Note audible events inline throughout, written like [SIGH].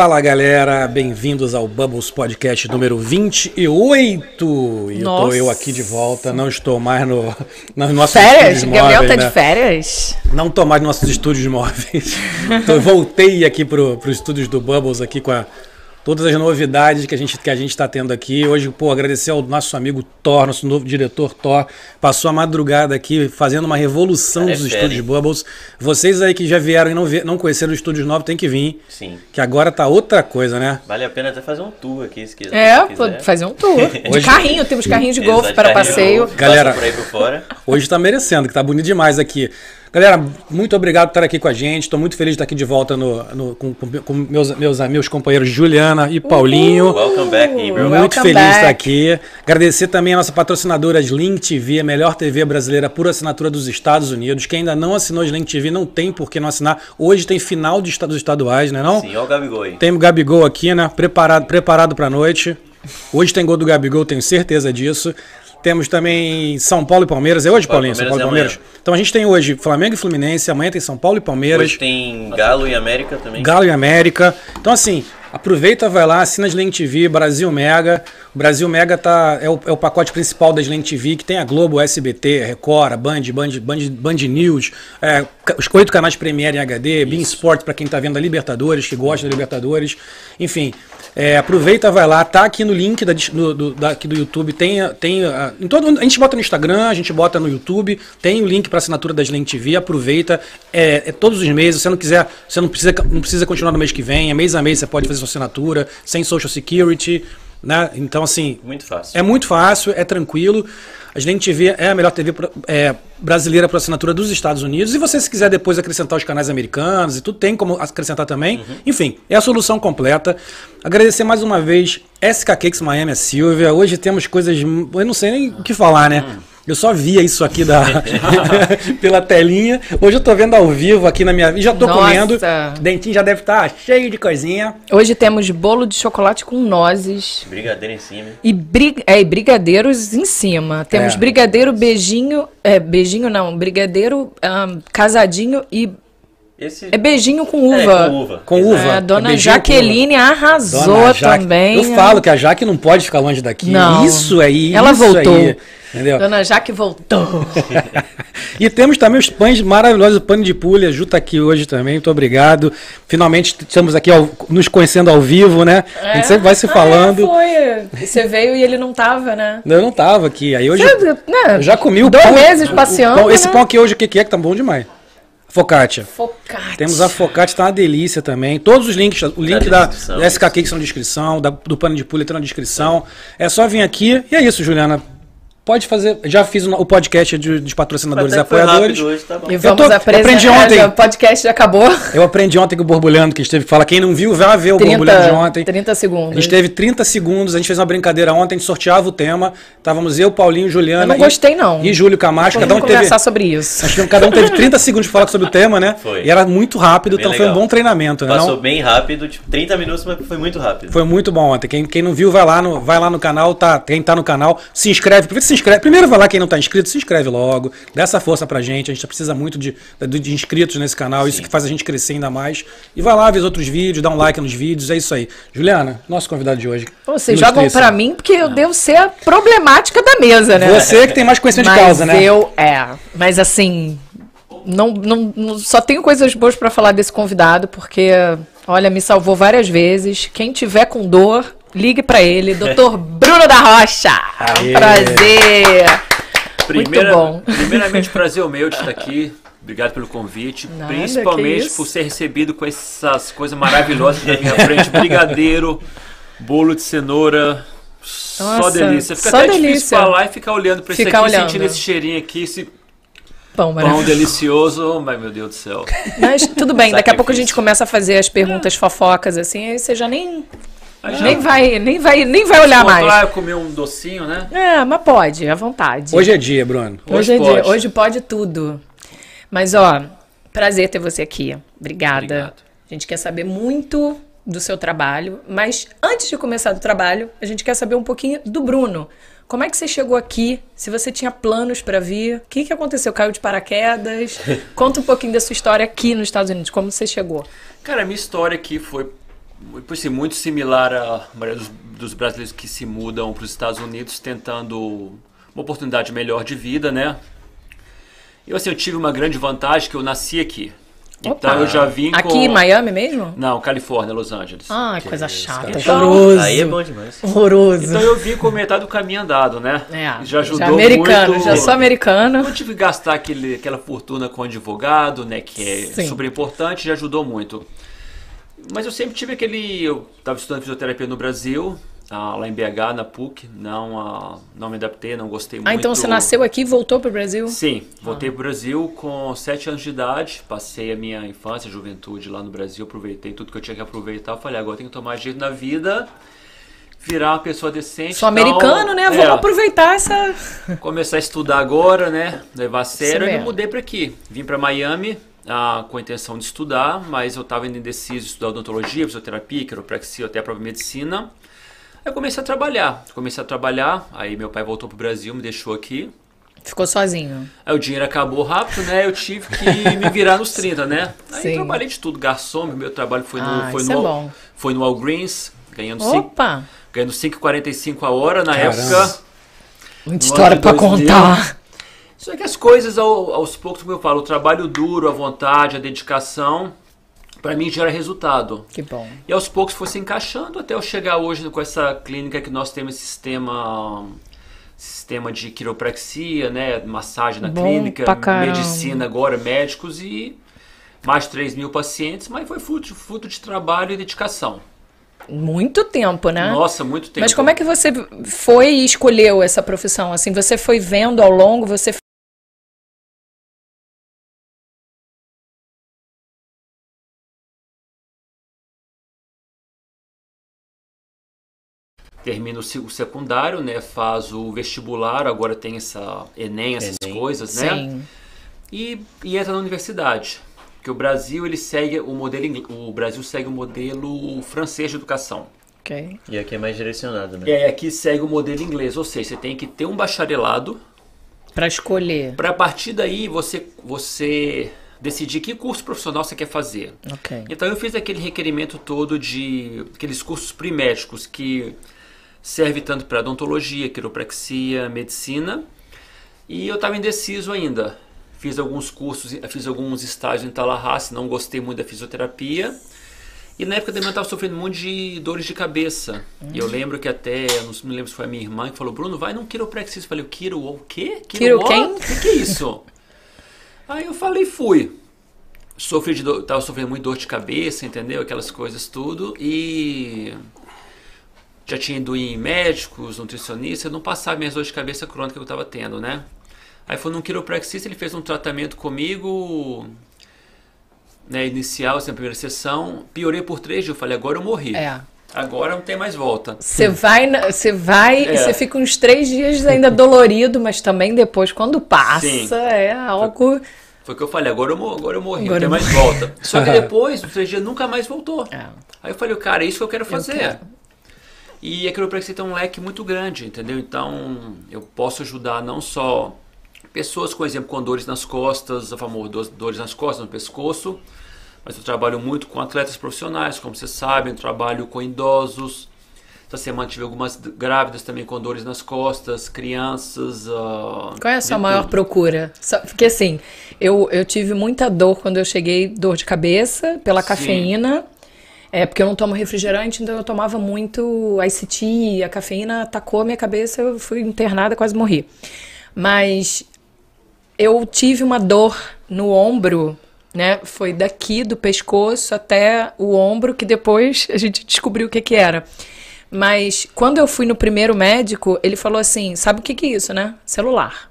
Fala galera, bem-vindos ao Bubbles Podcast número 28. E Nossa. tô eu aqui de volta, não estou mais no, no nossos Férias? estúdios Gabriel móveis, tá né? de férias? Não tô mais nos nossos estúdios móveis. [LAUGHS] Então, eu voltei aqui pro, pro estúdios do Bubbles aqui com a- todas as novidades que a gente que a gente está tendo aqui. Hoje, pô, agradecer ao nosso amigo Thor, nosso novo diretor Thor, passou a madrugada aqui fazendo uma revolução Cara, é dos fera, estúdios? Bubbles. Vocês aí que já vieram e não, não conheceram os estúdios novos, tem que vir, Sim. que agora tá outra coisa, né? Vale a pena até fazer um tour aqui, se quiser. É, se quiser. fazer um tour. [LAUGHS] De Hoje- carrinho, temos carrinho de golfe para de passeio. golfe, Galera- passa por aí por fora. Hoje tá merecendo, que tá bonito demais aqui. Galera, muito obrigado por estar aqui com a gente. Estou muito feliz de estar aqui de volta no, no- com, com- meus, meus, meus companheiros Juliana e Paulinho. Welcome back? Well- Muito Welcome feliz de estar back. aqui. Agradecer também a nossa patrocinadora Sling TV, a melhor TV brasileira por assinatura dos Estados Unidos. Quem ainda não assinou Sling TV não tem por que não assinar. Hoje tem final de esta- dos estaduais, né não? Sim, olha o Gabigol aí. Tem o Gabigol aqui, né? Preparado, preparado para noite. Hoje tem gol do Gabigol, tenho certeza disso. Temos também São Paulo e Palmeiras. É hoje, Paulinho? São Paulo e Palmeiras é Palmeiras. Então a gente tem hoje Flamengo e Fluminense. Amanhã tem São Paulo e Palmeiras. Hoje tem Galo e América também. Galo e América. Então, assim, aproveita, vai lá, assina a Sling TV, Brasil Mega. O Brasil Mega tá, é, o, é o pacote principal da Sling TV, que tem a Globo, SBT, Record, a Band, Band, Band, Band News, é, os oito canais Premiere em HD, Bean Sport para quem tá vendo a Libertadores, que gosta da Libertadores. Enfim, é, aproveita, vai lá, tá aqui no link da, do, da- aqui do YouTube, tem, tem a, em todo, a gente bota no Instagram, a gente bota no YouTube, tem o link para assinatura da Sling TV, aproveita, é, é todos os meses, se você não quiser, você não precisa, não precisa continuar no mês que vem, é mês a mês você pode fazer sua assinatura, sem social security, né? Então assim, Muito fácil. é muito fácil, é tranquilo. A Sling TV é a melhor TV é, brasileira por assinatura dos Estados Unidos. E você, se quiser depois acrescentar os canais americanos e tudo, tem como acrescentar também. Enfim, é a solução completa. Agradecer mais uma vez SK Cakes Miami, a Silvia. Hoje temos coisas. Eu não sei nem o que falar, né? Eu só via isso aqui da [LAUGHS] pela telinha. Hoje eu tô vendo ao vivo aqui na minha. E já tô Nossa. comendo. Dentinho já deve estar cheio de coisinha. Hoje temos bolo de chocolate com nozes Brigadeiro em cima. e, bri é, e brigadeiros em cima. Temos É. brigadeiro, beijinho. É, beijinho não, brigadeiro ahn, casadinho e. Esse É beijinho com É, uva. com uva. Com uva. É, a dona É beijinho com Jaqueline arrasou Dona Jaque- também. Eu falo que a Jaque não pode ficar longe daqui. Não. Isso aí. Ela isso voltou. Aí, entendeu? Dona Jaque voltou. [LAUGHS] E temos também os pães maravilhosos, o pano de pulha. Ju tá aqui hoje também, muito obrigado. Finalmente estamos aqui ao- nos conhecendo ao vivo, né? A gente sempre vai se falando. Ah, foi. Você veio e ele não tava, né? Eu não tava aqui. Aí hoje Você, né? eu já comi o Dois pão. meses o- o passeando, esse né? pão aqui hoje, o que que é que tá bom demais? Focaccia. Focaccia. Temos a Focaccia, tá uma delícia também. Todos os links, o link da, da SK Cakes tá na descrição, da- do pano de pulha tá na descrição. É só vir aqui. E é isso, Juliana. Pode fazer. Já fiz o o podcast de- dos patrocinadores e apoiadores. hoje, tá bom. E Eu vamos tô- eu apresentar. aprendi ontem. É, já- o podcast já acabou. Eu aprendi ontem com o Borbulhando, que esteve fala. Quem não viu, vai ver o 30, Borbulhando de ontem. 30 A segundos. gente teve 30 segundos, a gente fez uma brincadeira ontem, a gente sorteava o tema. Estávamos eu, Paulinho, Juliana. Eu não gostei, não. E Júlio Camacho. Cada um Vamos teve. conversar sobre isso. Acho que cada um teve 30 segundos de falar sobre o tema, né? Foi. E era muito rápido, então foi um legal. bom treinamento, né? Passou não? bem rápido, tipo 30 minutos, mas foi muito rápido. Foi muito bom ontem. Quem, quem não viu, vai lá, no, vai lá no canal, tá? Quem tá no canal, se inscreve. Primeiro se inscreve. Primeiro vai lá quem não tá inscrito, se inscreve logo. Dá essa força pra gente. A gente precisa muito de, de, inscritos nesse canal. Isso Sim. que faz a gente crescer ainda mais. E vai lá ver os outros vídeos, dá um like nos vídeos. É isso aí. Juliana, nosso convidado de hoje. Vocês jogam pra mim porque eu devo ser a problemática da mesa, né? Você que tem mais conhecimento Mas de causa, né? eu, é. Mas assim, não, não, não- só tenho coisas boas pra falar desse convidado, porque, olha, me salvou várias vezes. Quem tiver com dor, ligue pra ele, Dr. Bruno da Rocha. É Aê. Um prazer. Primeira, bom. Primeiramente, prazer o meu de estar aqui. Obrigado pelo convite. Nada, principalmente por ser recebido com essas coisas maravilhosas na minha frente. Brigadeiro, bolo de cenoura. só Nossa, delícia. Fica só até delícia. difícil falar e ficar olhando para isso Ficar aqui, olhando. sentindo esse cheirinho aqui, esse Pão, pão maravilhoso. delicioso. Mas, meu Deus do céu. Mas tudo bem, daqui a pouco a gente começa a fazer as perguntas fofocas assim, aí você já nem, Mas nem vai, nem vai, nem vai olhar mais. eu comer um docinho, né? É, mas pode, à vontade. Hoje é dia, Bruno. Hoje, Hoje é dia, pode. hoje pode tudo. Mas, ó, prazer ter você aqui. Obrigada. Obrigado. A gente quer saber muito do seu trabalho, mas antes de começar do trabalho, a gente quer saber um pouquinho do Bruno. Como é que você chegou aqui? Se você tinha planos para vir? O que, que aconteceu? Caiu de paraquedas? [LAUGHS] Conta um pouquinho da sua história aqui nos Estados Unidos. Como você chegou? Cara, a minha história aqui foi Por assim, muito similar à maioria dos, dos brasileiros que se mudam para os Estados Unidos tentando uma oportunidade melhor de vida, né? Eu assim, eu tive uma grande vantagem que eu nasci aqui. Opa. Então eu já vim Aqui com... em Miami mesmo? Não, Califórnia, Los Angeles. Ah, coisa chata. Então, Horroroso. Aí é bom demais. Horroroso. Então eu vim com metade do caminho andado, né? É, já ajudou americano, muito. já sou americano. Não tive que gastar aquele, aquela fortuna com advogado, né? Que é Sim. super importante, já ajudou muito. Mas eu sempre tive aquele. Eu estava estudando fisioterapia no Brasil, ah, lá em BH, na PUC. Não, ah, não me adaptei, não gostei muito. Ah, então você nasceu aqui e voltou pro Brasil? Sim, voltei para o Brasil com 7 anos de idade, passei a minha infância, juventude lá no Brasil, aproveitei tudo que eu tinha que aproveitar. Falei, agora eu tenho que tomar jeito na vida, virar uma pessoa decente. Sou então, americano, né? é, Vamos aproveitar essa. começar a estudar agora, né? Levar a sério. E mudei para aqui. Vim para Miami ah, com a intenção de estudar, mas eu estava indeciso de estudar odontologia, fisioterapia, quiropraxia, até a própria medicina. Aí eu comecei a trabalhar. Comecei a trabalhar, aí meu pai voltou pro Brasil, me deixou aqui. Ficou sozinho. Aí o dinheiro acabou rápido, né? Eu tive que me virar nos 30, né? Aí Sim. trabalhei de tudo, garçom, meu trabalho foi no, Ah, foi isso no, é bom. foi no Walgreens, ganhando 5 Opa! ganhando 5,45 a hora na Caramba. época. Muita história 2000. contar. Só que as coisas, ao- aos poucos, como eu falo, o trabalho duro, a vontade, a dedicação, para mim gera resultado. Que bom. E aos poucos foi se encaixando até eu chegar hoje com essa clínica que nós temos esse sistema sistema de quiropraxia, né, massagem na Bom clínica, medicina agora, médicos e mais de 3 mil pacientes, mas foi fruto, fruto de trabalho e dedicação. Muito tempo, né? Nossa, muito tempo. Mas como é que você foi e escolheu essa profissão? Assim, você foi vendo ao longo, você termina o se- o secundário, né, faz o vestibular, agora tem essa ENEM, essas Enem. coisas, né? Sim. e, e entra na universidade. Porque o Brasil ele segue o modelo o Brasil segue o modelo francês de educação. Ok. E aqui é mais direcionado, né? E aí aqui segue o modelo inglês, ou seja, você tem que ter um bacharelado Pra escolher. para a partir daí você você decidir que curso profissional você quer fazer. Ok. Então eu fiz aquele requerimento todo de aqueles cursos primédicos que serve tanto para odontologia, quiropraxia, medicina. E eu estava indeciso ainda. Fiz alguns cursos, fiz alguns estágios em Tallahassee, não gostei muito da fisioterapia. E na época também eu estava sofrendo muito de dores de cabeça. E eu lembro que até, não me lembro se foi a minha irmã que falou, Bruno, vai num quiropraxista. Eu falei, quiro o quê? Quiro what? quem? O que, que é isso? [LAUGHS] Aí eu falei, fui. Sofri de dor, tava sofrendo muito dor de cabeça, entendeu? Aquelas coisas tudo. E já tinha ido em médicos, nutricionistas, não passava minhas dores de cabeça crônicas que eu estava tendo, né? Aí foi num quiropraxista, ele fez um tratamento comigo, né, inicial, assim, a primeira sessão. Piorei por três dias, eu falei, agora eu morri. É. Agora não tem mais volta. Você vai, você vai É. e você fica uns três dias ainda [LAUGHS] dolorido, mas também depois, quando passa, Sim. é algo. Foi o que eu falei, agora eu, agora eu morri, Agora não eu tem mais volta. Só que [LAUGHS] depois, nos três dias, nunca mais voltou. É. Aí eu falei, cara, é isso que eu quero fazer. quero. E a quiropraxia tem um leque muito grande, entendeu? Então, eu posso ajudar não só pessoas, por exemplo, com dores nas costas, a dor- dores nas costas, no pescoço, mas eu trabalho muito com atletas profissionais, como vocês sabem, eu trabalho com idosos. Essa semana tive algumas grávidas também com dores nas costas, crianças. ah, Qual é a sua maior tudo. procura? Porque assim, eu, eu tive muita dor quando eu cheguei, dor de cabeça, pela Sim. cafeína. É porque eu não tomo refrigerante, então eu tomava muito ICT, a cafeína atacou a minha cabeça, eu fui internada, quase morri. Mas eu tive uma dor no ombro, né? Foi daqui do pescoço até o ombro, que depois a gente descobriu o que que era. Mas quando eu fui no primeiro médico, ele falou assim: sabe o que que é isso, né? Celular.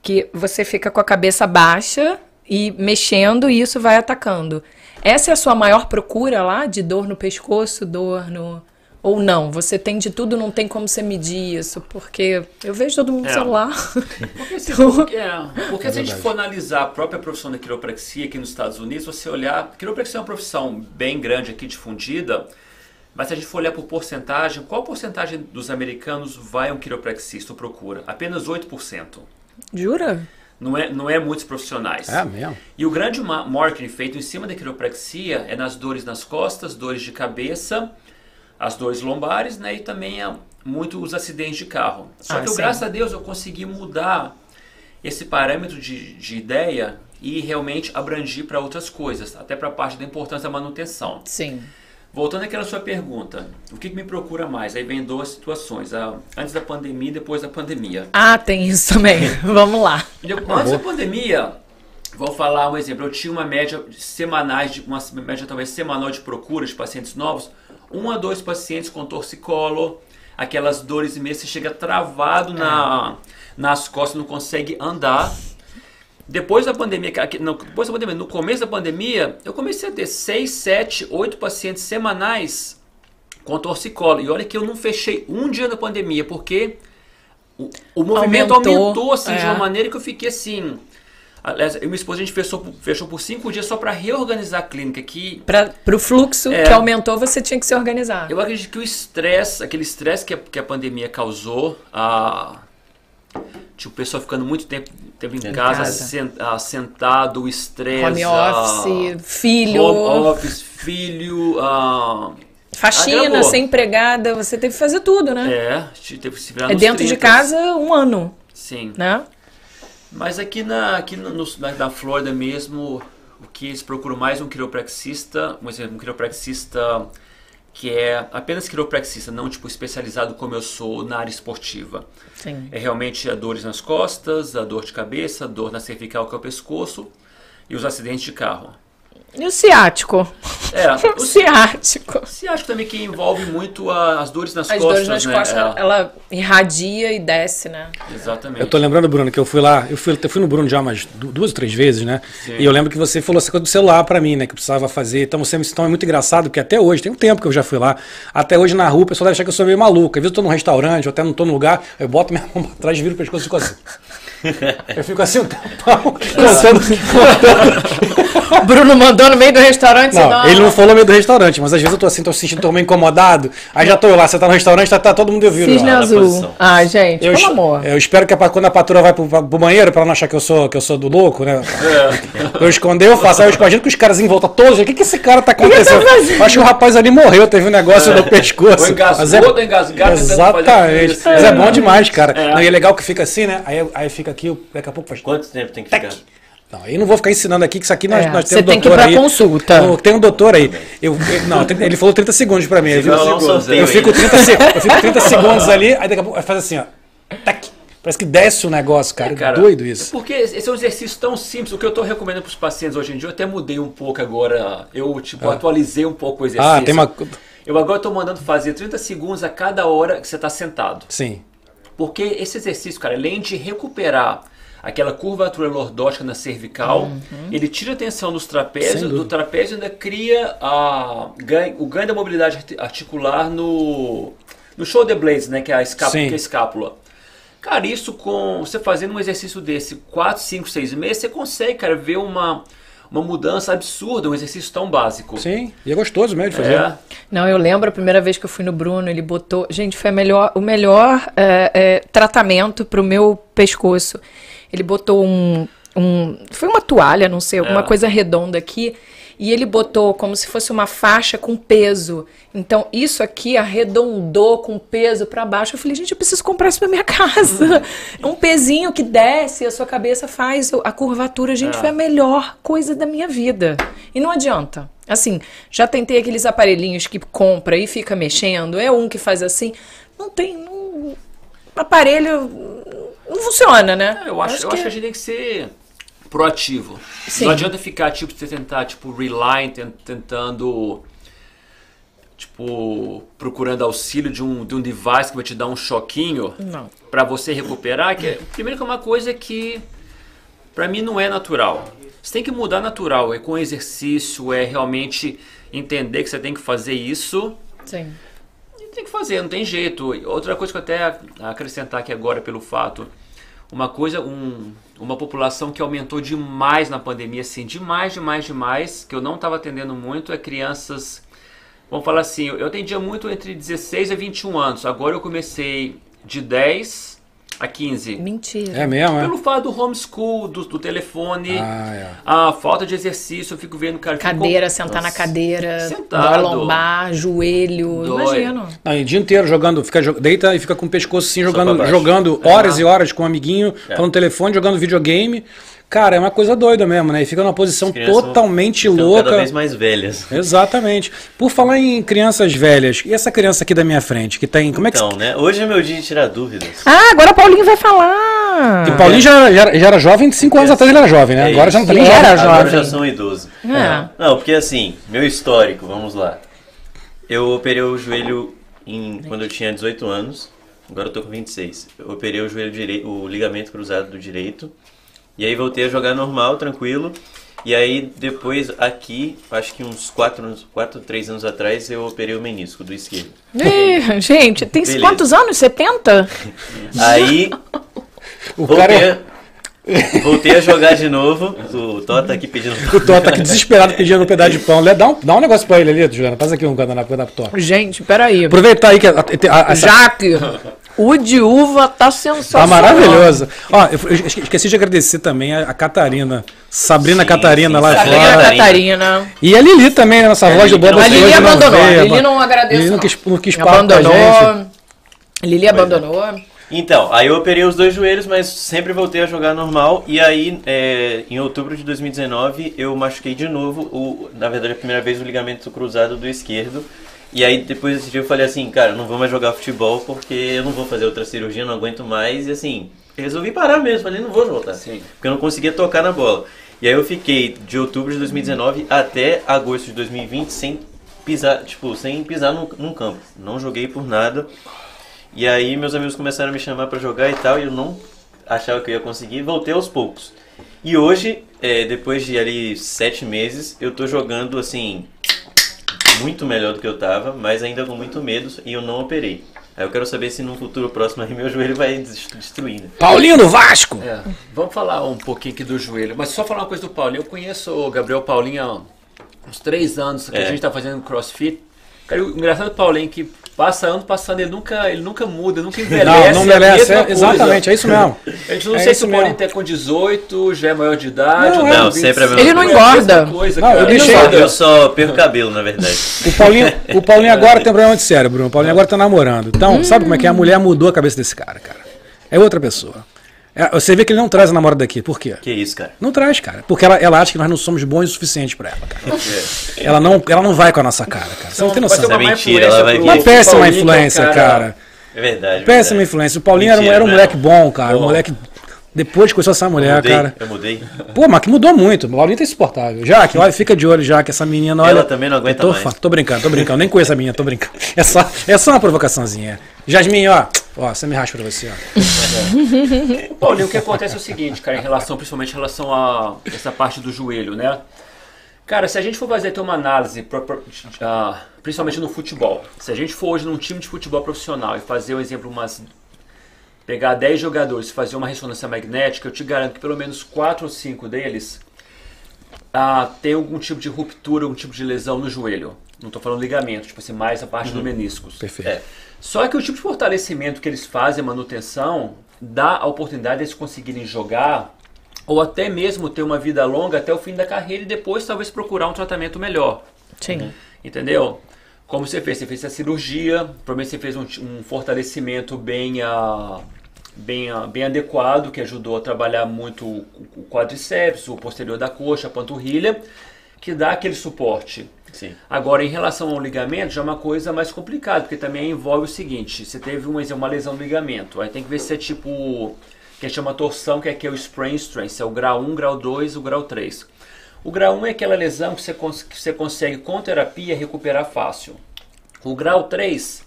Que você fica com a cabeça baixa e mexendo e isso vai atacando. Essa é a sua maior procura lá de dor no pescoço, dor no. Ou não? Você tem de tudo, não tem como você medir isso, porque eu vejo todo mundo no É. celular. Porque, se, [LAUGHS] porque, é, porque se a gente for analisar a própria profissão da quiropraxia aqui nos Estados Unidos, você olhar. Quiropraxia é uma profissão bem grande aqui, difundida, mas se a gente for olhar por porcentagem, qual porcentagem dos americanos vai a um quiropraxista ou procura? Apenas 8%. Jura? Não é, não é muitos profissionais. É mesmo. E o grande ma- marketing feito em cima da quiropraxia é nas dores nas costas, dores de cabeça, as dores lombares, né? E também é muito os acidentes de carro. Só Ah, que eu, graças a Deus eu consegui mudar esse parâmetro de, de ideia e realmente abrangir para outras coisas, até para a parte da importância da manutenção. Sim. Voltando àquela sua pergunta, o que, que me procura mais? Aí vem duas situações, a- antes da pandemia e depois da pandemia. Ah, tem isso também. [LAUGHS] Vamos lá. Eu- Antes da pandemia, vou falar um exemplo. Eu tinha uma média semanais, de, uma média talvez semanal de procura de pacientes novos. Um a dois pacientes com torcicolo, aquelas dores imensas, você chega travado na, nas costas, não consegue andar. Depois da pandemia, não, depois da pandemia, no começo da pandemia, eu comecei a ter 6, 7, 8 pacientes semanais com torcicolo. E olha que eu não fechei um dia da pandemia, porque o, o movimento Aumentou, aumentou, assim, de é. uma maneira que eu fiquei assim. Aliás, eu e minha esposa a gente fechou, por- fechou por cinco dias só para reorganizar a clínica. Que Para o fluxo É. que aumentou, você tinha que se organizar. eu acredito que o estresse, aquele estresse que, que a pandemia causou, a, tipo, o pessoal ficando muito tempo, tempo em Em casa, casa. sen- ah, sentado, estresse. Home a- office, filho, Home office, filho. ah, faxina, ser empregada, você teve que fazer tudo, né? é, teve que se virar É dentro de 30. casa um ano, Sim. né? Mas aqui na, aqui no, na, na Flórida mesmo, o que eles procuram mais um quiropraxista, um exemplo, um quiropraxista que é apenas quiropraxista, não tipo especializado como eu sou na área esportiva. Sim. É realmente a dores nas costas, a dor de cabeça, a dor na cervical que é o pescoço e os acidentes de carro. E o ciático? É, [LAUGHS] O o ciático. ciático também que envolve muito a- as dores nas As costas, dores nas né? costas, É, ela irradia e desce, né? exatamente. Eu tô lembrando, Bruno, que eu fui lá, eu fui, eu fui no Bruno já umas du- duas ou três vezes, né? Sim. E eu lembro que você falou essa coisa do celular pra mim, né? Que eu precisava fazer. Então você me então é muito engraçado, porque até hoje, tem um tempo que eu já fui lá, até hoje na rua o pessoal deve achar que eu sou meio maluco. Às vezes eu tô num restaurante, ou até não tô num lugar, eu boto minha [LAUGHS] mão pra trás, viro o pescoço e fico assim. Eu fico assim um contando, [LAUGHS] contando. Bruno mandou no meio do restaurante, Não, ele não falou no meio do restaurante, mas às vezes eu tô assim, tô sentindo, tô meio incomodado. Aí já tô eu lá, você tá no restaurante, tá, tá todo mundo ouvindo. Cisne na azul. Ai, gente, Eu, pelo amor. eu espero que a, quando a patroa vai pro, pro banheiro, pra ela não achar que eu sou, que eu sou do louco, né? Eu esconder, eu faço. Aí eu imagino que os caras em volta todos. O que, que esse cara tá acontecendo? Eu acho que o rapaz ali morreu, teve um negócio no pescoço. Engasgou, Mas é- engasgado, Exatamente. Mas é bom demais, cara. É. Não, e é legal que fica assim, né? Aí, aí fica aqui, eu- daqui a pouco faz. Quanto tempo tem que Tec. ficar? Não, aí não vou ficar ensinando aqui, que isso aqui nós, É, nós você temos tem que ir doutor pra aí. consulta. Não, Tem um doutor aí. Eu, eu- não, ele falou 30 segundos pra mim. Aí, eu, eu fico ainda. 30, se- eu fico 30 segundos ali, aí daqui a pouco faz assim, ó. Tac. Parece que desce o negócio, cara. É, cara, Doido isso. Porque esse é um exercício tão simples. O que eu estou recomendando para os pacientes hoje em dia, eu até mudei um pouco agora. Eu, tipo, atualizei um pouco o exercício. Ah, tem uma. Eu agora estou mandando fazer 30 segundos a cada hora que você está sentado. Sim. Porque esse exercício, cara, além de recuperar aquela curvatura lordótica na cervical, ele tira a tensão dos trapézios, do trapézio ainda cria a, ganho- o ganho da mobilidade arti- articular no, no shoulder blades, né, que é a escápula. Que é a escápula. Cara, isso com você fazendo um exercício desse 4, 5, 6 meses, você consegue, cara, ver uma, uma mudança absurda, um exercício tão básico. Sim. E é gostoso mesmo de fazer. É. Não, eu lembro a primeira vez que eu fui no Bruno, ele botou. Gente, foi a melhor, o melhor é, é, tratamento pro meu pescoço. Ele botou um, um. Foi uma toalha, não sei, alguma É. coisa redonda aqui. E ele botou como se fosse uma faixa com peso. Então, isso aqui arredondou com peso pra baixo. Eu falei, gente, eu preciso comprar isso pra minha [LAUGHS] casa. É um pezinho que desce, a sua cabeça faz a curvatura. Gente, É. foi a melhor coisa da minha vida. E não adianta. Assim, já tentei aqueles aparelhinhos que compra e fica mexendo. É um que faz assim. Não tem. Não, aparelho não funciona, né? Eu acho, eu acho que a gente tem que ser proativo. Sim. Não adianta ficar, tipo, você tentar, tipo, relying, ten- tentando, tipo, procurando auxílio de um, de um device que vai te dar um choquinho pra você recuperar. Que é, primeiro que é uma coisa que, pra mim, não é natural. Você tem que mudar natural, é com exercício, é realmente entender que você tem que fazer isso Sim. e tem que fazer, não tem jeito. Outra coisa que eu até acrescentar aqui agora pelo fato, uma coisa, um, uma população que aumentou demais na pandemia, assim, demais, demais, demais, que eu não estava atendendo muito, é crianças, vamos falar assim, eu atendia muito entre 16 a 21 anos, agora eu comecei de 10 a 15. Mentira. É mesmo, é? Pelo fato do homeschool, do, do telefone, Ah, é. a falta de exercício, eu fico vendo, cara. fico Cadeira, sentar na Nossa. cadeira, Sentado. lombar, joelho. Dói. Imagino. Não, e o dia inteiro jogando, fica, deita e fica com o pescoço assim, jogando, jogando horas e horas com um amiguinho, falando no telefone, jogando videogame. Cara, é uma coisa doida mesmo, né? E fica numa posição totalmente louca. Cada vez mais velhas. [LAUGHS] Exatamente. Por falar em crianças velhas, e essa criança aqui da minha frente, que tem. Como é que Então, né? Hoje é meu dia de tirar dúvidas. Ah, agora o Paulinho vai falar. E o Paulinho já, já, era- já era jovem, cinco anos atrás ele era jovem, né? É Agora já não tá nem era jovem. Agora jovem. já um idoso. É. Não, porque assim, meu histórico, vamos lá. Eu operei o joelho em, quando eu tinha 18 anos, agora eu tô com 26. Eu operei o joelho direito, o ligamento cruzado do direito. E aí voltei a jogar normal, tranquilo. E aí depois aqui, acho que uns 4 anos, 4, 3 anos atrás, eu operei o menisco do esquerdo. Ih, gente, tem Beleza. quantos anos? 70? Aí O voltei, cara é. a, voltei a jogar de novo. O Tó tá aqui pedindo. O Tó tá aqui desesperado pedindo um pedaço de pão. Dá um, dá um negócio pra ele ali, Juliana. Passa aqui um guardanapo pro Tó. Gente, peraí. Aproveitar aí que a, a, a, Jaque, o de uva tá sensacional. Tá maravilhoso. Ó, eu, esqueci de agradecer também a, a Catarina, Sabrina Sim, Catarina sim, lá Sabrina Sabrina fora. Catarina. E a Lili também, né, nossa É, voz do não- A Lili hoje não abandonou. veio, A Lili não agradece. Lili não não. quis, não quis papo com a gente. Abandonou. Lili abandonou. Então, aí eu operei os dois joelhos, mas sempre voltei a jogar normal. E aí, é, em outubro de 2019, eu machuquei de novo, o, na verdade, a primeira vez, o ligamento cruzado do esquerdo. E aí, depois desse dia, eu falei assim, cara, eu não vou mais jogar futebol porque eu não vou fazer outra cirurgia, não aguento mais. E assim, resolvi parar mesmo, falei, não vou voltar. Sim. Porque eu não conseguia tocar na bola. E aí eu fiquei de outubro de 2019 até agosto de 2020 sem pisar, tipo, sem pisar num, num campo. Não joguei por nada. E aí meus amigos começaram a me chamar pra jogar e tal, e eu não achava que eu ia conseguir, voltei aos poucos. E hoje, é, depois de ali sete meses, eu tô jogando assim muito melhor do que eu tava, mas ainda com muito medo e eu não operei. Aí eu quero saber se no futuro próximo aí meu [LAUGHS] joelho vai des- destruir, né? Paulinho do Vasco! É, vamos falar um pouquinho aqui do joelho. Mas só falar uma coisa do Paulinho. Eu conheço o Gabriel Paulinho há uns três anos que É. a gente tá fazendo crossfit. Cara, o engraçado do Paulinho é que passa ano passando, ele nunca, ele nunca muda, nunca envelhece. Não, não é a merece. mesma é- exatamente, é isso mesmo. A gente não É sei se o Paulinho tá com 18, já é maior de idade. Não, é. Não, sempre é a 25. mesma Ele não. É a engorda. Coisa, Não, cara. eu Eu deixei- só, eu só perco cabelo, na verdade. O Paulinho, o Paulinho agora [LAUGHS] tem problema de cérebro. O Paulinho agora tá namorando. Então, sabe como é que é? A mulher mudou a cabeça desse cara, cara. É outra pessoa. É, você vê que ele não traz a namorada daqui. Por quê? Que isso, cara. Não traz, cara. Porque ela, ela acha que nós não somos bons o suficiente pra ela, cara. É. Ela não, ela não vai com a nossa cara, cara. Você não tem Vai noção. uma É mentira, ela vai. Uma péssima Paulinho, é um influência, cara. É verdade. Péssima verdade. influência. O Paulinho era, um- Mentira, era um moleque bom, cara. Um Bom. moleque. Depois que conheceu essa Eu mulher, mudei, cara. eu mudei. Pô, mas que mudou muito. O Paulinho tá insuportável. Já que, olha, fica de olho já que essa menina, olha. Ela também não aguenta tô, mais. Tô brincando, tô brincando. Nem conheço a menina, tô brincando. É só, é só uma provocaçãozinha. Jasmine, ó. Ó, você me raspa pra você, ó. [LAUGHS] Paulinho, o que acontece é o seguinte, cara, em relação, principalmente em relação a essa parte do joelho, né? Cara, se a gente for fazer ter uma análise, pro- pro- ah, principalmente no futebol, se a gente for hoje num time de futebol profissional e fazer, um exemplo, umas. Pegar 10 jogadores e fazer uma ressonância magnética, eu te garanto que pelo menos 4 ou 5 deles ah, tem algum tipo de ruptura, algum tipo de lesão no joelho. Não estou falando ligamento, tipo assim, mais a parte do meniscos. Perfeito. É. Só que o tipo de fortalecimento que eles fazem, a manutenção, dá a oportunidade de eles conseguirem jogar ou até mesmo ter uma vida longa até o fim da carreira e depois talvez procurar um tratamento melhor. Sim. Entendeu? Como você fez? Você fez a cirurgia, provavelmente você fez um, um fortalecimento bem, ah, bem, ah, bem adequado, que ajudou a trabalhar muito o quadríceps, o posterior da coxa, a panturrilha, que dá aquele suporte. Sim. Agora, em relação ao ligamento, já é uma coisa mais complicada, porque também envolve o seguinte: você teve uma, uma lesão no ligamento, aí tem que ver se é tipo. que a gente chama torção, que aqui é o sprain strength, se é o grau 1, grau 2 o grau 3. O grau 1 é aquela lesão que você, cons- que você consegue, com terapia, recuperar fácil. O grau 3,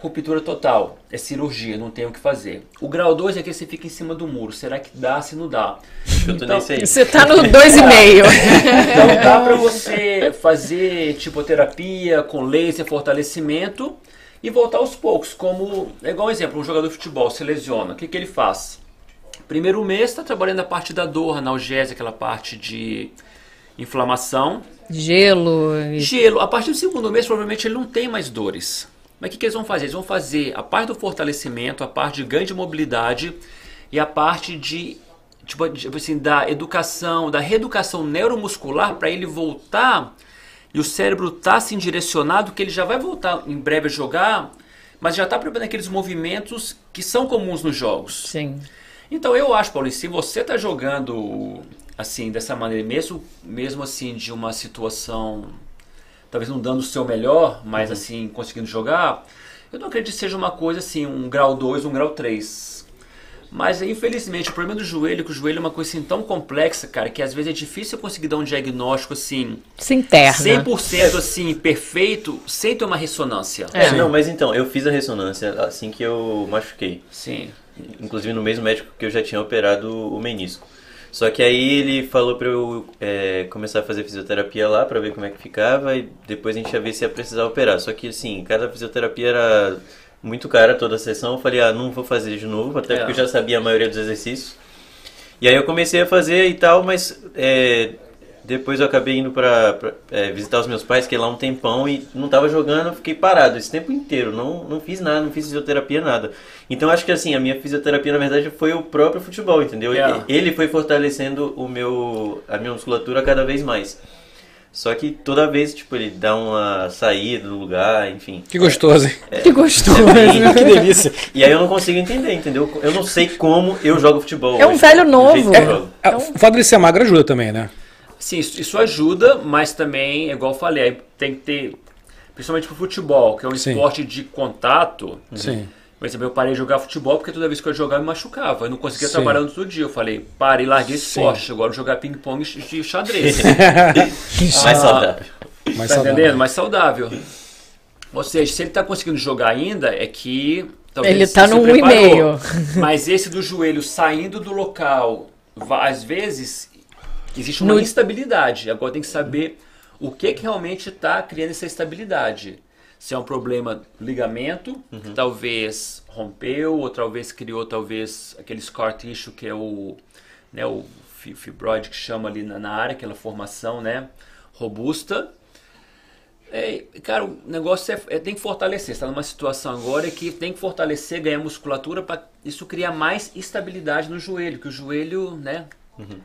ruptura total, é cirurgia, não tem o que fazer. O grau 2 é que você fica em cima do muro, será que dá, se não dá? Eu aí. Você tá no 2,5. Então [LAUGHS] dá pra você fazer tipo terapia com laser, fortalecimento e voltar aos poucos. Como, é igual um exemplo, um jogador de futebol se lesiona, o que, que ele faz? Primeiro mês está trabalhando a parte da dor, analgésia, aquela parte de inflamação. Gelo. e- Gelo, a partir do segundo mês provavelmente ele não tem mais dores. Mas o que, que eles vão fazer? Eles vão fazer a parte do fortalecimento, a parte de ganho de mobilidade e a parte de tipo, tipo assim, da educação, da reeducação neuromuscular para ele voltar e o cérebro tá assim direcionado que ele já vai voltar em breve a jogar, mas já está preparando aqueles movimentos que são comuns nos jogos. Sim. Então eu acho, Paulo, se você está jogando assim dessa maneira, mesmo mesmo assim de uma situação talvez não dando o seu melhor, mas Uhum. assim conseguindo jogar, eu não acredito que seja uma coisa assim, um grau 2, um grau 3. Mas infelizmente o problema do joelho, é que o joelho é uma coisa assim tão complexa, cara, que às vezes é difícil eu conseguir dar um diagnóstico assim Se interna. 100% assim perfeito sem ter uma ressonância. É, Sim. não, mas então, eu fiz a ressonância assim que eu machuquei. Sim. Inclusive no mesmo médico que eu já tinha operado o menisco. Só que aí ele falou pra eu é, começar a fazer fisioterapia lá pra ver como é que ficava e depois a gente ia ver se ia precisar operar. Só que assim, cada fisioterapia era muito cara toda a sessão. Eu falei, ah, não vou fazer de novo, até É. porque eu já sabia a maioria dos exercícios. E aí eu comecei a fazer e tal, mas é, depois eu acabei indo pra, pra, é, visitar os meus pais, que lá um tempão e não tava jogando, fiquei parado esse tempo inteiro, não, não fiz nada, não fiz fisioterapia, nada. Então acho que assim, a minha fisioterapia na verdade foi o próprio futebol, entendeu? Yeah. Ele foi fortalecendo o meu, a minha musculatura cada vez mais. Só que toda vez, tipo, ele dá uma saída do lugar, enfim. Que gostoso, hein? Que gostoso. [LAUGHS] bem- [LAUGHS] que delícia. E aí eu não consigo entender, entendeu? Eu não sei como eu jogo futebol. É um hoje, velho novo. jogo. Ah, O fato de ser magro ajuda também, né? Sim, isso, isso ajuda, mas também, é igual eu falei, tem que ter, principalmente pro futebol, que é um Sim. esporte de contato. Sim. Por exemplo, eu parei de jogar futebol porque toda vez que eu jogava eu me machucava. Eu não conseguia Sim. trabalhar no outro dia. Eu falei, parei, larguei esse Sim. esporte. Agora eu vou jogar ping-pong de xadrez. [LAUGHS] Mais saudável. Mais tá saudável. entendendo? Mais saudável. Ou seja, se ele tá conseguindo jogar ainda, é que. talvez Ele tá se no preparou. 1,5. Mas esse do joelho saindo do local, às vezes, existe uma No- instabilidade. Agora tem que saber o que, que realmente está criando essa instabilidade. Se é um problema ligamento, que talvez rompeu, ou talvez criou talvez aquele scar tissue que é o, né, o fi- fibroide que chama ali na, na área, aquela formação né, robusta. É, cara, o negócio é, é- tem que fortalecer. Você está numa situação agora que tem que fortalecer, ganhar musculatura para isso criar mais estabilidade no joelho, que o joelho, né?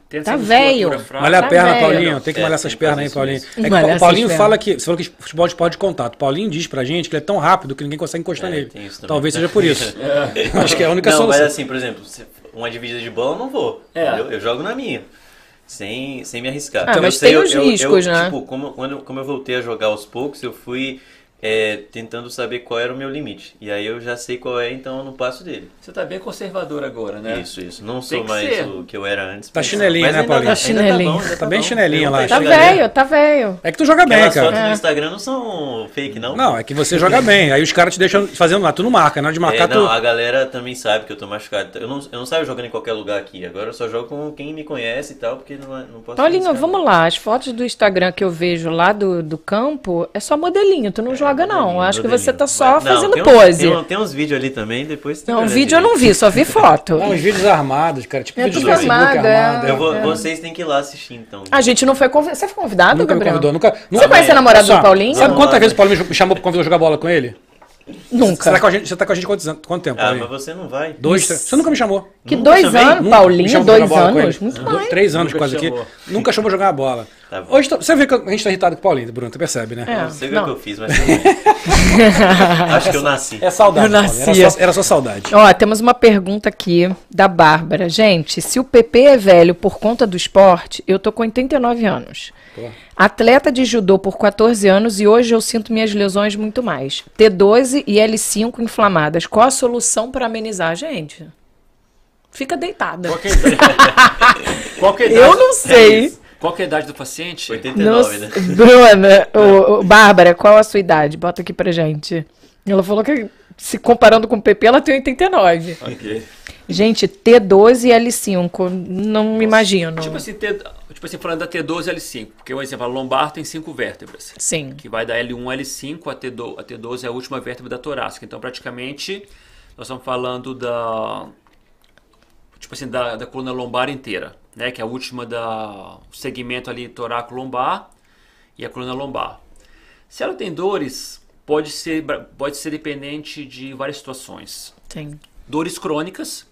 Tenta Tá velho. fraca. Malha a Tá perna, velho. Paulinho. Tem que É, malhar essas pernas aí, Paulinho. É que Malhar Paulinho pernas. fala que. Você falou que futebol é esporte de contato. O Paulinho diz pra gente que ele é tão rápido que ninguém consegue encostar É, nele. Talvez seja por isso. [LAUGHS] Acho que é a única não, solução. mas assim, por exemplo, uma dividida de bola eu não vou. É. entendeu? Eu jogo na minha. Sem, sem me arriscar. Ah, Eu mas sei, tem eu- os eu- riscos, eu, né? Tipo, como, quando, como eu voltei a jogar aos poucos, eu fui é, tentando saber qual era o meu limite. E aí eu já sei qual é, então eu não passo dele. Você tá bem conservador agora, né? Isso, isso. Não sou que mais ser. o que eu era antes. Tá chinelinho, mas né, ainda Paulinho? Tá, ainda Chinelinho. Tá, ainda Tá bem bom. chinelinho lá. Eu Tá velho, tá velho. É que tu joga bem, cara. fotos É. no Instagram não são fake, não? Não, é que você joga bem. Aí os caras te deixam fazendo lá. Tu não marca. Na hora de marcar, É, não, tu. a galera também sabe que eu tô machucado. Eu não, eu não saio jogando em qualquer lugar aqui. Agora eu só jogo com quem me conhece e tal, porque não, é- não posso... Paulinho, vamos lá. As fotos do Instagram que eu vejo lá do, do campo é só modelinho. Tu não joga, não. Modelinho, Acho que você tá só Mas- não, fazendo tem um- pose. Tem, um- tem uns vídeos ali também, depois... tem Não, que olhar vídeo eu não vi, só vi [LAUGHS] foto. Não, os vídeos armados, cara. Tipo É vídeos tudo do Facebook armado, é. armado. Eu vou, Vocês têm que ir lá assistir, então. A gente não foi convidado. Você foi convidado, Nunca me Gabriel? convidou. Nunca, Você conhece a namorada do Paulinho? Sabe quantas não. vezes o Paulinho me chamou pra convidar jogar bola com ele? Nunca. Você tá com a gente, você tá com a gente quantos anos- quanto tempo, Ah, Paulinho? mas você não vai. Dois, três. Você nunca me chamou. Que Nunca dois chamei, anos. Me Paulinho, dois anos. Muito mais. Três anos Nunca quase aqui. chamou. Nunca chamou jogar a bola. Tá bom. Hoje, você vê que a gente tá irritado com o Paulinho, Bruno, tu percebe, né? É. Não sei o que eu fiz, mas... [LAUGHS] Acho que eu nasci. É saudade. Eu nasci. Era, só, era só saudade. Ó, temos uma pergunta aqui da Bárbara. Gente, se o PP é velho por conta do esporte, eu tô com 89 anos. Pô. Atleta de judô por 14 anos e hoje eu sinto minhas lesões muito mais. T12 e L5 inflamadas. Qual a solução para amenizar, gente? Fica deitada. Qual [LAUGHS] que é a idade? Qual que é a Eu idade- não sei. Qual que é a idade do paciente? 89, né? [LAUGHS] Bruna, o, o- Bárbara, qual a sua idade? Bota aqui pra gente. Ela falou que, se comparando com o PP, ela tem 89. Ok. Gente, T12 e L5, não me imagino. Tipo assim, T, tipo assim, falando da T12 e L5, porque, por exemplo, a lombar tem cinco vértebras. Sim. Que vai da L1 a L5, a, T12, a T12 é a última vértebra da torácica. Então, praticamente, nós estamos falando da. Tipo assim, da, da coluna lombar inteira, né? Que é a última da. O segmento ali torácico lombar e a coluna lombar. Se ela tem dores, pode ser, pode ser dependente de várias situações. Sim. Dores crônicas,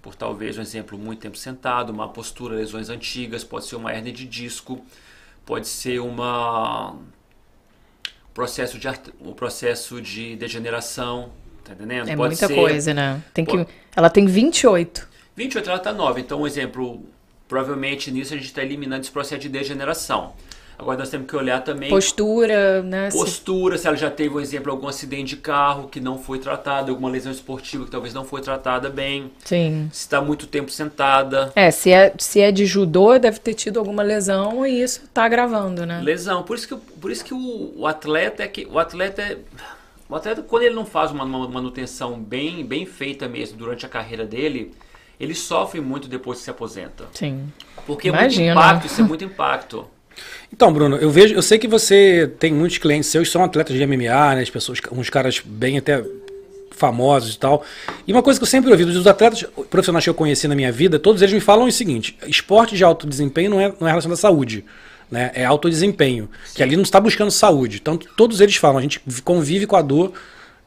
por talvez um exemplo, muito tempo sentado, uma postura, lesões antigas, pode ser uma hernia de disco, pode ser uma processo de um processo de degeneração, tá entendendo? É pode muita ser... coisa, né? Tem que... Ela tem 28. 28 ela está nova, então um exemplo, provavelmente nisso a gente está eliminando esse processo de degeneração. Agora nós temos que olhar também. Postura, né? Postura, se ela já teve, um exemplo, algum acidente de carro que não foi tratado, alguma lesão esportiva que talvez não foi tratada bem. Sim. Se está muito tempo sentada. É, se é, se é de judô, deve ter tido alguma lesão e isso está agravando, né? Lesão. Por isso que, por isso que o, o atleta é que. O atleta é. O atleta, quando ele não faz uma, uma manutenção bem, bem feita mesmo durante a carreira dele, ele sofre muito depois que se aposenta. Sim. Porque Imagina. é muito impacto, isso é muito impacto. Então, Bruno, eu vejo, eu sei que você tem muitos clientes seus que são atletas de MMA, né? As pessoas, uns caras bem até famosos e tal. E uma coisa que eu sempre ouvi dos atletas profissionais que eu conheci na minha vida, todos eles me falam o seguinte: esporte de alto desempenho não é, não é relacionado à saúde. Né? É alto desempenho. Que ali não está buscando saúde. Então, todos eles falam, a gente convive com a dor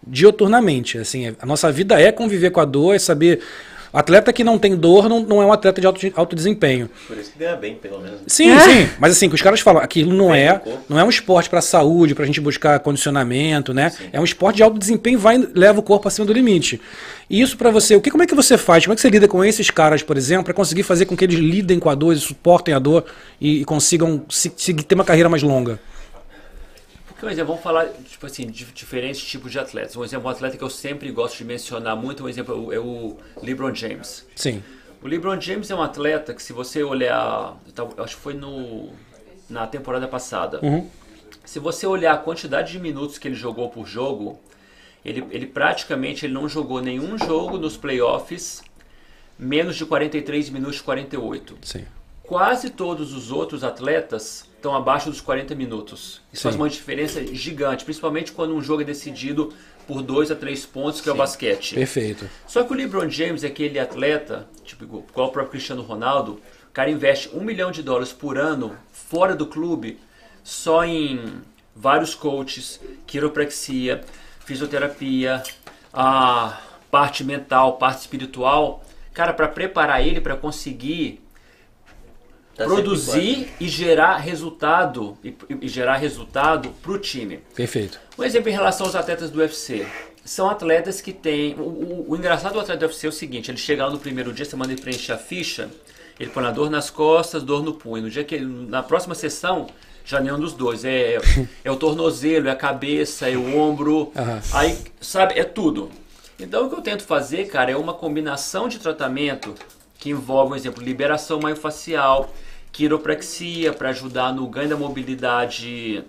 dioturnamente. Assim, a nossa vida é conviver com a dor, é saber Atleta que não tem dor não, não é um atleta de alto, alto desempenho. Por isso que ganha bem, pelo menos. Sim, É. sim. Mas assim, que os caras falam, aquilo não é, não é um esporte pra saúde, pra gente buscar condicionamento, né? É um esporte de alto desempenho, vai leva o corpo acima do limite. E isso pra você, o que como é que você faz? Como é que você lida com esses caras, por exemplo, pra conseguir fazer com que eles lidem com a dor, suportem a dor e, e consigam se, seguir ter uma carreira mais longa? Um exemplo, vamos falar tipo assim, de diferentes tipos de atletas. Um exemplo, um atleta que eu sempre gosto de mencionar muito, um exemplo é o LeBron James. Sim. O LeBron James é um atleta que, se você olhar, eu acho que foi no, na temporada passada, se você olhar a quantidade de minutos que ele jogou por jogo, ele, ele praticamente ele não jogou nenhum jogo nos playoffs menos de 43 minutos de 48. Sim. Quase todos os outros atletas estão abaixo dos 40 minutos. Isso faz Sim. uma diferença gigante, principalmente quando um jogo é decidido por dois a três pontos, que é o basquete. Perfeito. Só que o LeBron James é aquele atleta, tipo igual igual o próprio Cristiano Ronaldo, o cara investe um milhão de dólares por ano fora do clube só em vários coaches, quiropraxia, fisioterapia, a parte mental, parte espiritual, cara, para preparar ele para conseguir Tá produzir e gerar resultado e, e gerar resultado para o time. Perfeito. Um exemplo em relação aos atletas do UFC. São atletas que têm. O, o- o engraçado do atleta do UFC é o seguinte: ele chega lá no primeiro dia, você manda ele preencher a ficha, ele põe a dor nas costas, dor no punho. No dia que ele, na próxima sessão, já nenhum dos dois. É, é o tornozelo, é a cabeça, é o ombro. Aham. Aí, sabe, é tudo. Então o que eu tento fazer, cara, é uma combinação de tratamento que envolve, por exemplo, liberação maiofacial, quiropraxia para ajudar no ganho da mobilidade,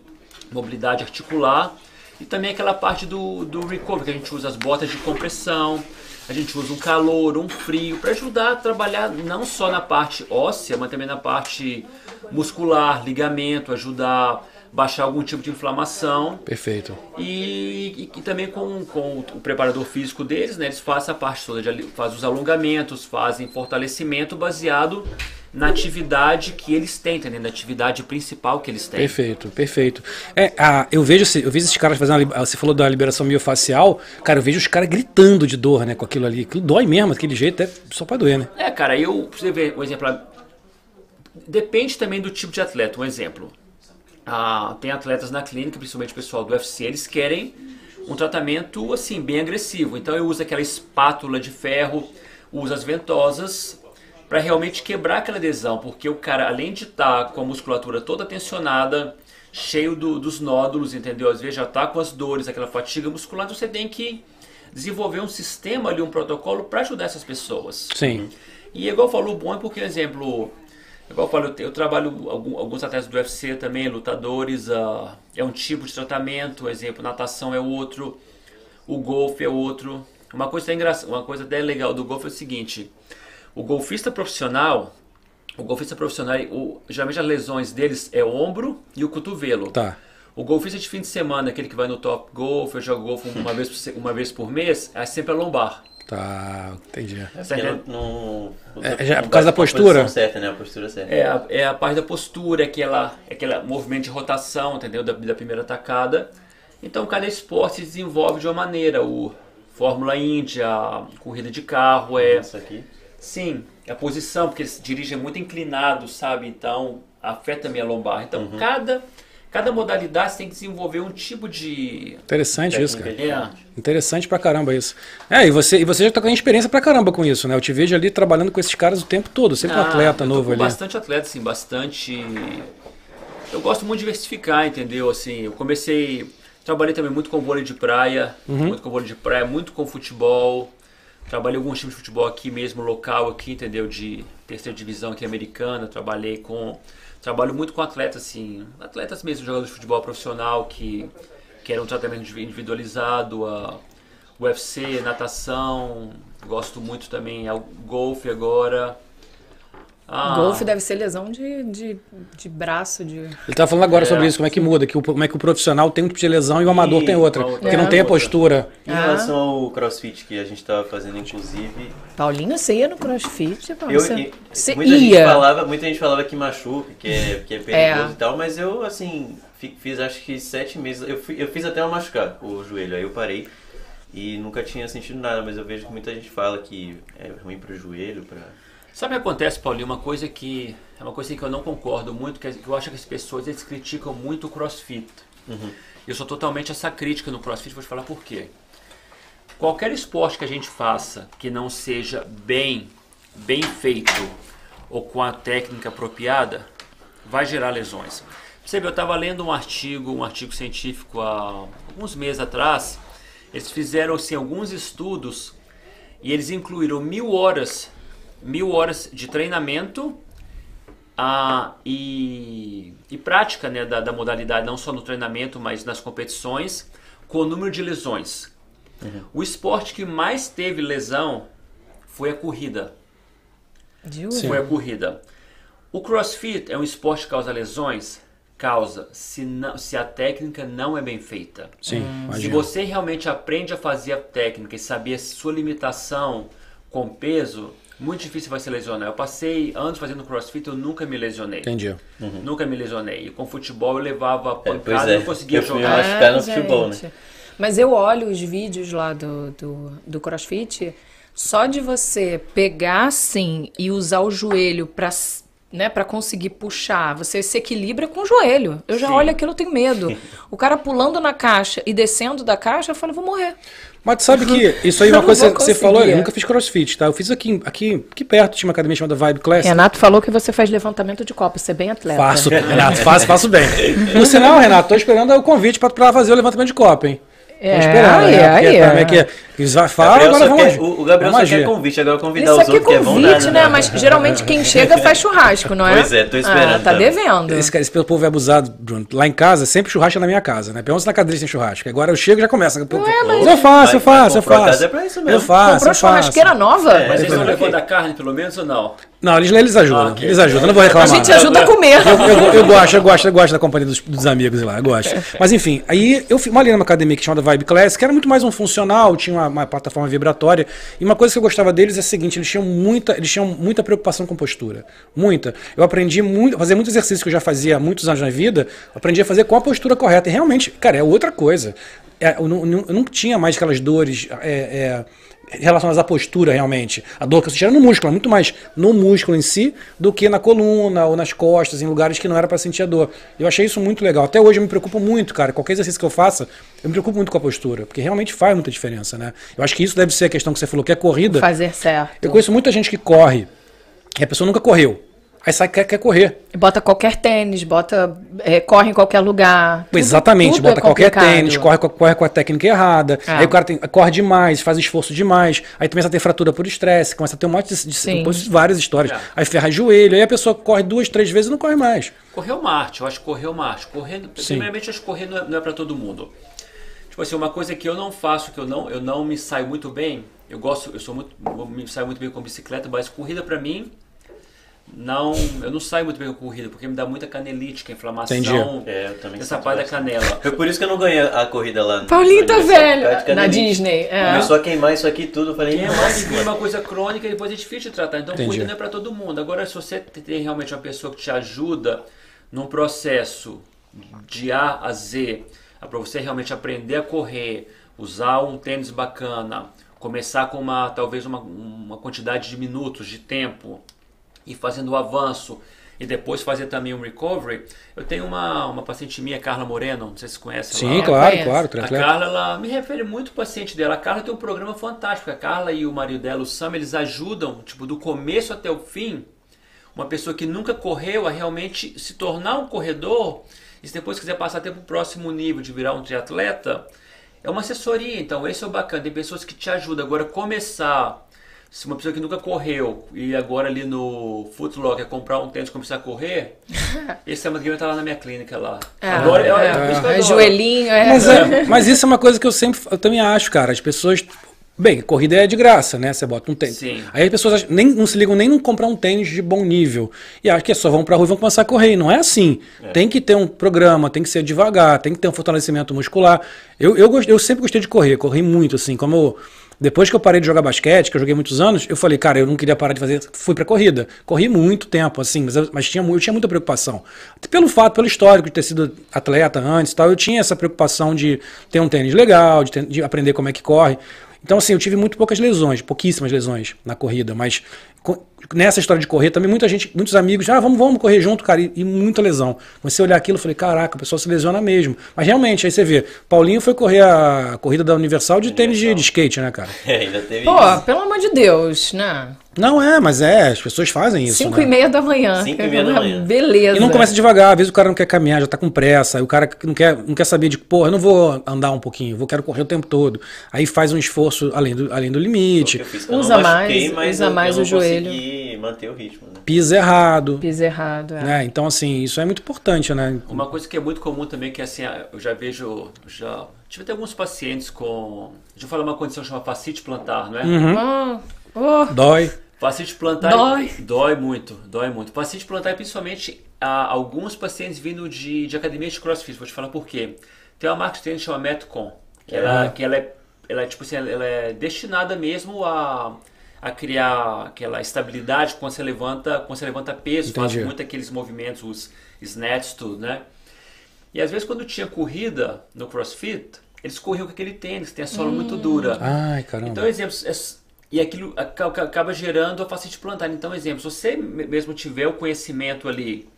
mobilidade articular e também aquela parte do, do recovery, que a gente usa as botas de compressão, a gente usa um calor, um frio, para ajudar a trabalhar não só na parte óssea, mas também na parte muscular, ligamento, ajudar baixar algum tipo de inflamação. Perfeito. E, e- e também com, com o preparador físico deles, né, eles fazem essa parte toda, de, fazem os alongamentos, fazem fortalecimento baseado na atividade que eles têm, entendeu? na atividade principal que eles têm. Perfeito, perfeito. É, a, eu vejo eu vejo esses caras fazendo. a Você falou da liberação miofacial, cara, eu vejo os caras gritando de dor, né, com aquilo ali. Aquilo dói mesmo, daquele jeito, é só pra doer, né? É, cara, eu, você ver, um exemplo, depende também do tipo de atleta, um exemplo. Ah, tem atletas na clínica, principalmente o pessoal do UFC, eles querem um tratamento, assim, bem agressivo. Então eu uso aquela espátula de ferro, uso as ventosas para realmente quebrar aquela adesão, porque o cara, além de estar com a musculatura toda tensionada, cheio do- dos nódulos, entendeu? Às vezes já está com as dores, aquela fatiga muscular, então você tem que desenvolver um sistema ali, um protocolo para ajudar essas pessoas. Sim. E igual falou, bom é porque, por exemplo, igual eu falo, eu trabalho alguns atletas do UFC também, lutadores, ah, é um tipo de tratamento, exemplo, natação é outro, o golfe é outro. Uma coisa até engraçada, uma coisa até legal do golfe é o seguinte, o golfista profissional, o golfista profissional, o, geralmente as lesões deles é o ombro e o cotovelo. Tá. O golfista de fim de semana, aquele que vai no top golf, eu jogo golfe uma vez por, uma vez por mês, é sempre a lombar. Tá, entendi. É entende? não, não, É, já é por causa da postura? certa, né? A postura certa. É a, é a parte da postura, é aquela, é aquela movimento de rotação, entendeu? Da, da primeira tacada. Então cada esporte se desenvolve de uma maneira. O Fórmula Indy, a corrida de carro é. Essa aqui. Sim, a posição, porque eles dirigem muito inclinado, sabe? Então afeta a minha lombar. Então cada, cada modalidade tem que desenvolver um tipo de. Interessante isso, cara. É, Interessante pra caramba isso. É, e você, e você já tá com experiência pra caramba com isso, né? Eu te vejo ali trabalhando com esses caras o tempo todo, sempre um Ah, atleta eu tô novo ali. Bastante atleta, assim, bastante. Eu gosto muito de diversificar, entendeu? Assim, eu comecei. Trabalhei também muito com vôlei de praia, Uhum. muito com vôlei de praia, muito com futebol. Trabalhei alguns times de futebol aqui mesmo, local aqui, entendeu? De terceira divisão aqui americana. Trabalhei com. Trabalho muito com atletas, assim. Atletas mesmo, jogadores de futebol profissional que querem um tratamento individualizado, a UFC, natação. Gosto muito também, ao golfe agora. Ah, Golfe deve ser lesão de, de, de braço, de. Ele tá falando agora É, sobre isso, como é que muda, que o, como é que o profissional tem um tipo de lesão e o amador E tem outra. outra- Porque não É. tem a postura. Em relação ao crossfit que a gente tava fazendo, inclusive, Paulinho, você ia no crossfit? Paulo? eu, você você muita, gente ia. falava, muita gente falava que machuca, que é, que é perigoso e tal, mas eu, assim, fi- fiz acho que sete meses. Eu, fui- eu fiz até eu machucar o joelho, aí eu parei e nunca tinha sentido nada, mas eu vejo que muita gente fala que é ruim pro joelho, pra. Sabe o que acontece, Paulinho? Uma coisa que é uma coisa que eu não concordo muito, que, que eu acho que as pessoas eles criticam muito o CrossFit. Eu sou totalmente essa crítica no CrossFit, vou te falar por quê. Qualquer esporte que a gente faça que não seja bem, bem feito ou com a técnica apropriada, vai gerar lesões. Você vê, eu estava lendo um artigo, um artigo científico há alguns meses atrás. Eles fizeram assim, alguns estudos e eles incluíram mil horas, mil horas de treinamento ah, e, e prática né, da, da modalidade, não só no treinamento, mas nas competições, com o número de lesões. O esporte que mais teve lesão foi a corrida. Sim. Foi a corrida. O crossfit é um esporte que causa lesões? Causa, se, não, se a técnica não é bem feita. Sim, Se imagina. você realmente aprende a fazer a técnica e saber a sua limitação com peso, muito difícil vai se lesionar. Eu passei anos fazendo crossfit, eu nunca me lesionei. Entendi. Nunca me lesionei. E com futebol eu levava pois pancada e é. não conseguia Eu fui jogar. machucar no Ah, futebol, né? Mas eu olho os vídeos lá do, do, do CrossFit, só de você pegar assim e usar o joelho pra, s- né, pra conseguir puxar, você se equilibra com o joelho. Eu já Sim. olho aquilo, eu tenho medo. [LAUGHS] O cara pulando na caixa e descendo da caixa, eu falo, vou morrer. Mas tu sabe que [LAUGHS] isso aí é uma coisa que você falou, eu nunca fiz crossfit, tá? Eu fiz aqui, aqui, aqui perto, tinha uma academia chamada Vibe Class. Renato falou que você faz levantamento de copo, você é bem atleta. Faço, [LAUGHS] Renato, faço, faço bem. No sinal, Renato, tô esperando o convite pra, pra fazer o levantamento de copa, hein? É, esperando, né? Porque aí. Como é que é? Eles vai- falam, Gabriel agora vamos quer- o, o Gabriel vamos só quer convite, agora convidar Isso os aqui é outros que é vão convite, nada, né? Mas geralmente quem chega faz churrasco, não é? Pois é, tô esperando Ah, tá também. devendo. Esse, cara, esse povo é abusado, Bruno. Lá em casa, sempre churrasco é na minha casa, né? Pergunta se na cadeira tem churrasco. Agora eu chego e já começa. Pô, mas- Eu faço, eu faço, eu faço. casa é pra isso mesmo. Eu faço, Comprou eu faço. churrasqueira nova? Mas eles É, estão eu- levando a carne, pelo menos, ou não? Não, eles, eles ajudam, Ah, ok. eles ajudam, não vou reclamar. A gente ajuda a comer. Eu, eu- eu gosto, eu gosto, eu gosto da companhia dos, dos amigos lá, eu gosto. Mas enfim, aí eu fui ali numa academia que chamada Vibe Class, que era muito mais um funcional, tinha uma, uma plataforma vibratória. E uma coisa que eu gostava deles é a seguinte: eles tinham muita, eles tinham muita preocupação com postura. Muita. Eu aprendi muito, fazer muito exercício que eu já fazia há muitos anos na vida, aprendi a fazer com a postura correta. E realmente, cara, é outra coisa. É, eu, não, não- eu não tinha mais aquelas dores. é, é, relacionadas à postura realmente. A dor que eu sentia era no músculo, muito mais no músculo em si do que na coluna ou nas costas, em lugares que não era para sentir a dor. Eu achei isso muito legal. Até hoje eu me preocupo muito, cara. Qualquer exercício que eu faça, eu me preocupo muito com a postura, porque realmente faz muita diferença, né? Eu acho que isso deve ser a questão que você falou, que é corrida. Fazer certo. Eu conheço muita gente que corre e a pessoa nunca correu. Aí sai quer, quer correr. Bota qualquer tênis, bota. é, corre em qualquer lugar. Tudo- Exatamente, tudo é bota qualquer complicado. tênis, corre, com a- corre com a técnica errada, Ah. aí o cara tem- corre demais, faz esforço demais, aí começa a ter fratura por estresse, começa a ter um monte de, de- várias histórias. É. Aí ferra joelho, aí a pessoa corre duas, três vezes e não corre mais. Correr uma arte, eu acho que correr uma arte. Correr, primeiramente, eu acho que correr não é, não é para todo mundo. Tipo assim, uma coisa que eu não faço, que eu não, eu não me saio muito bem, eu gosto, eu sou muito, eu me saio muito bem com bicicleta, mas corrida pra mim, não, eu não saio muito bem com corrida, porque me dá muita canelite, que é inflamação, Entendi. É, eu também essa parte da canela. Foi por isso que eu não ganhei a corrida lá. no- Paulinho tá velho. Na. Disney. É. Começou a queimar isso aqui tudo, eu falei, é de mano. uma coisa crônica, depois é difícil de tratar. Então, Entendi. corrida não é para todo mundo. Agora, se você tem realmente uma pessoa que te ajuda num processo de A a Z, para você realmente aprender a correr, usar um tênis bacana, começar com uma talvez uma, uma quantidade de minutos de tempo e fazendo o avanço e depois fazer também um recovery. Eu tenho uma, uma paciente minha, Carla Moreno, não sei se você conhece. Sim, ela. claro, conheço. claro. A. Carla, ela me refere muito ao paciente dela. A Carla tem um programa fantástico. A Carla e o marido dela, o Sam, eles ajudam, tipo, do começo até o fim, uma pessoa que nunca correu a realmente se tornar um corredor e se depois quiser passar até para o próximo nível de virar um triatleta, é uma assessoria. Então, esse é o bacana. Tem pessoas que te ajudam. Agora, começar... Se uma pessoa que nunca correu e agora ali no Footlocker comprar um tênis e começar a correr, [LAUGHS] esse é uma que tá lá na minha clínica lá. É, Adoro- é- é é, adoro. joelhinho, é. Mas, é- mas isso é uma coisa que eu sempre eu também acho, cara. As pessoas. Bem, corrida é de graça, né? Você bota um tênis. Sim. Aí as pessoas nem, não se ligam nem em comprar um tênis de bom nível. E acham que só vão pra rua e vão começar a correr. E não é assim. Tem que ter um programa, tem que ser devagar, tem que ter um fortalecimento muscular. Eu, eu, eu sempre gostei de correr, corri muito, assim. Como eu- depois que eu parei de jogar basquete, que eu joguei muitos anos, eu falei, cara, eu não queria parar de fazer. Fui pra corrida. Corri muito tempo, assim, mas, eu, mas tinha, eu tinha muita preocupação. Pelo fato, pelo histórico de ter sido atleta antes e tal, eu tinha essa preocupação de ter um tênis legal, de, ter- de aprender como é que corre. Então, assim, eu tive muito poucas lesões, pouquíssimas lesões na corrida, mas nessa história de correr também muita gente, muitos amigos, ah, vamos, vamos correr junto, cara, e, e muita lesão. Comecei a olhar aquilo e falei, caraca, o pessoal se lesiona mesmo. Mas realmente, aí você vê, Paulinho foi correr a corrida da Universal de tênis de, de skate, né, cara? [LAUGHS] É, ainda teve Pô, isso. pelo amor de Deus, né? Não é, mas é, as pessoas fazem isso. Cinco né? e meia da manhã. Cinco e meia da manhã. Beleza. E não começa devagar, às vezes o cara não quer caminhar, já tá com pressa, aí o cara não quer, não quer saber de, porra, eu não vou andar um pouquinho, eu vou quero correr o tempo todo. Aí faz um esforço além do, além do limite, fiz Usa não machuquei, mais, usa mais o não joelho. consegui manter o ritmo, né? pisa errado. Pisa errado, é. né? Então, assim, isso é muito importante, né? Uma coisa que é muito comum também, que assim, eu já vejo, já tive até alguns pacientes com, deixa eu falar uma condição chamada fascite plantar, não é? Uhum. Ah, oh, Dói. Fascite plantar Dói. dói muito, dói muito. Fascite plantar é principalmente a, alguns pacientes vindo de, de academias de crossfit, vou te falar por quê. Tem uma marca de tênis chamada Metcon, que, ela, que ela, é, ela, é, tipo assim, ela é destinada mesmo a, a criar aquela estabilidade quando você levanta, quando você levanta peso, faz Entendi. muito aqueles movimentos, os snatches, tudo, né? E às vezes quando tinha corrida no crossfit, eles corriam com aquele tênis, que tem a sola muito dura. Ai, caramba. Então, exemplos, é- e aquilo aca- aca- acaba gerando a facite plantar. Então, exemplo, se você me- mesmo tiver o conhecimento ali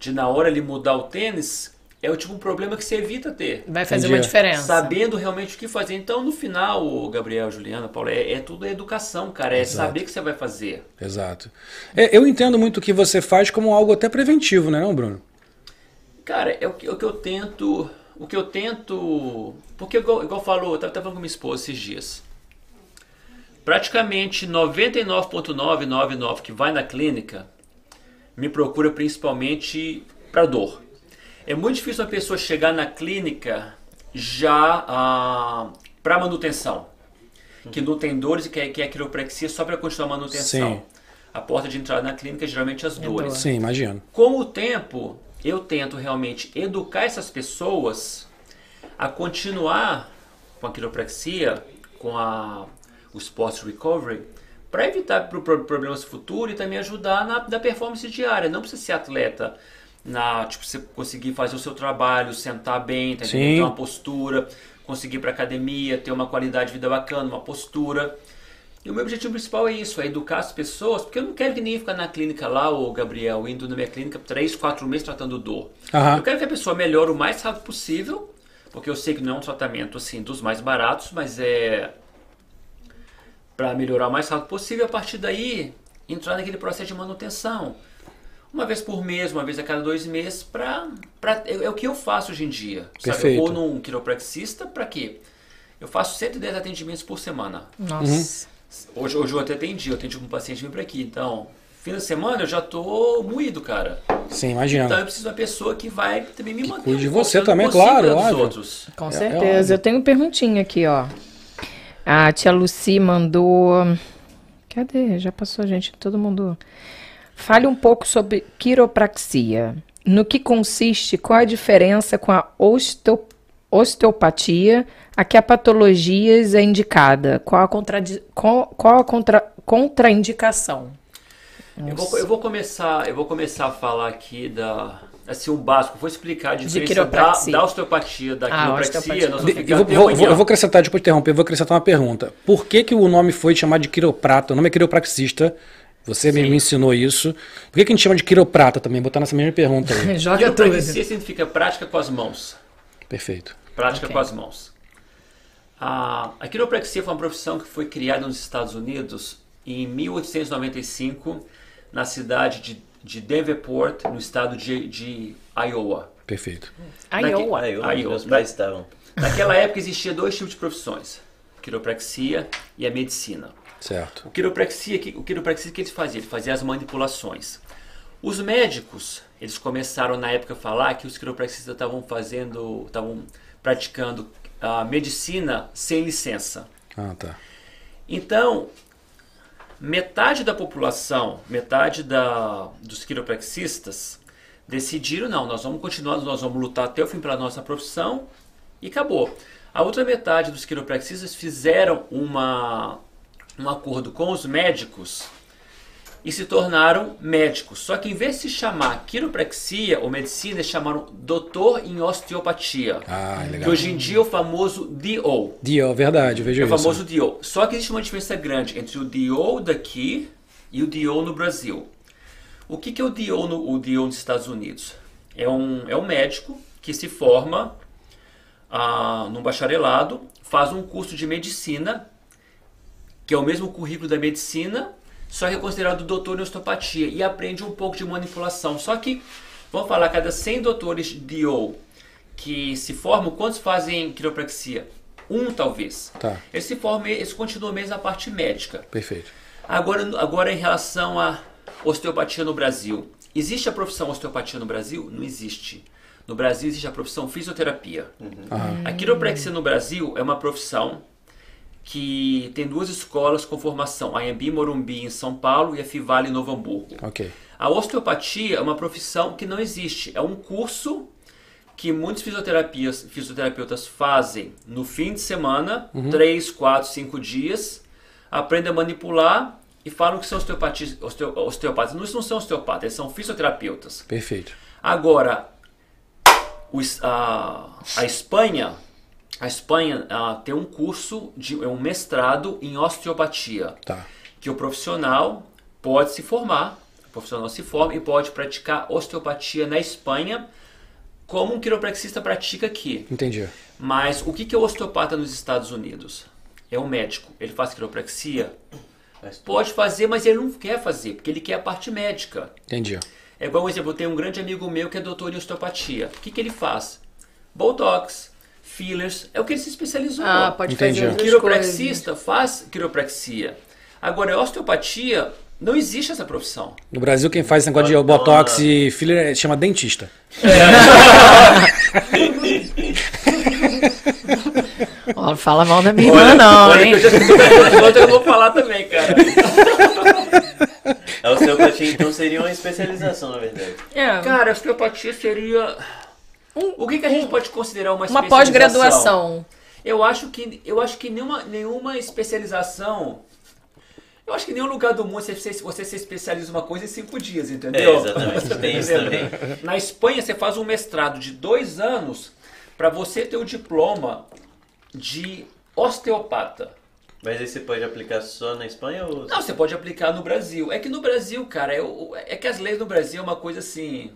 de na hora ali mudar o tênis, é o tipo de problema que você evita ter. vai fazer Entendi. uma diferença. Sabendo realmente o que fazer. Então, no final, o Gabriel, Juliana, Paulo, é, é tudo educação, cara. É Exato. saber o que você vai fazer. Exato. É, eu entendo muito o que você faz como algo até preventivo, né, não, Bruno? Cara, é o que, é o que eu tento. O que eu tento. Porque, igual, igual falou, eu tava tava falando com minha esposa esses dias. Praticamente 99,999 que vai na clínica me procura principalmente para dor. É muito difícil uma pessoa chegar na clínica já ah, para manutenção. Que não tem dores e quer, quer quiropraxia só para continuar a manutenção. Sim. A porta de entrada na clínica é geralmente as dores. Sim, imagino. Com o tempo, eu tento realmente educar essas pessoas a continuar com a quiropraxia, com a, o sports recovery, para evitar pro- pro- problemas futuros e também ajudar na, na performance diária. Não precisa ser atleta na tipo você conseguir fazer o seu trabalho, sentar bem, tá ter uma postura, conseguir ir para academia, ter uma qualidade de vida bacana, uma postura. E o meu objetivo principal é isso, é educar as pessoas, porque eu não quero que ninguém fique na clínica lá, o Gabriel, indo na minha clínica três, quatro meses tratando dor. Aham. Eu quero que a pessoa melhore o mais rápido possível, porque eu sei que não é um tratamento assim dos mais baratos, mas é para melhorar o mais rápido possível. A partir daí, entrar naquele processo de manutenção, uma vez por mês, uma vez a cada dois meses, para é, é o que eu faço hoje em dia. Sabe? Eu vou num quiropraxista para quê? Eu faço 110 atendimentos por semana. Nossa. Hoje, hoje eu até atendi, eu atendi um paciente vir para aqui. Então, fim de semana eu já tô moído, cara. Sim, imagino. Então eu preciso de uma pessoa que vai também me manter. cuide de você também, claro, dos outros. Com É- é certeza. óbvio. eu tenho perguntinha aqui, ó. A tia Lucy mandou. Cadê? Já passou, gente. Todo mundo. Fale um pouco sobre quiropraxia. No que consiste, qual a diferença com a osteo- osteopatia, a que a patologias é indicada? Qual a, contradi- qual, qual a contra- contraindicação? Eu vou, eu vou começar, eu vou começar a falar aqui da, assim, um básico. Vou explicar a diferença da, da osteopatia, da Ah, quiropraxia. osteopatia. Nós vamos De- ficar eu, vou, vou- eu vou acrescentar, desculpa interromper, eu vou acrescentar uma pergunta. Por que, que o nome foi chamado de quiroprata? O nome é quiropraxista. Você me, Sim. me ensinou isso. Por que, que a gente chama de quiroprata também? Botar nessa mesma pergunta aí. [LAUGHS] Joga tudo. Quiropraxia significa prática com as mãos. Perfeito. Prática Ok. com as mãos. A, a quiropraxia foi uma profissão que foi criada nos Estados Unidos em 1895, na cidade de, de Davenport, no estado de, de Iowa. Perfeito. Iowa. Meus ó, pais estavam. Naquela época existia dois tipos de profissões: a quiropraxia e a medicina. Certo. O quiropraxia, o quiropraxia que eles faziam? Ele fazia as manipulações. Os médicos, eles começaram na época a falar que os quiropraxistas estavam fazendo, estavam praticando a medicina sem licença. Ah, tá. Então, metade da população, metade da, dos quiropraxistas decidiram, não, nós vamos continuar, nós vamos lutar até o fim pela nossa profissão e acabou. A outra metade dos quiropraxistas fizeram uma, um acordo com os médicos e se tornaram médicos. Só que em vez de se chamar quiropraxia ou medicina, eles chamaram doutor em osteopatia. Ah, que legal. hoje em dia é o famoso DO. Dio, verdade, vejo É o isso. famoso DO. Só que existe uma diferença grande entre o DO daqui e o DO no Brasil. O que, que é o DO, no, o DO nos Estados Unidos? É um, é um médico que se forma ah, num bacharelado, faz um curso de medicina, que é o mesmo currículo da medicina, só que é considerado doutor em osteopatia e aprende um pouco de manipulação. Só que, vamos falar, cada 100 doutores DO que se formam, quantos fazem quiropraxia? Um, talvez. Tá. Eles se formam, eles continuam mesmo na parte médica. Perfeito. Agora, agora em relação à osteopatia no Brasil. Existe a profissão osteopatia no Brasil? Não existe. No Brasil existe a profissão fisioterapia. A quiropraxia no Brasil é uma profissão que tem duas escolas com formação, a Embi Morumbi em São Paulo e a Fivale em Novo Hamburgo. Ok. A osteopatia é uma profissão que não existe. É um curso que muitos fisioterapias, fisioterapeutas fazem no fim de semana, três, quatro, cinco dias, aprendem a manipular e falam que são osteopatis, osteo, osteopatas. Não, não são osteopatas, eles são fisioterapeutas. Perfeito. Agora, o a, a Espanha, a Espanha tem um curso, de, é um mestrado em osteopatia Tá. que o profissional pode se formar, o profissional se forma e pode praticar osteopatia na Espanha, como um quiropraxista pratica aqui. Entendi. Mas o que que é o osteopata nos Estados Unidos? É um médico. Ele faz quiropraxia? Pode fazer, mas ele não quer fazer, porque ele quer a parte médica. Entendi. É igual um exemplo, eu tenho um grande amigo meu que é doutor em osteopatia. O que, que ele faz? Botox, fillers, é o que ele se especializou. Ah, pode Entendi. fazer quiropraxista faz quiropraxia. Agora, a osteopatia, não existe essa profissão. No Brasil, quem faz esse negócio de botox e filler é- chama dentista. [LAUGHS] Ó, não fala mal da minha irmã, não, olha hein? que eu já eu vou falar também, cara. A osteopatia, então, seria uma especialização, na verdade. É, Cara, a osteopatia seria... o que, que a gente pode considerar uma uma pós-graduação. Eu acho que, eu acho que nenhuma, nenhuma especialização... Eu acho que nenhum lugar do mundo você, você, se especializa em uma coisa em cinco dias, entendeu? É, exatamente. [LAUGHS] Tem isso também. Na Espanha, você faz um mestrado de dois anos para você ter o diploma de osteopata. Mas aí você pode aplicar só na Espanha ou... Não, você pode aplicar no Brasil. É que no Brasil, cara, é, é que as leis no Brasil é uma coisa assim.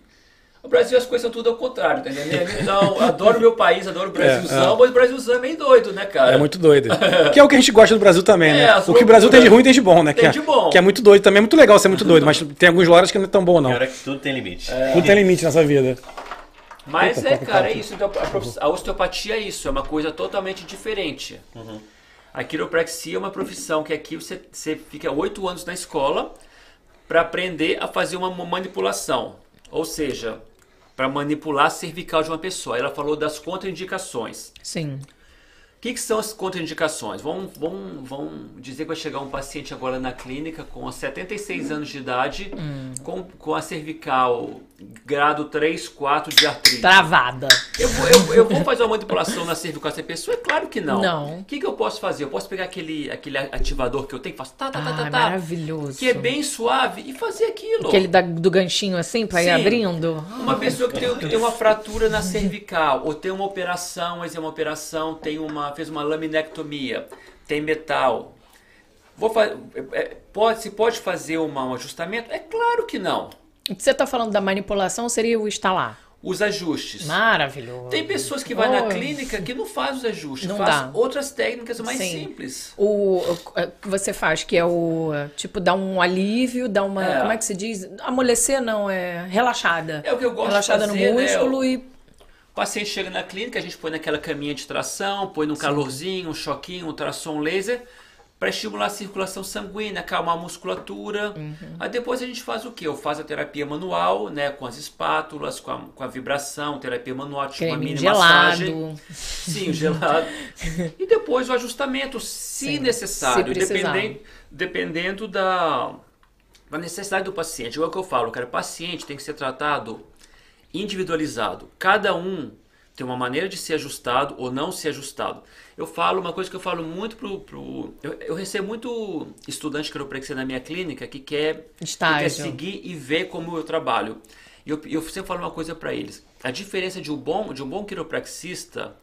No Brasil as coisas são tudo ao contrário, entendeu? Então, adoro meu país, adoro o Brasilzão, é. mas o Brasilzão é meio doido, né, cara? É muito doido. [LAUGHS] que é o que a gente gosta do Brasil também, né? É, as o que o Brasil tem de ruim tem de bom, né? Tem que, é- de bom. que é muito doido também. É muito legal ser muito doido, mas tem alguns lugares que não é tão bom, não. Hora que tudo tem limite. Tudo tem limite nessa vida. Mas Eita, é, cara, é isso. Então, a, a osteopatia é isso, é uma coisa totalmente diferente. A quiropraxia é uma profissão que aqui você, você fica oito anos na escola para aprender a fazer uma ma- manipulação. Ou seja, para manipular a cervical de uma pessoa. Ela falou das contraindicações. Sim. Que, que são as contraindicações? Vamos, vamos, vamos dizer que vai chegar um paciente agora na clínica com 76 anos de idade, com, com a cervical grado 3, 4 de artrite. Travada. Eu, vou- eu, eu vou fazer uma manipulação na cervical dessa pessoa? É claro que não. Não. O que, que eu posso fazer? Eu posso pegar aquele, aquele ativador que eu tenho, faço tá, tá, tá, Ah, tá, tá, maravilhoso. que é bem suave e fazer aquilo. Aquele da- do ganchinho assim, pra ir Sim. abrindo. Uma pessoa que tem, que tem uma fratura na cervical, ou tem uma operação, mas é uma operação, tem uma, fez uma laminectomia, tem metal. Vou fa- é, é, pode, se pode fazer uma- um ajustamento? É claro que não. O que você tá falando da manipulação seria o instalar. Os ajustes. Maravilhoso. Tem pessoas que vão na clínica que não faz os ajustes, Não faz dá. outras técnicas mais Sim. simples. O, o que você faz, que é o tipo, dar um alívio, dar uma. É. Como é que se diz? Amolecer não, é relaxada. É o que eu gosto de relaxada fazer, no né? músculo e. O paciente chega na clínica, a gente põe naquela caminha de tração, põe num calorzinho, um choquinho, um ultrassom laser, para estimular a circulação sanguínea, acalmar a musculatura. Uhum. Aí depois a gente faz o quê? Eu faço a terapia manual, né, com as espátulas, com a, com a vibração, terapia manual, tipo uma Creme mini gelado. massagem. [LAUGHS] Sim, o gelado. e depois o ajustamento, se Sim, necessário, se dependendo, dependendo da, da necessidade do paciente. Igual que eu falo, cara, o paciente tem que ser tratado individualizado. Cada um tem uma maneira de ser ajustado ou não ser ajustado. Eu falo uma coisa que eu falo muito pro. pro eu, eu recebo muito estudante de quiropraxia na minha clínica que quer, que quer seguir e ver como eu trabalho. E eu, eu sempre falo uma coisa para eles. A diferença de um bom, de um bom quiropraxista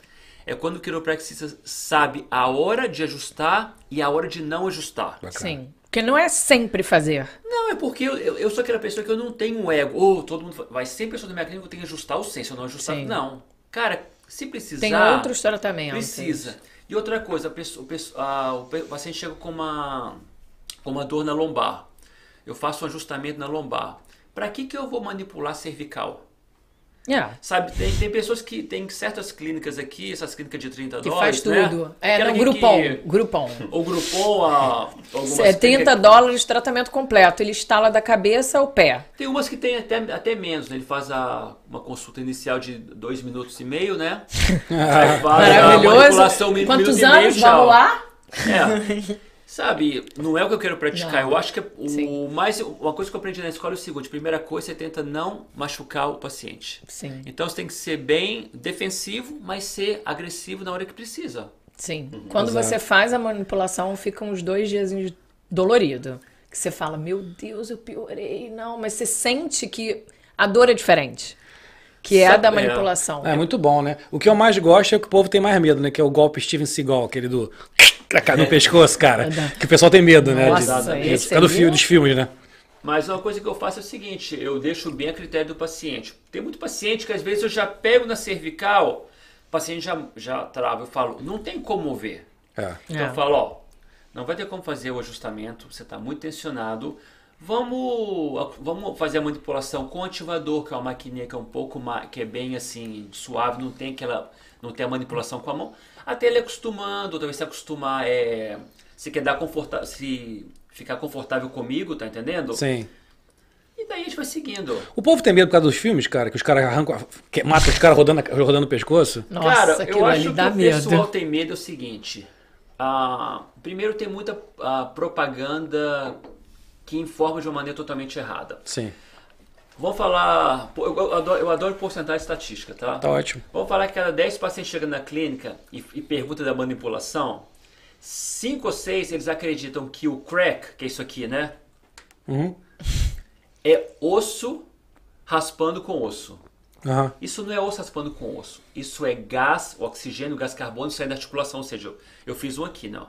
é quando o quiropraxista sabe a hora de ajustar e a hora de não ajustar. Sim. Porque não é sempre fazer. Não, é porque eu, eu, eu sou aquela pessoa que eu não tenho um ego. Ou todo mundo vai ser pessoa da minha clínica, eu tenho que ajustar o senso, eu não ajustar. Sim. Não. Cara, se precisar. Tem outros tratamentos. Precisa. E outra coisa, a pessoa, a- o paciente chega com uma, com uma dor na lombar. Eu faço um ajustamento na lombar. Para que, que eu vou manipular cervical? É. Sabe, tem, tem pessoas que tem certas clínicas aqui, essas clínicas de 30 Que dólares. faz né? tudo. É, Aquela não, que- que- Groupon. Ou Groupon, a, É 30 clínicas- dólares, tratamento completo. Ele instala da cabeça ao pé. Tem umas que tem até, até menos, né? Ele faz a, uma consulta inicial de dois minutos e meio, né? [LAUGHS] Aí faz a Maravilhoso. manipulação, Quantos minuto meio, anos? Vamos lá? É. [LAUGHS] Sabe, não é o que eu quero praticar. Não. Eu acho que é o Sim. mais. Uma coisa que eu aprendi na escola é o seguinte: primeira coisa, você tenta não machucar o paciente. Sim. Então você tem que ser bem defensivo, mas ser agressivo na hora que precisa. Sim. Quando Exato. você faz a manipulação, fica uns dois dias dolorido. Que você fala, meu Deus, eu piorei. Não, mas você sente que a dor é diferente. Que é a da é. manipulação. É muito bom, né? O que eu mais gosto é o que o povo tem mais medo, né? Que é o golpe Steven Seagal, aquele do. [LAUGHS] no pescoço, cara. Que o pessoal tem medo, né? Nossa, de, de, é do aí fi- é- dos filmes, né? Mas uma coisa que eu faço é o seguinte, eu deixo bem a critério do paciente. Tem muito paciente que às vezes eu já pego na cervical, o paciente já, já trava, eu falo, não tem como mover. É. Então É. eu falo, ó, não vai ter como fazer o ajustamento, você está muito tensionado. Vamos, vamos fazer a manipulação com ativador, que é uma maquininha que é um pouco mais, que é bem assim, suave, não tem aquela, não tem a manipulação com a mão. Até ele acostumando, talvez se acostumar, é, se quer dar confortável, se ficar confortável comigo, tá entendendo? Sim. E daí a gente vai seguindo. O povo tem medo por causa dos filmes, cara, que os caras arrancam, que matam os caras rodando, rodando o pescoço. Nossa, Cara, eu acho que o medo. pessoal tem medo é o seguinte. ah, primeiro tem muita ah, propaganda que informa de uma maneira totalmente errada. Sim. Vamos falar. Eu, adoro, eu adoro porcentagem estatística, tá? Tá ótimo. Vamos falar que cada 10 pacientes chegam na clínica e, e pergunta da manipulação. 5 ou 6 eles acreditam que o crack, que é isso aqui, né? Uhum. É osso raspando com osso. Aham. Isso não é osso raspando com osso. Isso é gás, oxigênio, gás carbônico saindo da articulação. Ou seja, eu- eu fiz um aqui, não.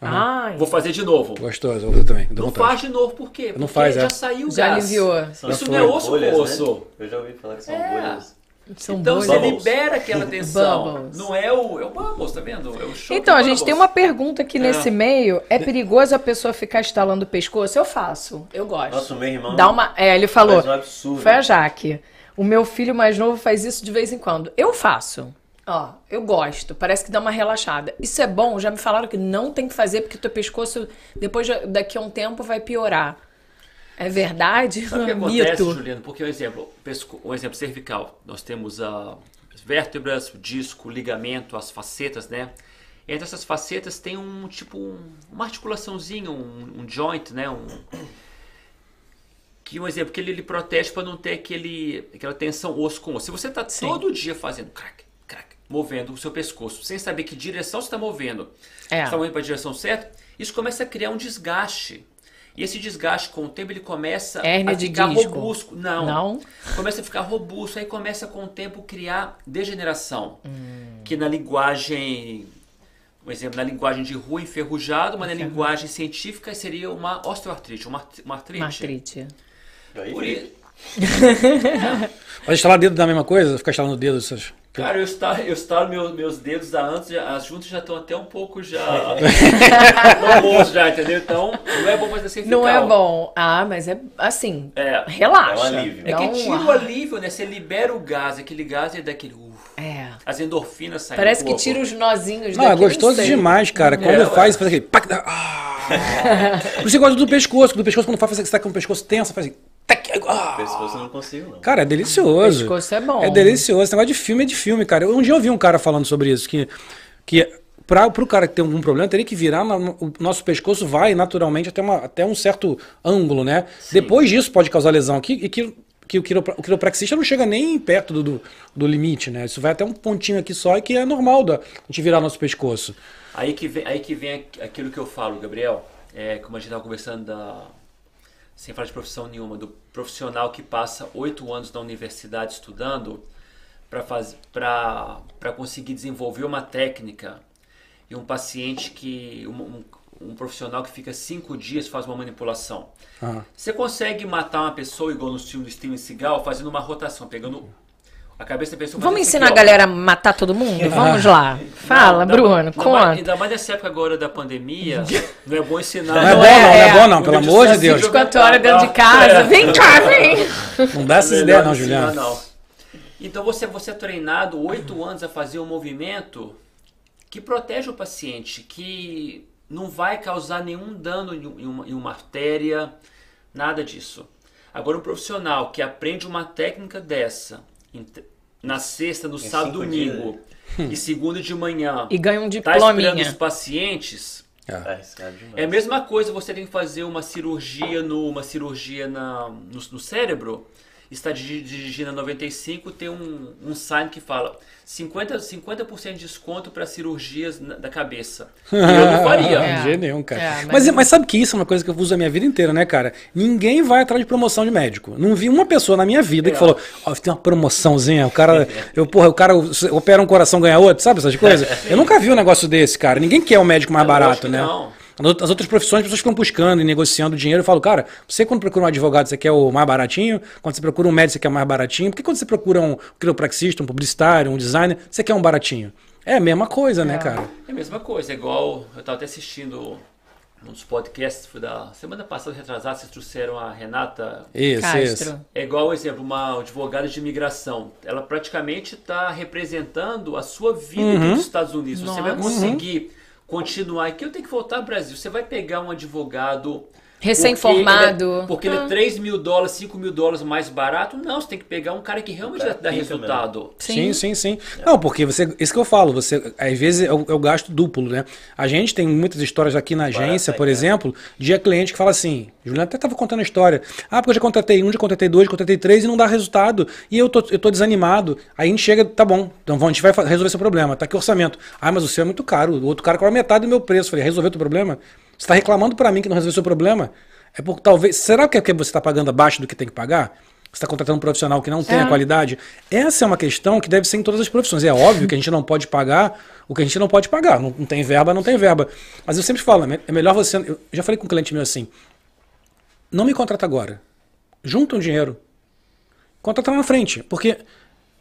Ai, Vou fazer de novo. Gostoso, eu também. Não vontade. faz de novo, por quê? Porque Não faz, já é. saiu o já gás. aliviou. Isso não é osso bolhas, com né? osso. Eu já ouvi falar que são É. bolhas. São Então boas. você Bubbles. libera aquela [LAUGHS] tensão. Bubbles. Não é o, é o bubbles, tá vendo? É o choque Então, a bubbles. gente tem uma pergunta aqui É. nesse meio. É perigoso a pessoa ficar estalando o pescoço? Eu faço. Eu gosto. Nossa, o meu irmão Dá uma. É, ele falou. faz um absurdo. Foi a Jaque. O meu filho mais novo faz isso de vez em quando. Eu faço. Ó, eu gosto. Parece que dá uma relaxada. Isso é bom. Já me falaram que não tem que fazer porque teu pescoço, depois de- daqui a um tempo, vai piorar. É verdade? Sabe o que [LAUGHS] acontece, Mito. Juliano? Porque, um exemplo, um exemplo cervical. Nós temos a- as vértebras, o disco, o ligamento, as facetas, né? Entre essas facetas tem um tipo um- uma articulaçãozinha, um, um joint, né? Um, que um exemplo que ele, ele protege para não ter aquele, aquela tensão osso com osso. Se você está todo dia fazendo crack, movendo o seu pescoço, sem saber que direção você está movendo, É. você está movendo para a direção certa, isso começa a criar um desgaste. E esse desgaste, com o tempo, ele começa Hérnia a ficar robusto. Não. Não? Começa a ficar robusto, aí começa com o tempo criar degeneração. Hum. Que na linguagem, um exemplo, na linguagem de rua, enferrujado, mas na linguagem científica seria uma osteoartrite, uma, uma artrite. Uma artrite. Aí, Por Felipe, i- Vai instalar dedo da mesma coisa? Ficar instalando dedo? Essas... Cara, eu estalo, eu estalo meu- meus dedos da antes, as juntas já estão até um pouco já. [LAUGHS] Famoso já, entendeu? Então, não é bom fazer sem Não é bom. Ah, mas é assim. É. Relaxa. É um alívio. É que um- tira o alívio, né? Você libera o gás, aquele gás é daquele. uf, É. as endorfinas saem Parece que tira os nozinhos Não, é gostoso demais, cara. Quando É, faz, faz aquele. Ah! [LAUGHS] Por isso eu gosto do pescoço. Do pescoço, quando faz, você tá com o pescoço tenso, faz assim. Ah! pescoço eu não consigo, não. Cara, é delicioso. Pescoço é bom. É delicioso. Esse negócio de filme é de filme, cara. Um dia eu vi um cara falando sobre isso, que, que pra, pro cara que tem algum problema, teria que virar, na- o nosso pescoço vai naturalmente até, uma, até um certo ângulo, né? Depois disso pode causar lesão aqui e que, que o, quiropra, o quiropraxista não chega nem perto do, do, do limite, né? Isso vai até um pontinho aqui só e que é normal da, a gente virar nosso pescoço. Aí que vem, aí que vem aqu- aquilo que eu falo, Gabriel. É, como a gente estava conversando da. Sem falar de profissão nenhuma, do profissional que passa oito anos na universidade estudando para conseguir desenvolver uma técnica e um paciente que. Um, um- um profissional que fica cinco dias faz uma manipulação. Ah. Você consegue matar uma pessoa igual no filme do Steven Seagal fazendo uma rotação, pegando a cabeça da pessoa. Vamos ensinar a galera a matar todo mundo? Vamos lá. Fala, Não, Bruno, ainda mais- conta. Ainda mais nessa época agora da pandemia, [LAUGHS] não é bom ensinar. Não é bom, Não é, não, não é é. bom, não, pelo amor de Deus. 24 horas dentro de casa. Vem cá, vem. Não dá essas ideias, não, Juliano. não. Então você, você é treinado oito anos a fazer um movimento que protege o paciente, que não vai causar nenhum dano em um- uma, em uma artéria, nada disso. Agora um profissional que aprende uma técnica dessa na sexta, no sábado, cinco domingo. e segunda de manhã. [LAUGHS] E ganha um tá esperando os pacientes? Demais. é a mesma coisa, você tem que fazer uma cirurgia no, uma cirurgia na, no, no cérebro, está diri- dirigindo a 95, tem um, um sign que fala 50%, 50 de desconto para cirurgias na- da cabeça. E eu não faria. [LAUGHS] É. De jeito nenhum, cara. É, mas- mas... Mas, sabe que isso é uma coisa que eu uso a minha vida inteira, né, cara? Ninguém vai atrás de promoção de médico. Não vi uma pessoa na minha vida que É. falou, ó, tem uma promoçãozinha, o cara, eu, porra, o cara opera um coração, ganha outro, sabe essas coisas? [LAUGHS] Eu nunca vi um negócio desse, cara. Ninguém quer um médico mais É, barato, que né? não. As outras profissões, as pessoas ficam buscando e negociando dinheiro. Eu falo, cara, você quando procura um advogado, você quer o mais baratinho? Quando você procura um médico, você quer o mais baratinho? Por que quando você procura um quiropraxista, um publicitário, um designer, você quer um baratinho? É a mesma coisa, né, cara? É a mesma coisa, é igual eu estava até assistindo um dos podcasts foi da semana passada, retrasada, vocês trouxeram a Renata Isso, isso. Castro. É igual, exemplo, uma advogada de imigração. Ela praticamente está representando a sua vida Uhum. aqui nos Estados Unidos. Você vai Nossa. conseguir continuar aqui. Eu tenho que voltar ao Brasil. Você vai pegar um advogado. Recém-formado. Porque, ele é, porque ele Ah. é 3 mil dólares, 5 mil dólares mais barato. Não, você tem que pegar um cara que realmente cara dá resultado. Sim, sim, sim. Não, porque você, isso que eu falo, você, às vezes é o, é o gasto duplo, né? A gente tem muitas histórias aqui na agência, Barato, por é. exemplo, de cliente que fala assim, Juliana até estava contando a história, ah, porque eu já contratei um, já contratei dois, já contratei três e não dá resultado, e eu tô, eu tô desanimado. Aí a gente chega, tá bom, então vamos, a gente vai resolver seu problema, tá aqui o orçamento. Ah, mas o seu é muito caro, o outro cara cobra metade do meu preço. Eu falei, resolveu teu problema? Você está reclamando para mim que não resolveu seu problema? É porque talvez, será que é porque você está pagando abaixo do que tem que pagar? Você está contratando um profissional que não tem É. a qualidade? Essa é uma questão que deve ser em todas as profissões. É óbvio que a gente não pode pagar o que a gente não pode pagar. Não, não tem verba, não tem verba. Mas eu sempre falo, é é melhor você. Eu já falei com um cliente meu assim: não me contrata agora. Junta um dinheiro. Contrata lá na frente. Porque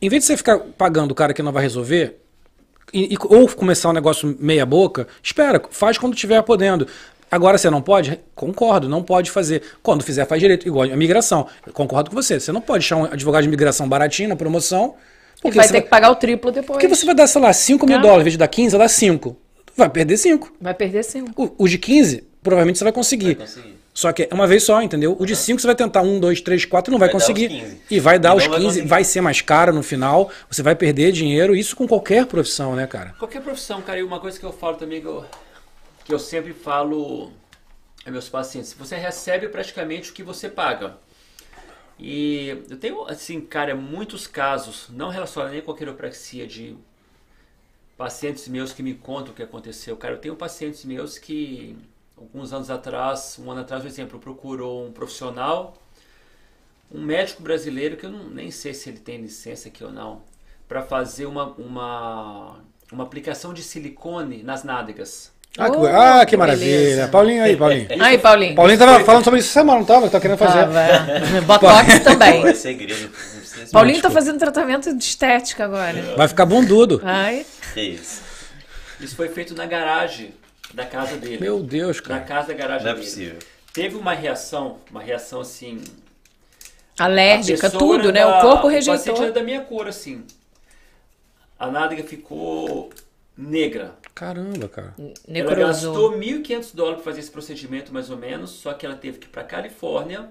em vez de você ficar pagando o cara que não vai resolver, e- e- ou começar um negócio meia boca, espera, faz quando estiver podendo. Agora você não pode? Concordo, não pode fazer. Quando fizer, faz direito. Igual a migração. Eu Concordo com você. Você não pode achar um advogado de imigração baratinho na promoção. E Porque vai você ter vai, que pagar o triplo depois. porque você vai dar, sei lá, 5 mil Ah. dólares, em vez de dar 15, vai dar 5. Vai perder 5. Vai perder cinco. O- Os de 15, provavelmente você vai conseguir. Vai conseguir. Só que é uma vez só, entendeu? O de 5 você vai tentar 1, 2, 3, 4 e não vai, Vai conseguir. os 15. E vai dar E os não vai 15, conseguir. vai ser mais caro no final, você vai perder dinheiro, isso com qualquer profissão, né, cara? Qualquer profissão, cara, e uma coisa que eu falo também, que eu, que eu sempre falo aos meus pacientes, você recebe praticamente o que você paga. E eu tenho, assim, cara, muitos casos, não relacionados nem com a quiropraxia, de pacientes meus que me contam o que aconteceu. Cara, eu tenho pacientes meus que, alguns anos atrás, um ano atrás, por exemplo, procurou um profissional, um médico brasileiro, que eu não, nem sei se ele tem licença aqui ou não, para fazer uma, uma, uma aplicação de silicone nas nádegas. Ah, que, Oh, ah, que maravilha. beleza. Paulinho aí, Paulinho. [LAUGHS] Aí, Paulinho. Paulinho tava falando sobre isso essa semana, não tava? Tá querendo fazer. Tava. [LAUGHS] Botox também. Pô, é segredo. Paulinho tá fazendo tratamento de estética agora. Vai ficar bundudo. Ai. Que isso. Isso foi feito na garagem da casa dele. Meu Deus, Na cara. casa da garagem Não é dele. possível. Teve uma reação, uma reação assim. Alérgica, tudo, era né? O da- corpo O paciente rejeitou. era da minha cor, assim. A nádega ficou negra. Caramba, cara. Ela Necrosou. gastou 1.500 dólares para fazer esse procedimento, mais ou menos, só que ela teve que ir para Califórnia,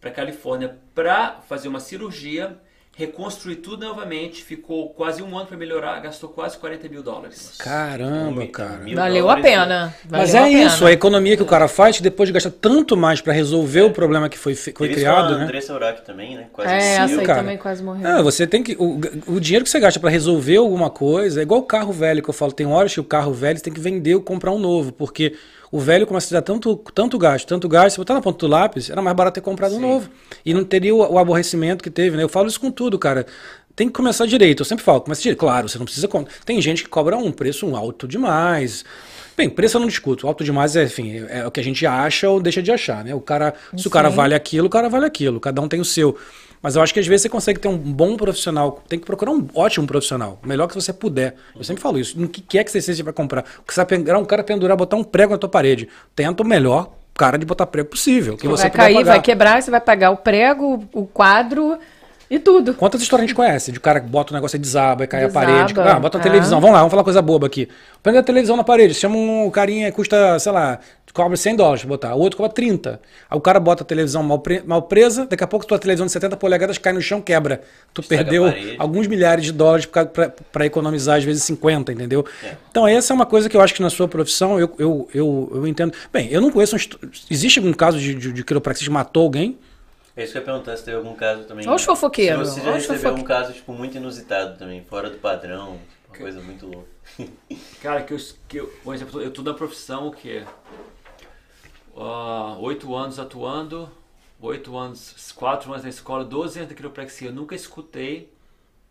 para Califórnia para fazer uma cirurgia, reconstruir tudo novamente, ficou quase um ano para melhorar, gastou quase 40 mil dólares. Caramba, cara. mil Valeu a pena. Mas Valeu é a pena. isso, a economia que o cara faz, que depois de gastar tanto mais pra resolver o problema que foi, foi Teve criado, né? Andressa Urach também, né? Quase É, essa aí cara. também quase morreu. Não, você tem que. O, o dinheiro que você gasta pra resolver alguma coisa é igual o carro velho que eu falo. Tem horas que o carro velho você tem que vender ou comprar um novo, porque o velho começa a te dar tanto, tanto gasto, tanto gasto. Se botar na ponta do lápis, era mais barato ter comprado um novo. E não teria o, o aborrecimento que teve, né? Eu falo isso com tudo, cara. Tem que começar direito. Eu sempre falo, começa direito. Claro, você não precisa. Tem gente que cobra um preço alto demais. Bem, preço eu não discuto. Alto demais é, enfim, é o que a gente acha ou deixa de achar, né? O cara, se o cara vale aquilo, o cara vale aquilo. Cada um tem o seu. Mas eu acho que às vezes você consegue ter um bom profissional. Tem que procurar um ótimo profissional. O melhor que você puder. Eu sempre falo isso. No que quer que você seja vai comprar. Que você vai pegar um cara pendurar, botar um prego na tua parede. Tenta o melhor cara de botar prego possível. Que você vai cair, vai quebrar, você vai pagar o prego, o quadro e tudo. Quantas histórias a gente conhece? De cara que bota o negócio e desaba, e cai Desaba, a parede. Ah, bota a é. televisão. Vamos lá, vamos falar coisa boba aqui. Prende a televisão na parede. Chama um carinha, custa, sei lá, cobra 100 dólares pra botar. O outro cobra 30. Aí o cara bota a televisão mal, pre- mal presa, daqui a pouco tua televisão de 70 polegadas cai no chão, quebra. Tu perdeu alguns milhares de dólares pra, pra, pra economizar, às vezes 50, entendeu? É. Então essa é uma coisa que eu acho que na sua profissão eu, eu, eu, eu entendo. Bem, eu não conheço... um Existe algum caso de, de, de quiropraxista que matou alguém? É isso que eu ia perguntar se teve algum caso também. Olha os fofoqueiros, Se você já recebeu fofoque- um caso, tipo, muito inusitado também, fora do padrão, uma coisa muito louca. [LAUGHS] Cara, que eu, que eu por exemplo, eu tô na profissão o quê? Ah, Oito anos atuando, oito anos, quatro anos na escola, 12 anos de quiropraxia. Eu nunca escutei,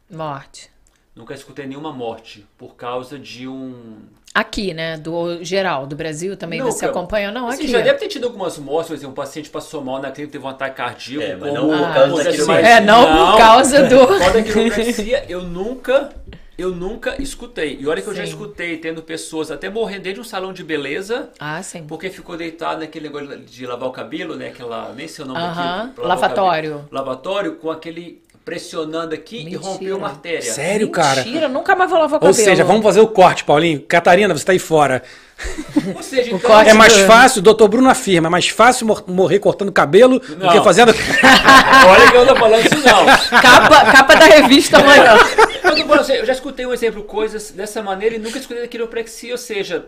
Morte. Nunca escutei nenhuma morte por causa de um. Aqui, né? Do geral, do Brasil também Não, você cara, acompanha? Não, Assim, aqui. já deve ter tido algumas mortes, por exemplo, um paciente passou mal na clínica, teve um ataque cardíaco. É, mas não por Ah, causa daquilo assim, mais. É, não por causa do- Por causa da quiropraxia, eu nunca, eu nunca escutei. E olha que eu já Sim. escutei tendo pessoas até morrendo dentro de um salão de beleza, Ah, sim. porque ficou deitado naquele negócio de lavar o cabelo, né? Aquela, nem sei o nome daquilo. lavar o lavatório. Lavatório, com aquele pressionando aqui e Mentira. rompeu uma artéria. Sério, cara? Mentira, nunca mais vou lavar o Ou cabelo. seja, vamos fazer o corte, Paulinho. Catarina, você tá aí fora. [LAUGHS] Ou seja, O então, corte É mais do- fácil, o doutor Bruno afirma, é mais fácil mor- morrer cortando cabelo do Não. que fazendo. [LAUGHS] olha que eu não tô falando isso não. Capa, capa da revista amanhã. Eu, assim, eu já escutei um exemplo, coisas dessa maneira e nunca escutei da quiropraxia, ou seja,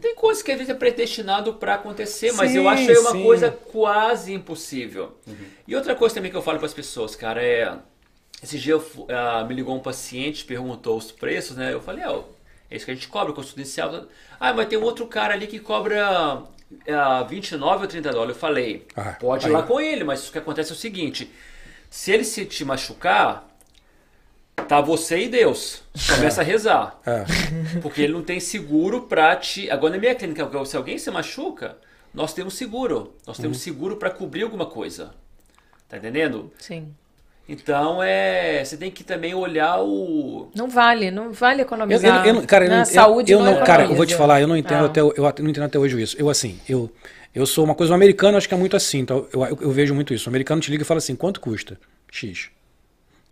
tem coisas que às vezes é predestinado para acontecer, mas eu Sim, acho aí uma sim. coisa quase impossível. E outra coisa também que eu falo para as pessoas, cara, é esse dia eu ah, me ligou um paciente, perguntou os preços, né? Eu falei, ó, é isso que a gente cobra, custo inicial. Ah, mas tem um outro cara ali que cobra ah, 29 ou 30 dólares. Eu falei, Ah, pode ir aí. lá com ele, mas o que acontece é o seguinte: se ele se te machucar, tá você e Deus. Começa a rezar. É. [LAUGHS] Porque ele não tem seguro pra te. Agora na minha clínica, se alguém se machuca, nós temos seguro. Nós Uhum. temos seguro pra cobrir alguma coisa. Tá entendendo? Sim. Então é. Você tem que também olhar o. Não vale, não vale Eu, economizar. eu- eu- cara, eu Na não, saúde eu, eu não, não, cara, eu vou te falar, eu não entendo Ah. até, eu não entendo até hoje isso. Eu assim, eu eu sou uma coisa o americano, acho que é muito assim, então eu, eu, eu vejo muito isso. O americano te liga e fala assim: "Quanto custa?" X.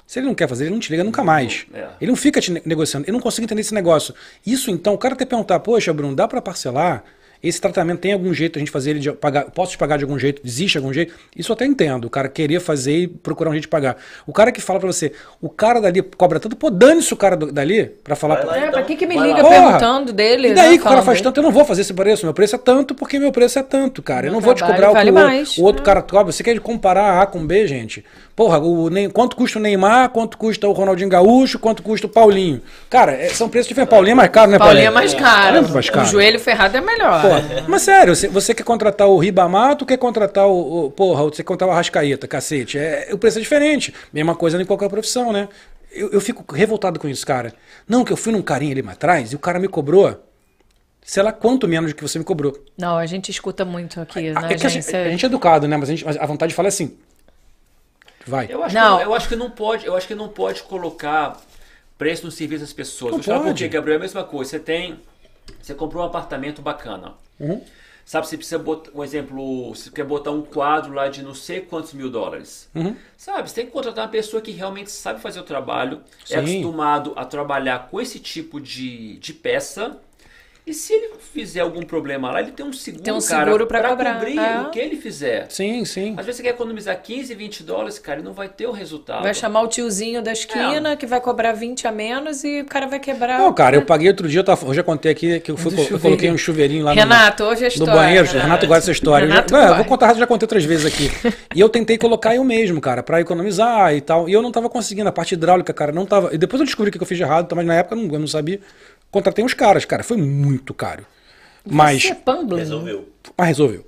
Se ele não quer fazer, ele não te liga nunca mais. É. Ele não fica te ne- negociando. Eu não consigo entender esse negócio. Isso então, o cara até perguntar: "Poxa, Bruno, dá pra parcelar?" esse tratamento tem algum jeito a gente fazer ele de pagar, posso te pagar de algum jeito, existe de algum jeito? Isso eu até entendo, o cara queria fazer e procurar um jeito de pagar. O cara que fala pra você, o cara dali cobra tanto, pô, dane-se o cara dali pra falar Vai pra... lá, É, pra então, que, que me liga lá. Porra! perguntando dele? E daí né, que o cara faz dele? tanto, eu não vou fazer esse preço. Meu preço é tanto porque meu preço é tanto, cara. Eu Meu não vou te cobrar o que vale o, mais, o outro é. cara cobra. Você quer comparar A com B, gente? Porra, o, Ney- quanto custa o Neymar, quanto custa o Ronaldinho Gaúcho, quanto custa o Paulinho? Cara, é- são preços diferentes. Paulinho é mais caro, né, Paulinho é mais caro. É muito mais caro. O joelho ferrado é melhor. Porra, mas sério, você, você quer contratar o Ribamar, tu quer contratar o, o- Porra, você quer contratar o Arrascaeta, cacete. É, o preço é diferente. Mesma coisa em qualquer profissão, né? Eu, eu fico revoltado com isso, cara. Não, que eu fui num carinha ali mais atrás e o cara me cobrou, sei lá quanto menos do que você me cobrou. Não, a gente escuta muito aqui Ah, na é que a, gente, agência. a gente é educado, né? Mas a, gente- a vontade de falar é assim. Vai. Eu acho, Não. Que, eu acho que não pode, eu acho que não pode colocar preço no serviço das pessoas. Não Vou te falar por pode. quê, Gabriel, é a mesma coisa. Você tem, você comprou um apartamento bacana. Uhum. Sabe, você precisa botar, um exemplo, você quer botar um quadro lá de não sei quantos mil dólares. Uhum. Sabe, você tem que contratar uma pessoa que realmente sabe fazer o trabalho, Sim. é acostumado a trabalhar com esse tipo de, de peça. E se ele fizer algum problema lá, ele tem um seguro, Tem um cara, seguro pra cobrar, cobrir é. o que ele fizer. Sim, sim. Às vezes você quer economizar 15, 20 dólares, cara, e não vai ter o resultado. Vai chamar o tiozinho da esquina que vai cobrar 20 a menos e o cara vai quebrar. Não, cara, eu paguei outro dia, eu, tava, eu já contei aqui que eu, fui, Do eu coloquei um chuveirinho lá no- Renato, ouve a no história. banheiro. Renato gosta dessa história. Eu já- Renato eu vou contar, já contei outras vezes aqui. e eu tentei colocar eu mesmo, cara, pra economizar e tal. E eu não tava conseguindo. A parte hidráulica, cara, não tava. E depois eu descobri o que eu fiz de errado, tá, mas na época eu não, eu não sabia. Contratei uns caras, cara, foi muito caro. Mas, Você é pambling. Resolveu. mas resolveu.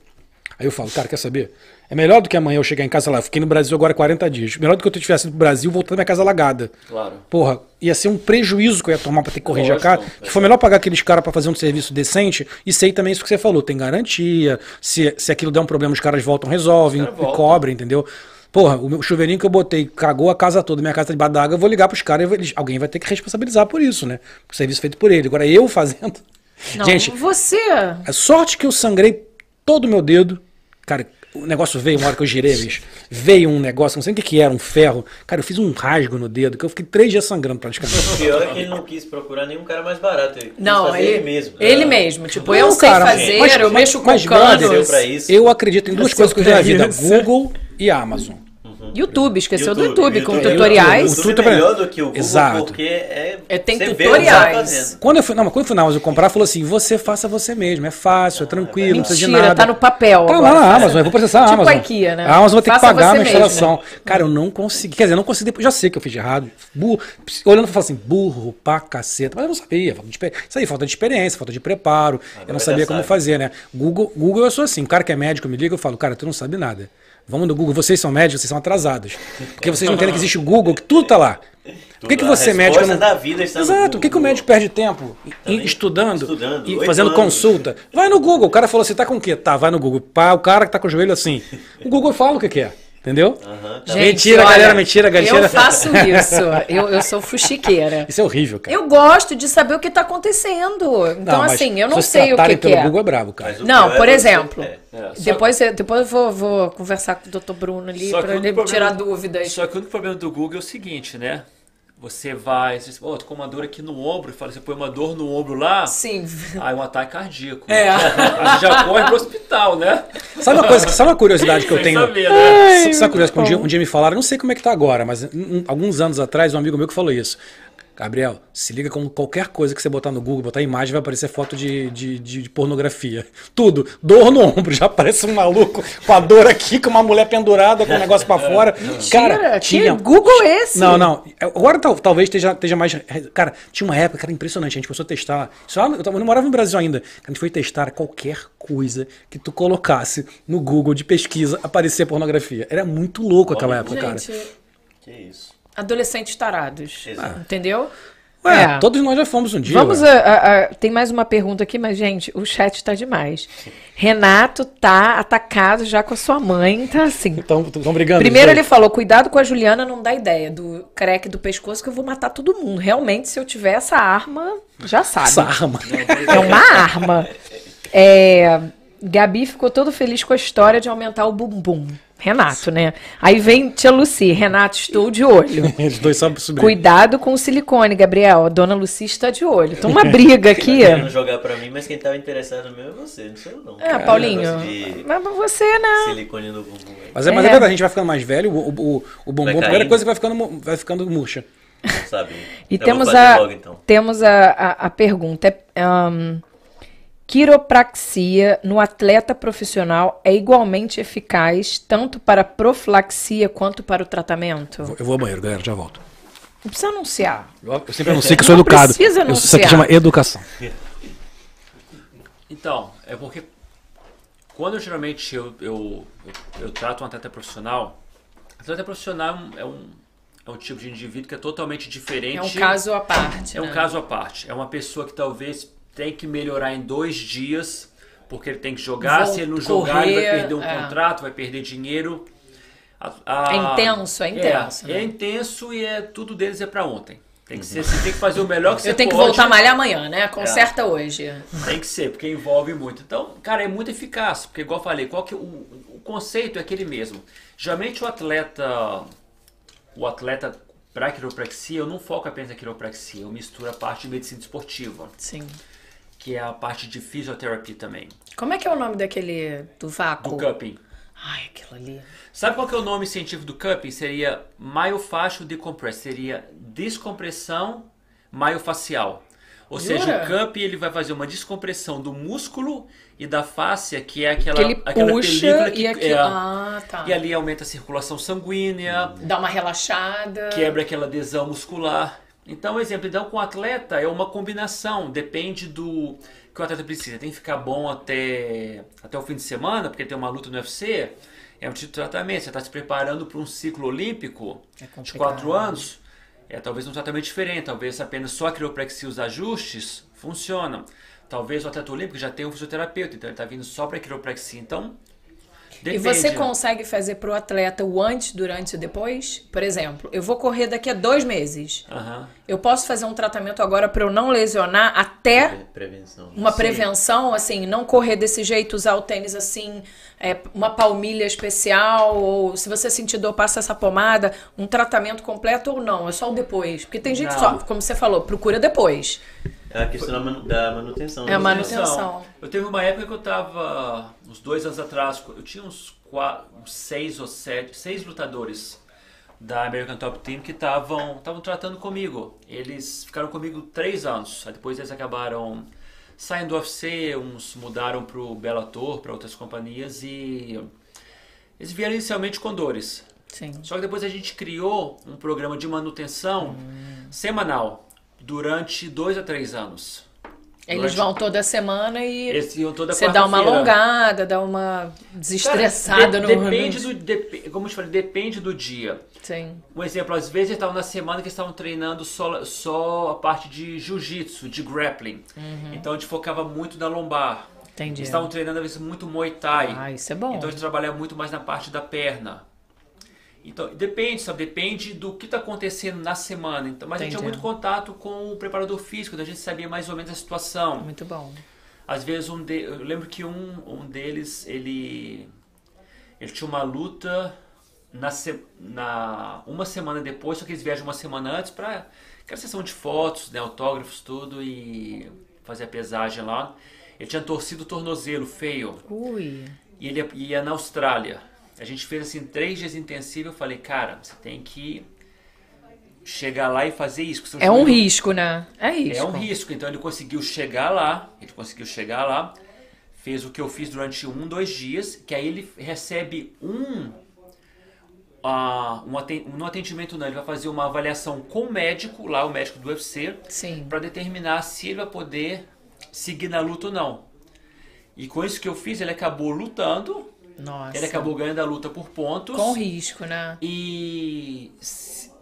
Aí eu falo, cara, quer saber? É melhor do que amanhã eu chegar em casa lá. Eu fiquei no Brasil agora 40 dias. Melhor do que eu tivesse ido pro Brasil voltando minha casa alagada. Claro. Porra, ia ser um prejuízo que eu ia tomar pra ter que corrigir Lógico, a casa. Que foi melhor pagar aqueles caras pra fazer um serviço decente e sei também isso que você falou. Tem garantia. Se, se aquilo der um problema, os caras voltam, resolvem caras e voltam. cobrem, entendeu? Porra, o meu chuveirinho que eu botei cagou a casa toda, minha casa tá debaixo d'água, eu vou ligar pros caras e alguém vai ter que responsabilizar por isso, né? O serviço feito por ele. Agora eu [LAUGHS] fazendo. Não, Gente, você. a sorte que eu sangrei todo o meu dedo. Cara, o negócio veio uma hora que eu girei, bicho. Veio um negócio, não sei o que que era, um ferro. Cara, eu fiz um rasgo no dedo, que eu fiquei três dias sangrando praticamente. O pior é que ele não quis procurar nenhum cara mais barato. Ele quis Não, fazer ele, ele mesmo. Ele Ah, mesmo. Tipo, Não, eu sei cara, fazer, mas- eu mas- mexo com mas, canos. brother. Eu acredito em duas coisas que eu vida: isso. Google e Amazon. YouTube, esqueceu do YouTube, YouTube, com YouTube. tutoriais. O YouTube Tudo é melhor do que o Google Exato. porque é, É, tem o tutoriais. Quando eu fui, não, mas quando eu fui na Amazon comprar, falou assim: você faça você mesmo, é fácil, é tranquilo, não precisa de Mentira, nada. tá no papel Tá agora. lá na Amazon, eu vou processar a Tipo Amazon. a IKEA, né? A Amazon vai ter que Faça pagar a minha mesmo. instalação. Cara, eu não consegui. Quer dizer, eu não consegui. Já sei que eu fiz de errado. Burro. Olhando, eu falo assim, burro pra caceta. Mas eu não sabia. Falta de, isso aí, falta de experiência, falta de preparo. eu não sabia como sabe. fazer, né? Google, Google, eu sou assim. O cara que é médico me liga, eu falo, cara, tu não sabe nada. Vamos no Google, vocês são médicos, vocês são atrasados. Porque vocês não entendem que existe o Google, que tudo tá lá. Por que, que você, A médico, não... da vida está Exato, por que, que o médico perde tempo em- Também. estudando, Estudando, e fazendo anos. consulta? Vai no Google. O cara falou assim, tá com o quê? Tá, vai no Google. Pá, o cara que tá com o joelho assim. O Google fala o que que é. Entendeu? Aham, tá. Gente, Mentira, olha, galera, mentira, galera. Eu faço isso. Eu, eu sou fuxiqueira. Isso é horrível, cara. Eu gosto de saber o que tá acontecendo. Então, mas assim, eu se não vocês sei o que, que pelo é. Google é brabo, cara. Não, é por você- exemplo. é. É, Depois, eu- depois eu vou, vou conversar com o Dr. Bruno ali que o ele único tirar problema- dúvidas. Só que o único problema do Google é o seguinte, né? Você vai, você diz, oh, tô com uma dor aqui no ombro, fala, você põe uma dor no ombro lá, Sim. aí um ataque cardíaco. É. Aí já corre pro hospital, né? Sabe uma coisa, que- sabe uma curiosidade que eu Sem tenho? saber, né? Sabe uma curiosidade que um dia, um dia me falaram, não sei como é que tá agora, mas um- alguns anos atrás, um amigo meu que falou isso. Gabriel, se liga com qualquer coisa que você botar no Google, botar imagem, vai aparecer foto de, de, de- de pornografia. Tudo. Dor no ombro, já aparece um maluco com a dor aqui, com uma mulher pendurada, com o negócio pra fora. Cara, Mentira, que tinha. Google é esse? Não, não. Agora tal- talvez esteja, esteja mais. Cara, tinha uma época, cara, impressionante. A gente começou a testar. Isso eu não morava no Brasil ainda. A gente foi testar qualquer coisa que tu colocasse no Google de pesquisa, aparecia pornografia. Era muito louco aquela época, cara. Gente, Que isso. Adolescentes tarados. Exato. Entendeu? Ué, É. todos nós já fomos um dia. Vamos a, a- a- Tem mais uma pergunta aqui, mas, gente, o chat tá demais. Renato tá atacado já com a sua mãe, tá assim. [LAUGHS] Estão brigando. Primeiro ele falou: cuidado com a Juliana, não dá ideia. Do creque do pescoço que eu vou matar todo mundo. Realmente, se eu tiver essa arma, já sabe. Essa arma. É uma arma. É, Gabi ficou todo feliz com a história de aumentar o bumbum. Renato, né? Aí vem tia Luci, Renato, estou de olho. [LAUGHS] Os dois só subindo. Cuidado com o silicone, Gabriel. A dona Luci está de olho. Tem uma briga aqui. Querendo jogar pra mim, mas quem tava interessado mesmo é você, não sou eu não. É, Paulinho. Mas você, né? silicone no bumbum. Mas é, mas é É. verdade, a gente vai ficando mais velho, o, o, o bumbum, a primeira coisa que vai ficando, vai ficando murcha. Não sabe. E Eu temos a, logo, então. temos a, a, a pergunta. É, ahn, quiropraxia no atleta profissional é igualmente eficaz tanto para a profilaxia quanto para o tratamento? Eu vou ao banheiro, galera, já volto. Não precisa anunciar. Eu, eu sempre anuncio que eu sou Não educado. precisa Eu- Isso aqui anunciar. chama educação. Então, é porque quando eu, geralmente eu, eu, eu, eu trato um atleta profissional, atleta profissional é um, é um tipo de indivíduo que é totalmente diferente. É um caso à parte. É um né? caso à parte. É uma pessoa que talvez tem que melhorar em dois dias, porque ele tem que jogar. Vou Se ele não jogar, ele vai correr, perder um é. contrato, vai perder dinheiro. A- a- É intenso, é intenso, É, né? é intenso e é tudo deles é pra ontem. Tem que ser, você tem que fazer o melhor que você Eu tenho que pode. voltar a malhar amanhã, né? Conserta hoje. Tem que ser, porque envolve muito. Então, cara, é muito eficaz, porque igual eu falei, qual que o, o conceito é aquele mesmo. Geralmente o atleta o atleta para quiropraxia, eu não foco apenas na quiropraxia, eu misturo a parte de medicina esportiva, Sim. Que é a parte de fisioterapia também, Como é que é o nome daquele do vácuo? do cupping. Ai, aquilo ali. Sabe qual que é o nome científico do cupping? Seria myofascial decompress, seria descompressão miofacial. Ou seja, Jura? o cupping ele vai fazer uma descompressão do músculo e da fáscia, que é aquela, Que ele aquela puxa película que e aqui. é, Ah, tá. e ali aumenta a circulação sanguínea, Dá uma relaxada. quebra aquela adesão muscular. Então, exemplo, então com o atleta é uma combinação, depende do que o atleta precisa. Tem que ficar bom até, até o fim de semana, porque tem uma luta no UFC, é um tipo de tratamento. Você está se preparando para um ciclo olímpico É de quatro anos, é talvez um tratamento diferente, talvez apenas só a quiropraxia e os ajustes funcionam. Talvez o atleta olímpico já tenha um fisioterapeuta, então ele está vindo só para quiropraxia. Então, E depende. você consegue fazer pro atleta o antes, durante e depois? Por exemplo, eu vou correr daqui a dois meses. Aham. Eu posso fazer um tratamento agora para eu não lesionar até Pre- Prevenção. uma Sim. prevenção, assim, não correr desse jeito, usar o tênis assim, é, uma palmilha especial, ou se você sentir dor, passa essa pomada, um tratamento completo ou não, é só o depois. Porque tem gente que Não. só, como você falou, procura depois. É a questão da manu- da manutenção. É a né? manutenção. Eu teve uma época que eu tava, uns dois anos atrás, eu tinha uns, quatro, uns seis ou sete, seis lutadores da American Top Team que estavam estavam tratando comigo. Eles ficaram comigo três anos. Aí depois eles acabaram saindo do UFC, uns mudaram pro Bellator, para outras companhias e eles vieram inicialmente com dores. Sim. Só que depois a gente criou um programa de manutenção semanal durante dois a três anos. Eles Durante- vão toda semana e iam toda você dá uma alongada, dá uma desestressada Cara, de- no depende do como eu te falei, depende do dia. Sim. Um exemplo, às vezes eles estavam na semana que estavam treinando só, só a parte de jiu-jitsu, de grappling. Então a gente focava muito na lombar. Entendi. Eles estavam treinando às vezes muito Muay Thai. Ah, isso é bom. Então a gente trabalha muito mais na parte da perna. Então, depende, sabe? Depende do que está acontecendo na semana. Então, mas a gente tinha Entendi. muito contato com o preparador físico, então a gente sabia mais ou menos a situação. Muito bom. Às vezes um de, eu lembro que um, um deles ele ele tinha uma luta na, se- na uma semana depois, só que eles viajam uma semana antes para aquela sessão de fotos, né, autógrafos, tudo e fazer a pesagem lá. Ele tinha torcido o tornozelo feio Ui. e ele ia, ia na Austrália. A gente fez assim três dias intensivos. Eu falei, cara, você tem que chegar lá e fazer isso. que seu É um joelho- risco, né? É risco. é um risco. Então ele conseguiu chegar lá, ele conseguiu chegar lá, fez o que eu fiz durante um, dois dias, que aí ele recebe um, ah, um aten- atendimento não, ele vai fazer uma avaliação com o médico, lá o médico do UFC, Sim. para determinar se ele vai poder seguir na luta ou não. E com isso que eu fiz, ele acabou lutando, Nossa. ele acabou ganhando a luta por pontos. Com risco, né? E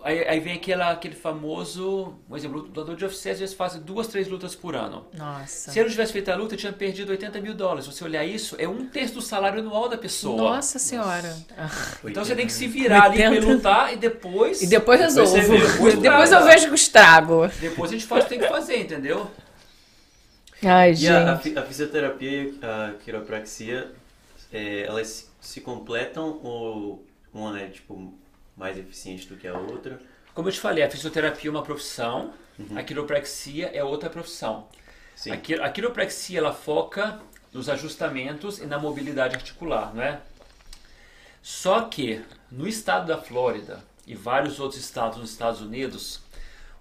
aí, aí vem aquela, aquele famoso, por exemplo, o lutador de UFC às vezes faz duas, três lutas por ano. Nossa. Se ele não tivesse feito a luta, ele tinha perdido 80 mil dólares. Se você olhar isso, é um terço do salário anual da pessoa. Nossa senhora. Então você tem que se [LAUGHS] virar ali pra 80. ele lutar e depois. E depois resolvo. Depois, depois eu vejo o estrago. Depois a gente faz o que tem que fazer, entendeu? Ai, E a, a gente. fi- a fisioterapia e a quiropraxia, é, elas se completam ou uma é tipo mais eficiente do que a outra? Como eu te falei, a fisioterapia é uma profissão, a quiropraxia é outra profissão. Sim. A, qui- a quiropraxia ela foca nos ajustamentos e na mobilidade articular, não é? Só que no estado da Flórida e vários outros estados nos Estados Unidos,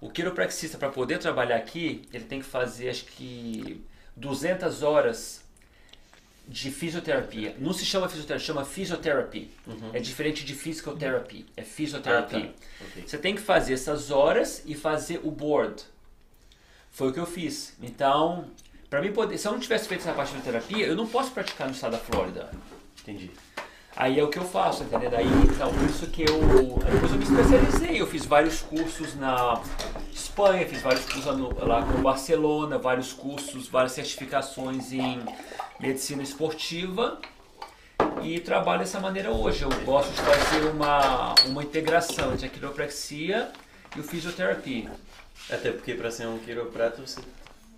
o quiropraxista para poder trabalhar aqui, ele tem que fazer acho que 200 horas de fisioterapia. Não se chama fisioterapia, chama fisioterapia. É diferente de physical therapy, é fisioterapia. Ah, tá. Ok. Você tem que fazer essas horas e fazer o board. Foi o que eu fiz. Então, para mim poder, se eu não tivesse feito essa parte de terapia, eu não posso praticar no estado da Flórida. Entendi. Aí é o que eu faço, entendeu? Daí, então, por isso que eu. Depois eu me especializei. Eu fiz vários cursos na Espanha, fiz vários cursos lá, com Barcelona, vários cursos, várias certificações em medicina esportiva. E trabalho dessa maneira hoje. Eu gosto de fazer uma, uma integração entre a quiropraxia e o fisioterapia. Até porque para ser um quiroprato você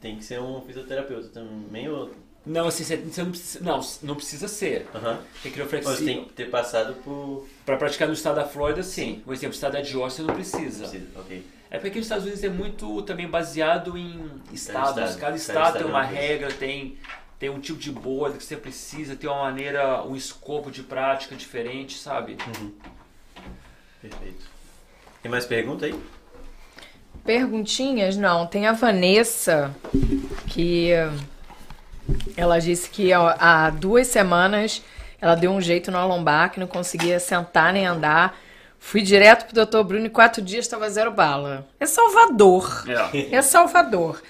tem que ser um fisioterapeuta também ou... Não, assim, você, você não precisa. Não, não precisa ser. Quiropraxia. Você tem que ter passado por... Para praticar no estado da Flórida, sim. Por exemplo, no estado da Geórgia, você não precisa. Precisa, Ok. É porque aqui nos Estados Unidos é muito também baseado em estados. estado. Cada Cada estado estado tem é uma regra, tem, tem um tipo de board que você precisa, tem uma maneira, um escopo de prática diferente, sabe? Perfeito. Tem mais pergunta aí? Perguntinhas? Não, tem a Vanessa, que ela disse que há duas semanas ela deu um jeito na lombar, que não conseguia sentar nem andar. Fui direto pro Dr. Bruno e quatro dias estava zero bala. É Salvador. É. É Salvador.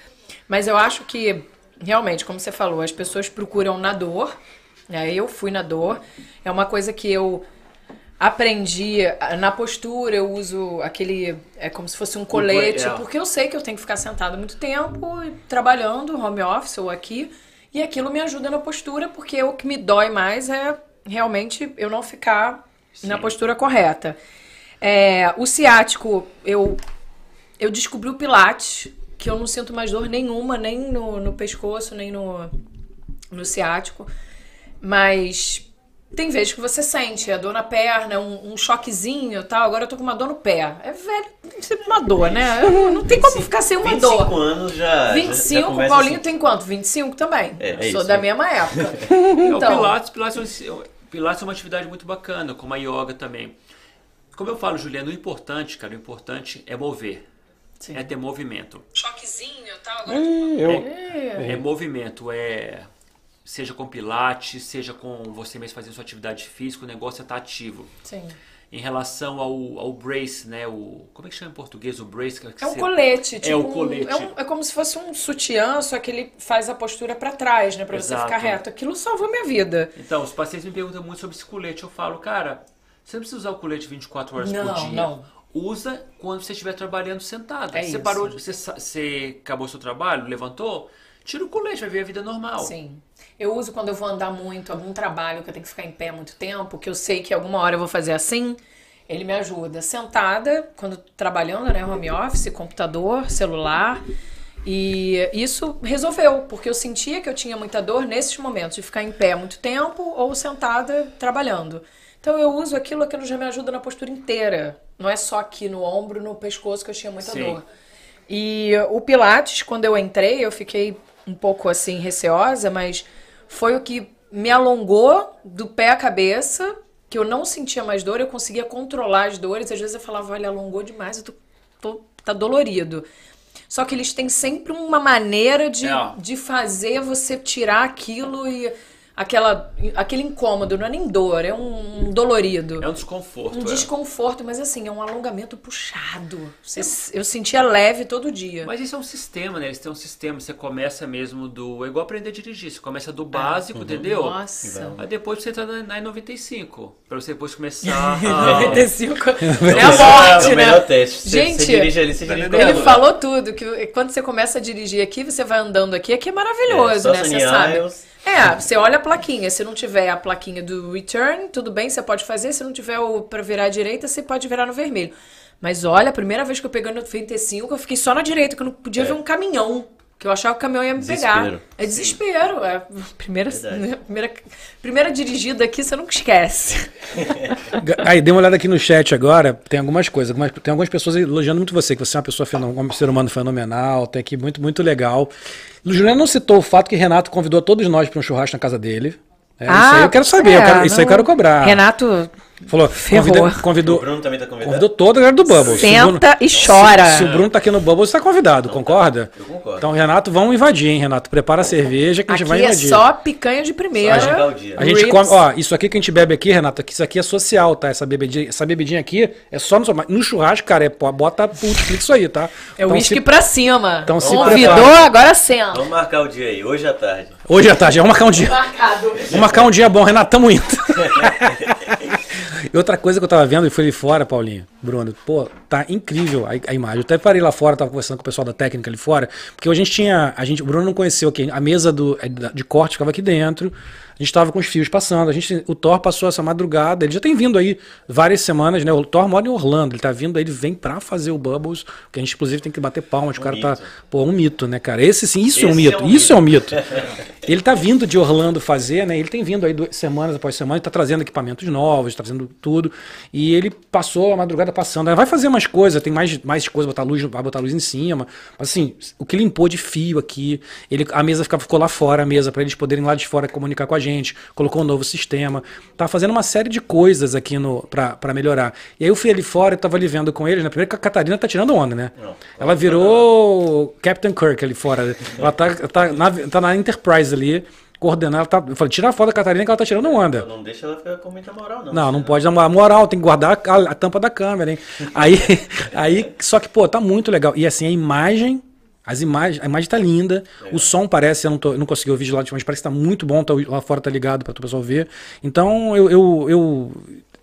Mas eu acho que, realmente, como você falou, as pessoas procuram na dor. Né? Eu fui na dor. É uma coisa que eu aprendi ah, na postura. Eu uso aquele. É como se fosse um colete. é. Porque eu sei que eu tenho que ficar sentada muito tempo, trabalhando, home office ou aqui. E aquilo me ajuda na postura, porque o que me dói mais é realmente eu não ficar na Sim. postura correta. É, o ciático, eu eu descobri o Pilates, que eu não sinto mais dor nenhuma, nem no, no pescoço, nem no, no ciático. Mas tem vezes que você sente a dor na perna, um, um choquezinho e tal. Agora eu tô com uma dor no pé. É velho, sempre uma dor, né? [LAUGHS] Não tem como ficar sem uma 25 dor. anos já. 25, já, já o Paulinho assim. tem quanto? 25 também. É, é Sou isso, da né? mesma época. [LAUGHS] É, o Então, Pilates, Pilates, é Pilates é uma atividade muito bacana, como a yoga também. Como eu falo, Juliano, o importante, cara, o importante é mover. Sim. É ter movimento. choquezinho e tal. Agora Eu, É. É movimento, é. Seja com pilates, seja com você mesmo fazendo sua atividade física, o negócio é estar ativo. Sim. Em relação ao, ao brace, né? O, como é que chama em português o brace? que É um você- colete, tipo, o um- colete. É, um- é como se fosse um sutiã, só que ele faz a postura pra trás, né? Pra você ficar reto. Aquilo salvou minha vida. Então, os pacientes me perguntam muito sobre esse colete. Eu falo, cara, você não precisa usar o colete 24 horas Não, por dia. não. Usa quando você estiver trabalhando sentado. É você isso. parou, você, você acabou seu trabalho, levantou, tira o colete, vai ver a vida normal. Sim. Eu uso quando eu vou andar muito, algum trabalho que eu tenho que ficar em pé muito tempo, que eu sei que alguma hora eu vou fazer assim. Ele me ajuda sentada, quando trabalhando, né? Home office, computador, celular. E isso resolveu, porque eu sentia que eu tinha muita dor nesses momentos de ficar em pé muito tempo ou sentada trabalhando. Então eu uso aquilo, aquilo já me ajuda na postura inteira. Não é só aqui no ombro, no pescoço que eu tinha muita Sim. dor. E o Pilates, quando eu entrei, eu fiquei um pouco assim receosa, mas foi o que me alongou do pé à cabeça, que eu não sentia mais dor, eu conseguia controlar as dores. Às vezes eu falava, olha, alongou demais, eu tô, tô- tá dolorido. Só que eles têm sempre uma maneira de, É. de fazer você tirar aquilo e aquela, aquele incômodo, não é nem dor, é um, dolorido. É um desconforto. Um é. desconforto, mas assim, é um alongamento puxado. Você- Eu sentia leve todo dia. Mas isso é um sistema, né? Eles têm um sistema. Você começa mesmo do. É igual aprender a dirigir. Você começa do básico, entendeu? Nossa. Aí depois você entra na, na 95. Pra você depois começar [LAUGHS] a. 95 [LAUGHS] é a morte, é o né? melhor teste. Você- Gente, você dirige ali, você dirige Ele falou tudo, que quando você começa a dirigir aqui, você vai andando aqui, aqui é maravilhoso, É, né? Você sabe. É, você olha a plaquinha. Se não tiver a plaquinha do return, tudo bem, você pode fazer. Se não tiver o pra virar à direita, você pode virar no vermelho. Mas olha, a primeira vez que eu peguei no 95, eu fiquei só na direita, que eu não podia É. ver um caminhão. Que eu achava que o caminhão ia me pegar. Desespero. É desespero. É. Primeira, Verdade. primeira, primeira dirigida aqui, você nunca esquece. Aí, dê uma olhada aqui no chat agora, tem algumas coisas, algumas- tem algumas pessoas elogiando muito você, que você é uma pessoa, um ser humano fenomenal, tem aqui muito, muito legal. O Juliano não citou o fato que Renato convidou todos nós para um churrasco na casa dele. É, isso aí eu quero saber, eu é, quero- isso aí eu não- quero cobrar. Renato, Falou, ferrou. O convidou, Bruno também tá convidado? convidou toda a galera do Bubble. O senta e chora. Se, se o Bruno tá aqui no Bubble, você tá convidado, concorda? Eu concordo. Então, Renato, vamos invadir, hein, Renato? Prepara a cerveja que a gente Aqui vai é invadir. só picanha de primeira. Só o. A gente Ribs. come, ó, isso aqui que a gente bebe aqui, Renato, aqui, isso aqui é social, tá? Essa bebidinha, essa bebidinha aqui é só no, no churrasco, cara, é, bota multiplica isso aí, tá? É o Então, uísque se- pra cima. então se Convidou, prepara. agora senta. Vamos marcar o dia aí, hoje à tarde. Hoje à tarde, vamos marcar um dia. Marcado. Vamos marcar um dia bom, Renato, tamo indo. [LAUGHS] e outra coisa que eu tava vendo e foi ali fora, Paulinho, Bruno, pô, tá incrível a, a imagem. Eu até parei lá fora, tava conversando com o pessoal da técnica ali fora, porque a gente tinha, a gente, o Bruno não conheceu aqui, a mesa do, é, de corte ficava aqui dentro. A gente tava com os fios passando. A gente, o Thor passou essa madrugada. Ele já tem vindo aí várias semanas, né? O Thor mora em Orlando. Ele tá vindo aí, ele vem pra fazer o Bubbles. Que a gente, inclusive, tem que bater palmas. o cara tá. mito. Pô, um mito, né, cara? Esse sim, isso é um Esse mito. é um isso é um mito. Ele tá vindo de Orlando fazer, né? Ele tem vindo aí duas semanas após semana, ele tá trazendo equipamentos novos, trazendo tudo. E ele passou a madrugada passando. Vai fazer mais coisas, tem mais, mais coisa, botar luz, vai botar luz em cima. Mas assim, o que limpou de fio aqui, ele, a mesa ficava, ficou lá fora, a mesa, para eles poderem lá de fora comunicar com a gente. Colocou um novo sistema. Tá fazendo uma série de coisas aqui no para melhorar. E aí eu fui ali fora e tava ali vendo com eles, né? Primeiro que a Catarina tá tirando onda, né? Não. Ela virou Captain Kirk ali fora. Ela tá, tá, na, tá na Enterprise ali, coordenando. Ela tá, eu falei, tira a foto da Catarina que ela tá tirando onda. Não deixa ela ficar com muita moral, não. Não, não pode dar moral, tem que guardar a, a tampa da câmera, hein? Aí, [LAUGHS] aí, só que, pô, tá muito legal. E assim, a imagem, as imagens, a imagem tá linda. O som parece, eu não, tô, eu não consegui ouvir de lá, mas parece que tá muito bom, tá, lá fora tá ligado pra o pessoal ver. Então, eu, eu, eu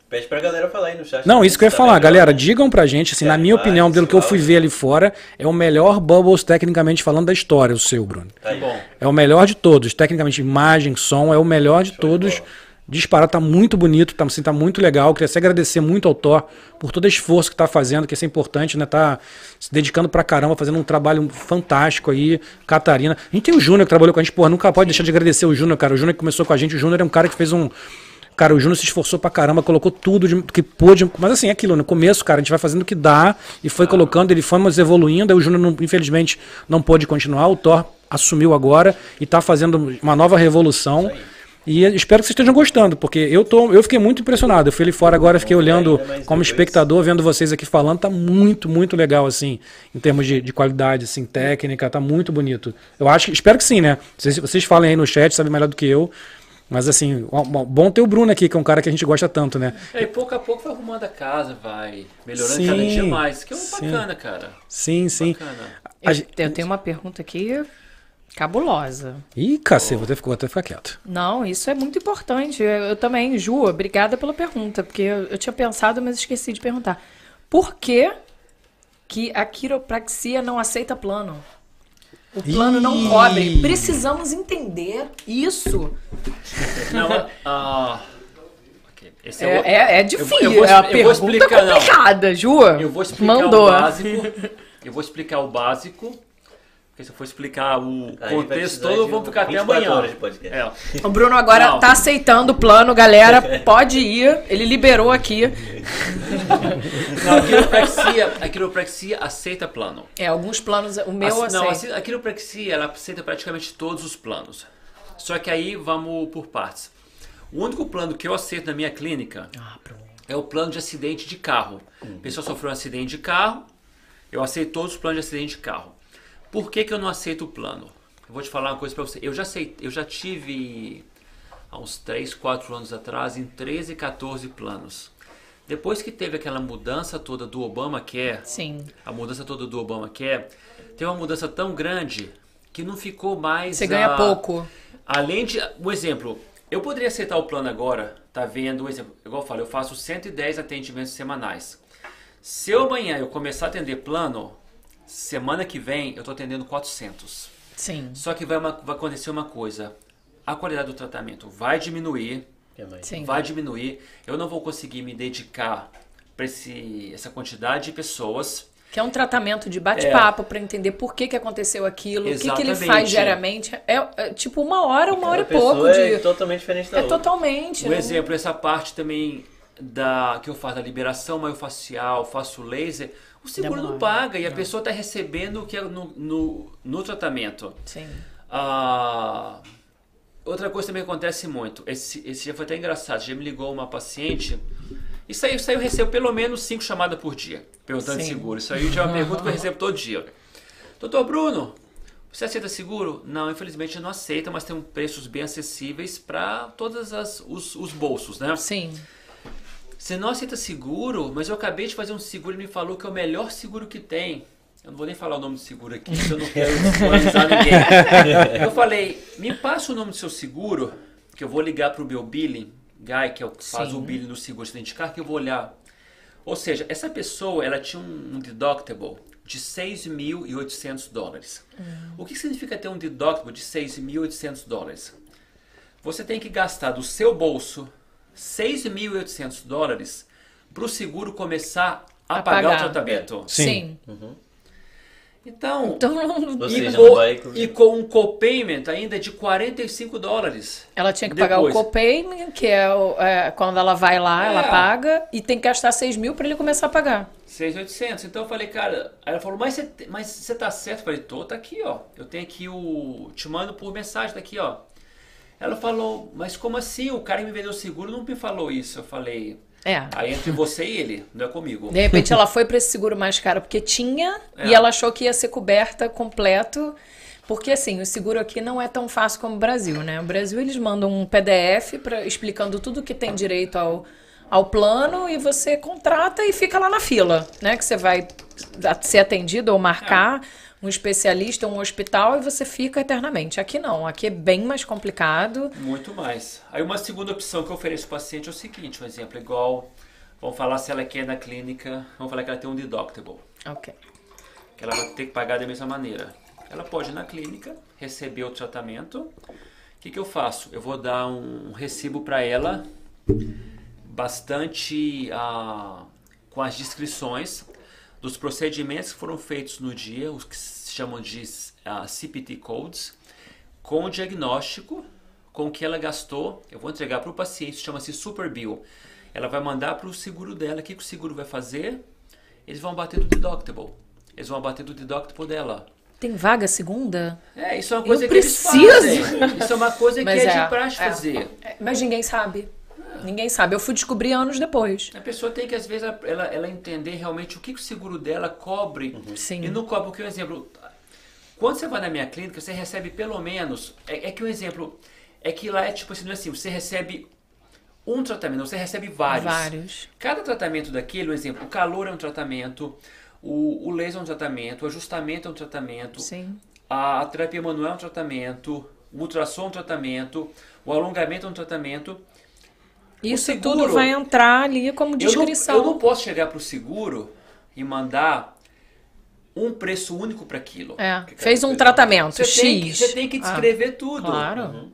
Pede pra galera falar aí no chat. não, isso que eu ia tá falar, melhor. galera, digam pra gente, assim, É, na minha opinião, pelo que eu fui ver ali fora, é o melhor Bubbles tecnicamente falando da história, o seu, Bruno. Tá aí. Bom, É o melhor de todos, tecnicamente, imagem, som, é o melhor de todos. Disparado, tá muito bonito, tá, assim, tá muito legal. Queria agradecer muito ao Thor por todo o esforço que tá fazendo, que isso é importante, né? Tá se dedicando pra caramba, fazendo um trabalho fantástico aí. Catarina. A gente tem o Júnior que trabalhou com a gente, porra, nunca pode deixar de agradecer o Júnior, cara. O Júnior que começou com a gente, o Júnior é um cara que fez um. Cara, o Júnior se esforçou pra caramba, colocou tudo de- que pôde. Mas assim, é aquilo, no começo, cara, a gente vai fazendo o que dá e foi colocando, ele fomos evoluindo. Aí o Júnior, infelizmente, não pôde continuar. O Thor assumiu agora e tá fazendo uma nova revolução. E espero que vocês estejam gostando, porque eu, tô, eu fiquei muito impressionado. Eu fui ali fora agora, fiquei olhando como espectador, vendo vocês aqui falando, tá muito, muito legal, assim, em termos de, de qualidade, assim, técnica, tá muito bonito. Eu acho, que- espero que sim, né? Vocês, vocês falem aí no chat, sabem melhor do que eu. Mas assim, bom ter o Bruno aqui, que é um cara que a gente gosta tanto, né? é, e pouco a pouco vai arrumando a casa, vai melhorando Sim, cada dia mais. Que é um sim. bacana, cara. Sim, sim. Bacana. Eu, eu tenho uma pergunta aqui cabulosa. Ih, cacete, vou até, vou até ficar quieto. Não, isso é muito importante. Eu, eu também, Ju, obrigada pela pergunta, porque eu, eu tinha pensado, mas esqueci de perguntar. Por que, que a quiropraxia não aceita plano? O plano não Ih. cobre. Precisamos entender isso. Não, ah, ok. Esse É, o- é, é Eu difícil. vou- eu vou é uma eu pergunta explicar, não. complicada, Ju. Eu vou explicar Mandou. o básico. Eu vou explicar o básico. Porque se eu for explicar o Aí contexto todo, vamos ficar até 24 amanhã. horas de podcast. É. O Bruno agora Não. tá aceitando o plano, galera. [LAUGHS] Pode ir. Ele liberou aqui. [LAUGHS] Não, a quiropraxia, a quiropraxia aceita plano. É, alguns planos. O meu não, aceita. assim, a quiropraxia ela aceita praticamente todos os planos. Só que aí vamos por partes. O único plano que eu aceito na minha clínica Ah, é o plano de acidente de carro. A pessoa sofreu um acidente de carro, eu aceito todos os planos de acidente de carro. Por que, que eu não aceito o plano? Eu vou te falar uma coisa pra você. Eu já, aceitei, eu já tive há uns 3, 4 anos atrás em 13, 14 planos. Depois que teve aquela mudança toda do Obamacare, Sim. a mudança toda do Obamacare, teve uma mudança tão grande que não ficou mais. Você ganha a- pouco. Além de. Um exemplo, eu poderia aceitar o plano agora, tá vendo? Um exemplo, igual eu falo, eu faço 110 atendimentos semanais. Se eu amanhã eu começar a atender plano, semana que vem eu tô atendendo 400. Sim. Só que vai, uma- vai acontecer uma coisa: a qualidade do tratamento vai diminuir? Sim. vai diminuir. Eu não vou conseguir me dedicar para essa quantidade de pessoas. Que é um tratamento de bate-papo pra entender por que, que aconteceu aquilo, o que, que ele faz diariamente. É, é tipo uma hora, uma hora e pouco pessoa de. É totalmente diferente da É outra. totalmente. Um né? exemplo, essa parte também da que eu faço da liberação maiofacial, faço laser, o seguro não Demora. paga e a pessoa está recebendo o que é no, no, no tratamento. Sim. Ah, outra coisa também acontece muito, esse, esse já foi até engraçado, já me ligou uma paciente, isso aí, isso aí eu recebo pelo menos cinco chamadas por dia, perguntando de Sim. seguro. Isso aí já é uma pergunta que eu [LAUGHS] recebo todo dia. Doutor Bruno, você aceita seguro? Não, infelizmente não aceita, mas tem preços bem acessíveis para todos os, os bolsos, né? Sim. Você não aceita seguro, mas eu acabei de fazer um seguro e me falou que é o melhor seguro que tem. Eu não vou nem falar o nome do seguro aqui, porque eu não quero desmoralizar ninguém. [LAUGHS] Eu falei, me passa o nome do seu seguro, que eu vou ligar pro meu billing guy, que é o que faz Sim. o billing no seguro acidente de carro, que eu vou olhar. Ou seja, essa pessoa, ela tinha um, um deductible de 6.800 dólares. O que significa ter um deductible de 6.800 dólares? Você tem que gastar do seu bolso 6.800 dólares para o seguro começar a, A pagar, pagar. o tratamento. Sim. Sim. Então, Então não- e, seja, com, não vai com- e com um copayment ainda de 45 dólares. ela tinha que pagar o Depois. copay, que é, o- é, quando ela vai lá, ela É. paga, e tem que gastar 6 mil pra ele começar a pagar. 6.800. Então eu falei, cara, aí ela falou, mas você, mas você tá certo? Eu falei, tô, tá aqui, ó. Eu tenho aqui o. Te mando por mensagem, tá aqui, ó. Ela falou, mas como assim? O cara que me vendeu o seguro não me falou isso. Eu falei, É. aí entre você e ele, não é comigo. De repente ela foi pra esse seguro mais caro porque tinha É. e ela achou que ia ser coberta completo. Porque assim, o seguro aqui não é tão fácil como o Brasil, né? O Brasil eles mandam um PDF pra, explicando tudo que tem direito ao, ao plano e você contrata e fica lá na fila, né? Que você vai ser atendido ou marcar um especialista, um hospital e você fica eternamente. Aqui não, aqui é bem mais complicado. Muito mais. Aí uma segunda opção que eu ofereço para o paciente é o seguinte, um exemplo igual, vamos falar se ela quer na clínica, vamos falar que ela tem um deductible, Ok. que ela vai ter que pagar da mesma maneira. Ela pode ir na clínica, receber o tratamento. O que, que eu faço? Eu vou dar um recibo para ela, bastante ah, com as descrições dos procedimentos que foram feitos no dia, os que se chamam de ah, CPT codes, com o diagnóstico, com o que ela gastou. Eu vou entregar para o paciente, chama-se Super Bill. Ela vai mandar para o seguro dela. O que, que o seguro vai fazer? Eles vão bater do deductible. Eles vão bater do deductible dela. Tem vaga segunda? É, isso é uma Eu coisa que preciso. eles fazem. Isso é uma coisa que é, é, de praxe é. fazer. É, Mas ninguém sabe. Ninguém sabe. Eu fui descobrir anos depois. A pessoa tem que, às vezes, ela, ela, entender realmente o que, o seguro dela cobre Sim. e não cobre. Porque, um exemplo, quando você vai na minha clínica, você recebe pelo menos. É, é que um exemplo. É que lá é tipo assim, não é assim, você recebe um tratamento, você recebe vários. Vários. Cada tratamento daquele, um exemplo, o calor é um tratamento, o, o laser é um tratamento, o ajustamento é um tratamento, Sim. a, a terapia manual é um tratamento, o ultrassom é um tratamento, o alongamento é um tratamento. Isso seguro- tudo vai entrar ali como Eu não, descrição. eu não posso chegar para o seguro e mandar um preço único para aquilo. É, Que- fez um tratamento, você Tem que, X. você tem que Ah, descrever tudo. Claro.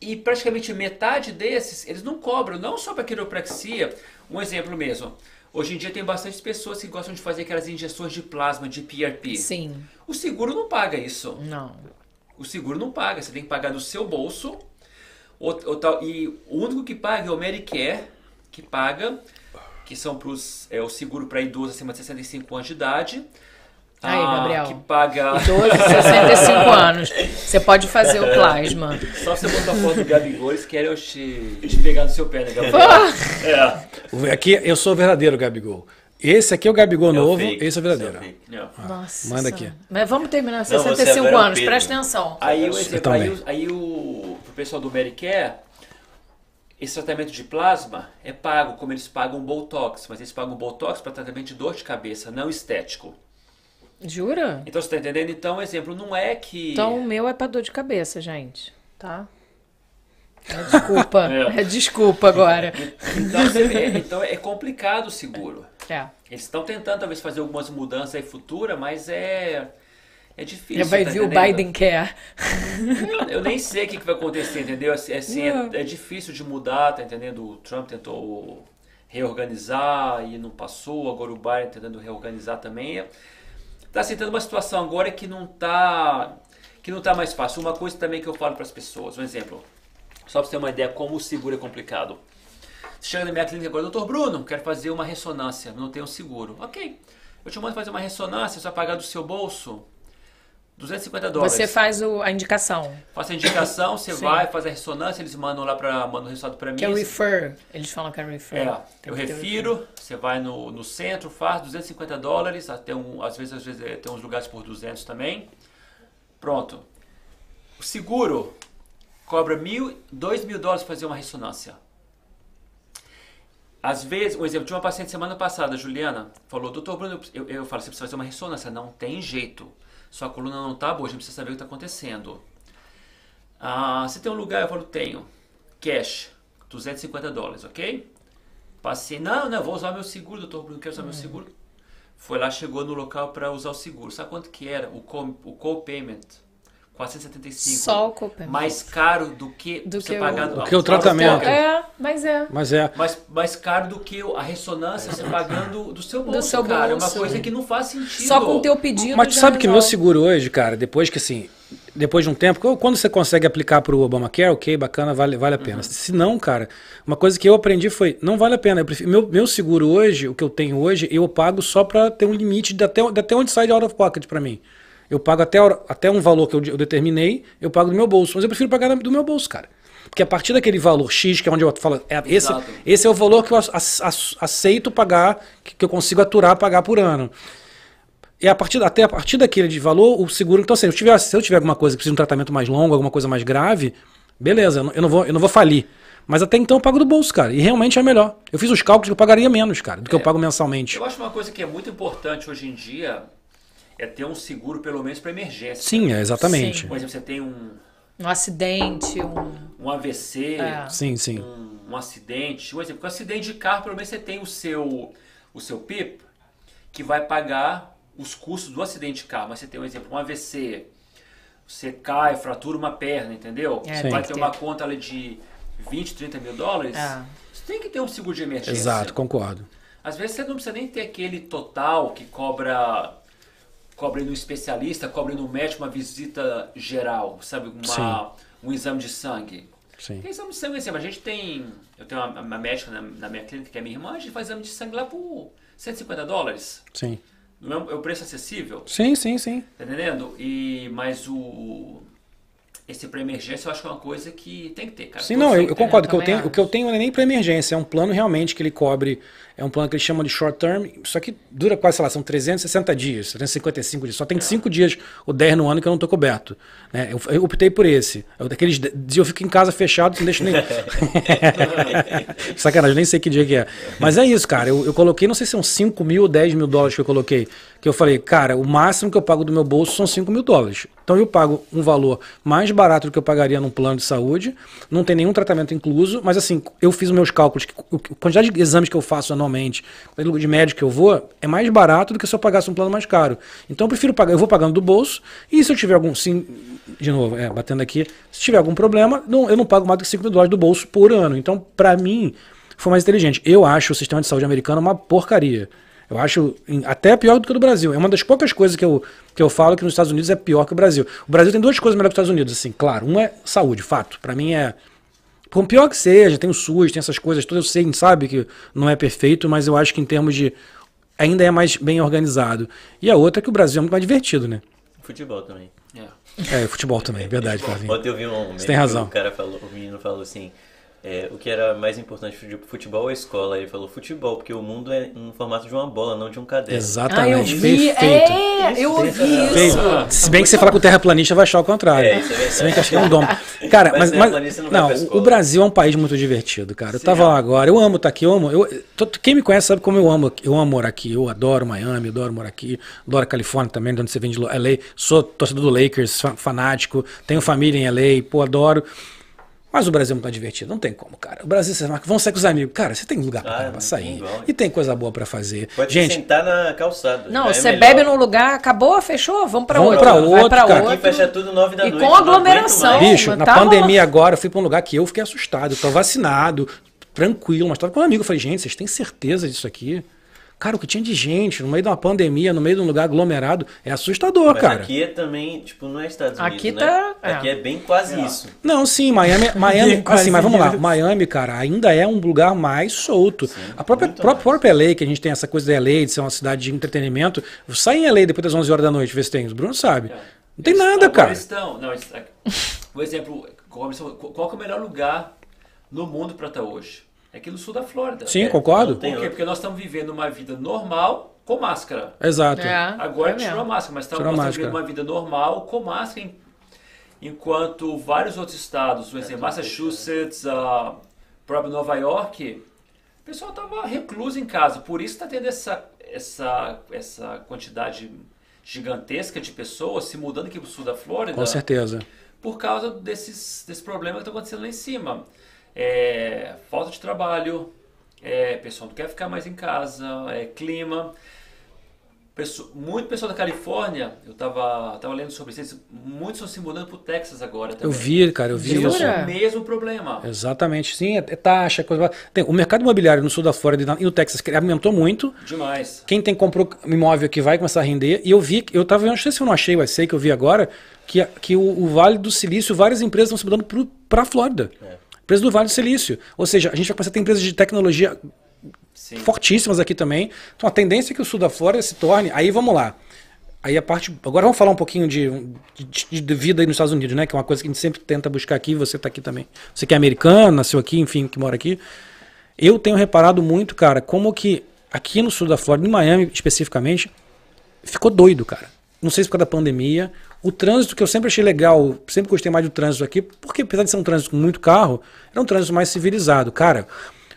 E praticamente metade desses, eles não cobram, não só para quiropraxia. Um exemplo mesmo. Hoje em dia tem bastante pessoas que gostam de fazer aquelas injeções de plasma, de PRP. Sim. O seguro não paga isso. Não. O seguro não paga, você tem que pagar do seu bolso. Ou, ou tal, e o único que paga é o Medicare, que paga, que são pros, é o seguro para idosos acima de 65 anos de idade. Aí, Ah, Gabriel. Que paga. 12, 65 anos. Você pode fazer o plasma. Só você botar a foto do Gabigol, eles querem eu te, te pegar no seu pé, né, Gabriel? É. Aqui eu sou o verdadeiro Gabigol. Esse aqui é o Gabigol É novo, fake, esse é o verdadeiro. é é. Nossa. Manda aqui. Mas vamos terminar. Não, você 65 agora é anos, presta atenção. Aí, o Eu aí, o- aí o pessoal do Medicare, esse tratamento de plasma é pago, como eles pagam Botox, mas eles pagam Botox para tratamento de dor de cabeça, não estético. Jura? Então você tá entendendo? Então, exemplo, não é que. Então o meu é pra dor de cabeça, gente. Tá? É desculpa. [LAUGHS] É. é desculpa agora. [LAUGHS] Então, você vê, então é complicado o seguro. É. Eles estão tentando talvez fazer algumas mudanças aí futura, mas é. É difícil. Já vai tá vir o? Biden quer. Eu, eu nem sei o que, que vai acontecer, entendeu? Assim, assim, é, é difícil de mudar, tá entendendo? O Trump tentou reorganizar e não passou, agora o Bayern tentando reorganizar também. Está aceitando uma situação agora que não está que não tá mais fácil. Uma coisa também que eu falo para as pessoas, um exemplo, só para você ter uma ideia como o seguro é complicado. Você chega na minha clínica agora, doutor Bruno, quero fazer uma ressonância, não tenho seguro. Ok, eu te mando fazer uma ressonância, você vai pagar do seu bolso 250 dólares. Você faz o- a indicação. Faça a indicação, você [COUGHS] Sim. vai, faz a ressonância, eles mandam lá para mandam o resultado para mim. Que é refer. Eles falam que é refer. É, Tem eu refiro, você vai no, no centro, faz 250 dólares, até um, às vezes, às vezes é, tem uns lugares por 200 também. Pronto. O seguro cobra mil, dois mil dólares para fazer uma ressonância. Às vezes, um exemplo, tinha uma paciente semana passada, Juliana, falou, doutor Bruno, eu, eu falo, você precisa fazer uma ressonância. Não tem jeito. Sua coluna não está boa, a gente precisa saber o que está acontecendo. Ah, você tem um lugar? Eu falo, tenho. Cash, 250 dólares, ok? Passei, não, não, vou usar meu seguro, doutor Bruno, quero usar meu seguro. Foi lá, chegou no local para usar o seguro. Sabe quanto que era o co- o co-payment? 475. Só o co-payment. Mais caro do que Do você que o- pagar Do que o tratamento. É, mas é. Mas é. mais, mais caro do que a ressonância você pagando do seu bolso, seu cara. É uma coisa que não faz sentido. Só com o teu pedido. Mas tu sabe que meu resolve. seguro hoje, cara, depois que assim, depois de um tempo, quando você consegue aplicar pro Obamacare, ok, bacana, vale, vale a pena. Se não, cara, uma coisa que eu aprendi foi, não vale a pena. Eu prefiro, meu, meu seguro hoje, o que eu tenho hoje, eu pago só pra ter um limite de até, de até onde sai de out of pocket pra mim. Eu pago até, até um valor que eu, eu determinei, eu pago do meu bolso. Mas eu prefiro pagar do meu bolso, cara. Porque a partir daquele valor X, que é onde eu falo, é, esse, esse é o valor que eu ace- ace- aceito pagar, que, que eu consigo aturar pagar por ano. E a partir, até a partir daquele de valor, o seguro. Então, assim, se eu tiver, se eu tiver alguma coisa que precisa de um tratamento mais longo, alguma coisa mais grave, beleza, eu não, eu não vou, eu não vou falir. Mas até então eu pago do bolso, cara. E realmente é melhor. Eu fiz os cálculos que eu pagaria menos, cara, do que eu É. pago mensalmente. Eu acho uma coisa que é muito importante hoje em dia é ter um seguro pelo menos para emergência. Sim, é exatamente. Por exemplo, você tem um, Um acidente, um. um AVC, É. Sim, sim. um, um acidente. Um exemplo, com acidente de carro, pelo menos você tem o seu, o seu PIP que vai pagar os custos do acidente de carro. Mas você tem um exemplo, um AVC, você cai, fratura uma perna, entendeu? É, vai ter ter. uma conta ali de 20, 30 mil dólares. É. Você tem que ter um seguro de emergência. Exato, concordo. Às vezes você não precisa nem ter aquele total que cobra cobre no especialista, cobre no médico uma visita geral, sabe? Uma, um exame de sangue. Sim. Tem exame de sangue assim, a gente tem. Eu tenho uma, uma médica na, na minha clínica que é minha irmã, a gente faz exame de sangue lá por 150 dólares. Sim. Não é um- é preço acessível, Sim, sim, sim. tá entendendo? E, mas o. Esse para emergência eu acho que é uma coisa que tem que ter, cara. Sim, Todos não, eu, eu concordo. que eu também tenho, o que eu tenho não é nem para emergência, é um plano realmente que ele cobre. É um plano que eles chamam de short term, só que dura quase, sei lá, são 360 dias, 355 dias. Só tem 5 dias ou 10 no ano que eu não tô coberto. Né? Eu, eu optei por esse. Eu, daqueles de- dias eu fico em casa fechado, não deixo nem. [LAUGHS] [LAUGHS] Sacanagem, nem sei que dia que é. Mas é isso, cara. Eu, eu coloquei, não sei se são 5 mil ou 10 mil dólares que eu coloquei. Que eu falei, cara, o máximo que eu pago do meu bolso são 5 mil dólares. Então eu pago um valor mais barato do que eu pagaria num plano de saúde. Não tem nenhum tratamento incluso, mas assim, eu fiz os meus cálculos. A quantidade de exames que eu faço anualmente, de médico que eu vou, é mais barato do que se eu pagasse um plano mais caro. Então eu prefiro pagar, eu vou pagando do bolso. E se eu tiver algum, sim, de novo, é, batendo aqui, se tiver algum problema, não, eu não pago mais do que 5 mil dólares do bolso por ano. Então, pra mim, foi mais inteligente. Eu acho o sistema de saúde americano uma porcaria. Eu acho até pior do que o do Brasil. É uma das poucas coisas que eu, que eu falo que nos Estados Unidos é pior que o Brasil. O Brasil tem duas coisas melhores que os Estados Unidos, assim, claro. Uma é saúde, fato. Pra mim é. Por pior que seja, tem o SUS, tem essas coisas todas, eu sei, sabe que não é perfeito, mas eu acho que em termos de. ainda é mais bem organizado. E a outra é que o Brasil é muito mais divertido, né? Futebol também. É. É, futebol também, verdade, Flavinho. Ontem eu vi um meme tem razão. que o cara falou, o menino falou assim, é, o que era mais importante de futebol ou a escola? Ele falou futebol, porque o mundo é no formato de uma bola, não de um caderno. Ah, eu Exatamente, vi. perfeito. É, eu ouvi Perfeito. isso. Se bem que você falar com o terraplanista vai achar o contrário. É, isso é verdade. Se bem que acho que é um dom. Cara, Mas mas, mas- terraplanista não vai não, o-. Brasil é um país muito divertido, cara. Eu tava lá agora, eu amo estar aqui, eu amo. Eu, to- quem me conhece sabe como eu amo, eu amo morar aqui. Eu adoro Miami, eu adoro morar aqui, adoro a Califórnia também, de onde você vem de LA. Sou torcedor do Lakers, fa- fanático, tenho família em LA, pô, adoro. Mas o Brasil é muito mais divertido, não tem como, cara. O Brasil, você marca, vamos sair com os amigos. Cara, você tem lugar pra, Ah, não sair. igual. E tem coisa boa pra fazer. Pode Gente, sentar na calçada. Não, é você melhor. bebe num lugar, acabou, fechou, vamos pra Vamos outro. pra vai outro, pra cara. outro. Aqui fecha tudo nove da E noite. com não aguento aglomeração. Bicho, na tá pandemia agora, eu fui pra um lugar que eu fiquei assustado. Eu tô vacinado, tranquilo, mas tava com um amigo, eu falei, gente, vocês têm certeza disso aqui? Cara, o que tinha de gente no meio de uma pandemia, no meio de um lugar aglomerado, é assustador, Mas cara. aqui é também, tipo, não é Estados Unidos, Aqui né? tá- é. Aqui é bem quase isso. Não, sim, Miami, [LAUGHS] Miami, assim, mas vamos lá. Miami, cara, ainda é um lugar mais solto. a própria, própria, própria LA, que a gente tem essa coisa da LA, de ser uma cidade de entretenimento, sai em LA depois das 11 horas da noite, vê se tem, o Bruno sabe. Não tem Eles- nada, cara. eles estão- não, eles- [LAUGHS] por exemplo, qual qual que é o melhor lugar no mundo para estar hoje? É aqui no sul da Flórida. Sim, É, concordo. Por quê? Porque nós estamos vivendo uma vida normal com máscara. Exato. É, Agora é tirou a máscara, mas estamos, vivendo uma vida normal com máscara, em- enquanto vários outros estados, por exemplo, Massachusetts, a próprio Nova York, o pessoal estava recluso em casa. Por isso está tendo essa, essa, essa quantidade gigantesca de pessoas se mudando aqui para o sul da Flórida Com certeza. por causa desses, desse problema que está acontecendo lá em cima. É, falta de trabalho, é, pessoal não quer ficar mais em casa, é, clima. Pessoa, muito pessoal da Califórnia, eu estava tava lendo sobre isso, muitos estão se mudando para o Texas agora também. Eu vi, cara, eu vi Jura? isso. É o mesmo problema. Exatamente, sim, é, é taxa, coisa. Tem, o mercado imobiliário no sul da Flórida e no Texas aumentou muito. Demais. Quem tem comprou imóvel aqui vai começar a render. E eu vi, eu tava não sei se eu não achei, mas sei que eu vi agora, que, que o, o Vale do Silício, várias empresas estão se mudando para a Flórida. Empresas do Vale do Silício. Ou seja, a gente vai começar a ter empresas de tecnologia Sim. fortíssimas aqui também. Então a tendência é que o sul da Flórida se torne. Aí vamos lá. Aí a parte. Agora vamos falar um pouquinho de, de, de vida aí nos Estados Unidos, né? Que é uma coisa que a gente sempre tenta buscar aqui. Você tá aqui também. Você que é americano, nasceu aqui, enfim, que mora aqui. Eu tenho reparado muito, cara, como que aqui no sul da Flórida, em Miami especificamente, ficou doido, cara. Não sei se por causa da pandemia. O trânsito, que eu sempre achei legal, sempre gostei mais do trânsito aqui, porque apesar de ser um trânsito com muito carro, era um trânsito mais civilizado. Cara,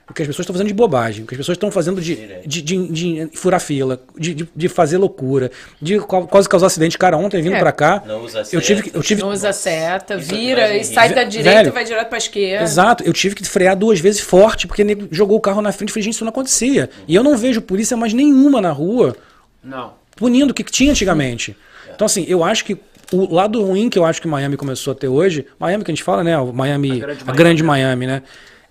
o que as pessoas estão fazendo de bobagem, o que as pessoas estão fazendo de, de, de, de furar fila, de, de, de fazer loucura, de qua- quase causar acidente. Cara, ontem vindo É. pra cá, Não usa eu tive, seta. que- eu tive Não usa seta, é vira e sai da Velho, direita e vai direto pra esquerda. Exato, eu tive que frear duas vezes forte, porque ele jogou o carro na frente e falei, gente, isso não acontecia. E eu não vejo polícia mais nenhuma na rua Não. Punindo o que tinha antigamente. Então, assim, eu acho que o lado ruim que eu acho que Miami começou a ter hoje, Miami que a gente fala, né? O Miami, A grande a Miami, grande Miami, né?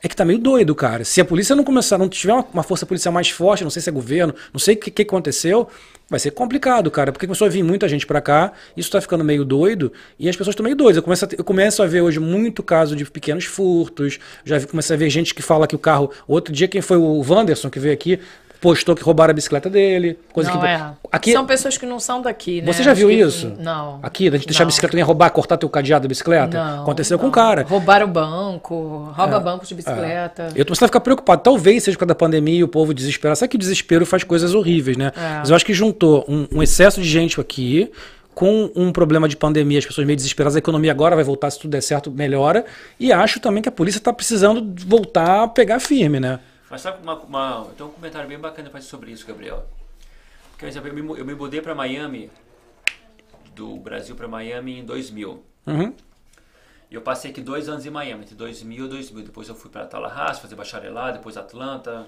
É que tá meio doido, cara. Se a polícia não começar, não tiver uma, uma força policial mais forte, não sei se é governo, não sei o que, que aconteceu, vai ser complicado, cara. Porque começou a vir muita gente pra cá, isso tá ficando meio doido, e as pessoas estão meio doidas. Eu começo, a eu começo a ver hoje muito caso de pequenos furtos, já vi, começo a ver gente que fala que o carro. Outro dia, quem foi o Wanderson que veio aqui, postou que roubaram a bicicleta dele. Coisa Não, que, é. aqui, São pessoas que não são daqui, né? você já viu que- isso? Não. Aqui, da gente deixar a Não. bicicleta, alguém roubar, cortar teu cadeado da bicicleta? Não, Aconteceu com não. um cara. Roubaram o banco, rouba banco de bicicleta. Eu tô começando a ficar preocupado. Talvez seja por causa da pandemia e o povo desesperado. Sabe que o desespero faz coisas horríveis, né? É. Mas eu acho que juntou um, um excesso de gente aqui com um problema de pandemia, as pessoas meio desesperadas, a economia agora vai voltar, se tudo der certo, melhora. E acho também que a polícia tá precisando voltar a pegar firme, né? Mas sabe uma, uma, eu tenho um comentário bem bacana pra fazer sobre isso, Gabriel. Porque, eu me, eu me mudei para Miami, do Brasil para Miami em 2000. Uhum. E eu passei aqui dois anos em Miami, entre 2000 e 2000. Depois eu fui para Tallahassee fazer bacharelado, depois Atlanta.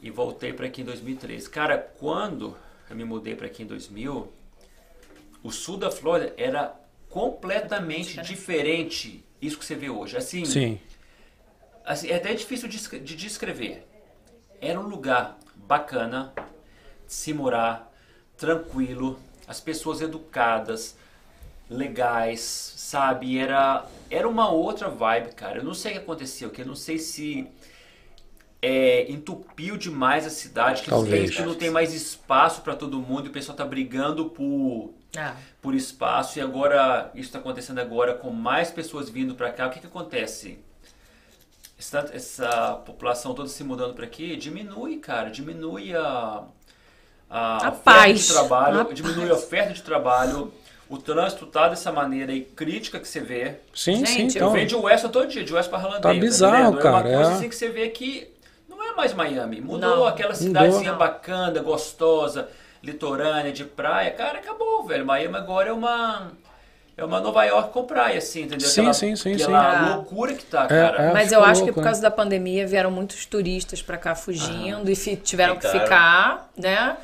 E voltei para aqui em 2003. Cara, quando eu me mudei para aqui em 2000, o sul da Flórida era completamente diferente isso que você vê hoje. Assim, Sim. Assim, é até difícil de de descrever. Era um lugar bacana de se morar, tranquilo, as pessoas educadas, legais, sabe? Era, era uma outra vibe, cara. Eu não sei o que aconteceu, que eu não sei se é, entupiu demais a cidade, que, não tem, Talvez. que não tem mais espaço para todo mundo e o pessoal tá brigando por Ah, por espaço e agora isso está acontecendo agora com mais pessoas vindo para cá. O que, que acontece? Essa, essa população toda se mudando para aqui diminui, cara, diminui a, a, A oferta paz. de trabalho, A diminui a paz. oferta de trabalho. O trânsito tá dessa maneira aí crítica que você vê. Sim, Gente, sim. Então, Eu venho de West todo dia, de West para Harlem. Tá bizarro, É cara, uma coisa é. assim que você vê que não é mais Miami. Mudou Não. aquela cidadezinha bacana, gostosa, litorânea, de praia. Cara, acabou, velho. Miami agora é uma é uma Nova York com praia, assim, entendeu? Sim, aquela, sim, sim, aquela sim. loucura que tá, É, cara. é. Mas eu acho que louco, por né? causa da pandemia vieram muitos turistas pra cá fugindo e fi- tiveram que ficar, né?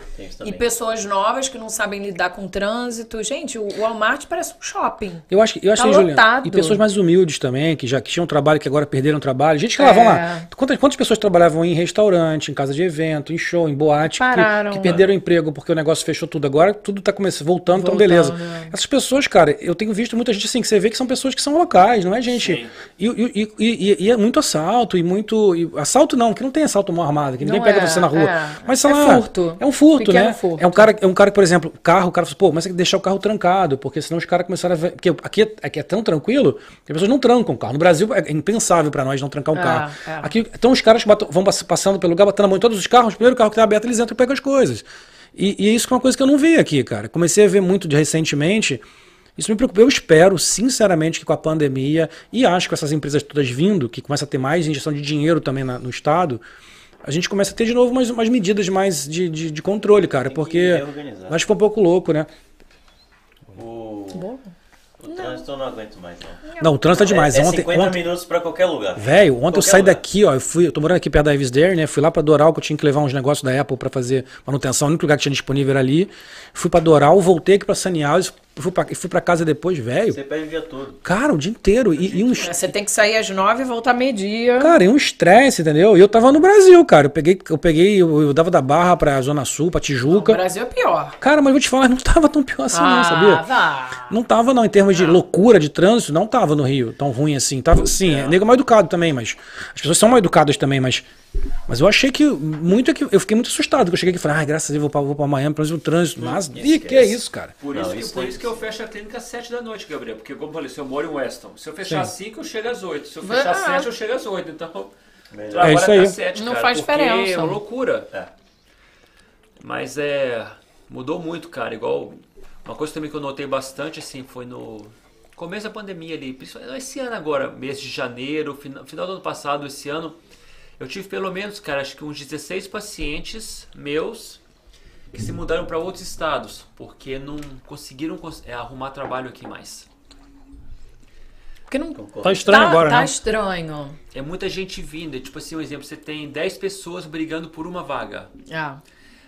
E pessoas novas que não sabem lidar com o trânsito. Gente, o Walmart parece um shopping. Eu acho que, eu acho Tá que, Juliana, lotado. e pessoas mais humildes também, que já que tinham trabalho, que agora perderam trabalho. Gente que lá, vamos É. lá. Quantas, quantas pessoas trabalhavam em restaurante, em casa de evento, em show, em boate, que, Pararam. que perderam o emprego porque o negócio fechou tudo. Agora tudo tá começando, voltando, então Voltando, beleza. é. Essas pessoas, cara, eu tenho visto muita gente assim, que você vê que são pessoas que são locais, não é gente. E, e, e, e- e é muito assalto, e muito. e- assalto não, que não tem assalto mão armada, que ninguém Não pega é, você na rua. é. Mas sei É lá, furto. É um furto, Pequeno né? furto. É um cara, é um cara, por exemplo, carro, o cara fala, pô, mas tem que deixar o carro trancado, porque senão os caras começaram a ver. Porque aqui, é- aqui é tão tranquilo que as pessoas não trancam o carro. No Brasil é impensável pra nós não trancar um É, carro. é. Aqui estão os caras que batam- vão pass- passando pelo lugar, batendo a mão em todos os carros, o primeiro carro que tá aberto, eles entram e pegam as coisas. E, e isso é uma coisa que eu não vi aqui, cara. Comecei a ver muito de recentemente. Isso me preocupa. Eu espero, sinceramente, que com a pandemia, e acho que com essas empresas todas vindo, que começa a ter mais injeção de dinheiro também na- no Estado, a gente começa a ter de novo umas, umas medidas mais de, de, de controle, cara. Porque acho que foi um pouco louco, né? O, o trânsito eu não aguento mais, não. Não, o trânsito é demais. É, é ontem, 50 ontem, minutos pra qualquer lugar. Velho, ontem eu Qualquer saí lugar. daqui, ó. Eu fui, eu tô morando aqui perto da Ives Dare, né? Fui lá pra Doral, que eu tinha que levar uns negócios da Apple pra fazer manutenção. O único lugar que tinha disponível era ali. Fui pra Doral, voltei aqui pra Sunny Fui pra, e fui pra casa depois, velho. Você perde o dia todo. Cara, o dia inteiro. E, e um, Você tem que sair às nove e voltar meio-dia. cara, e um estresse, entendeu? E eu tava no Brasil, cara. Eu peguei, eu peguei, eu, eu dava da Barra pra Zona Sul, pra O Tijuca. Brasil é pior. Cara, mas eu vou te falar, não tava tão pior assim, não, ah, sabia? vá. Não tava, não, em termos de loucura de trânsito, não tava no Rio tão ruim assim. Tava, sim, é nego mal educado também, mas. As pessoas são mal educadas também, mas. Mas eu achei que muito que. Eu fiquei muito assustado quando eu cheguei aqui e falei, ai, graças a Deus, vou pra, vou pra Miami, pelo menos o trânsito. Mas. Ih, que é isso, cara? Por, Não, isso, que, isso por isso que que eu fecho a clínica às 7 da noite, Gabriel. Porque, como eu falei, se eu moro em Weston, se eu fechar às Sim. 5, eu chego às 8. Se eu fechar às ah. 7, eu chego às 8. Então, Melhor. trabalho isso aí. às 7, Não cara, faz porque diferença. É uma loucura. É. Mas é. Mudou muito, cara. Igual. Uma coisa também que eu notei bastante, assim, foi no começo da pandemia ali. principalmente Esse ano agora, mês de janeiro, final, final do ano passado, esse ano. Eu tive pelo menos, cara, acho que uns 16 pacientes meus que se mudaram para outros estados, porque não conseguiram cons- é, arrumar trabalho aqui mais. Porque não Tá estranho tá, agora, tá né? estranho. É muita gente vindo, é tipo assim, um exemplo, você tem 10 pessoas brigando por uma vaga. Ah.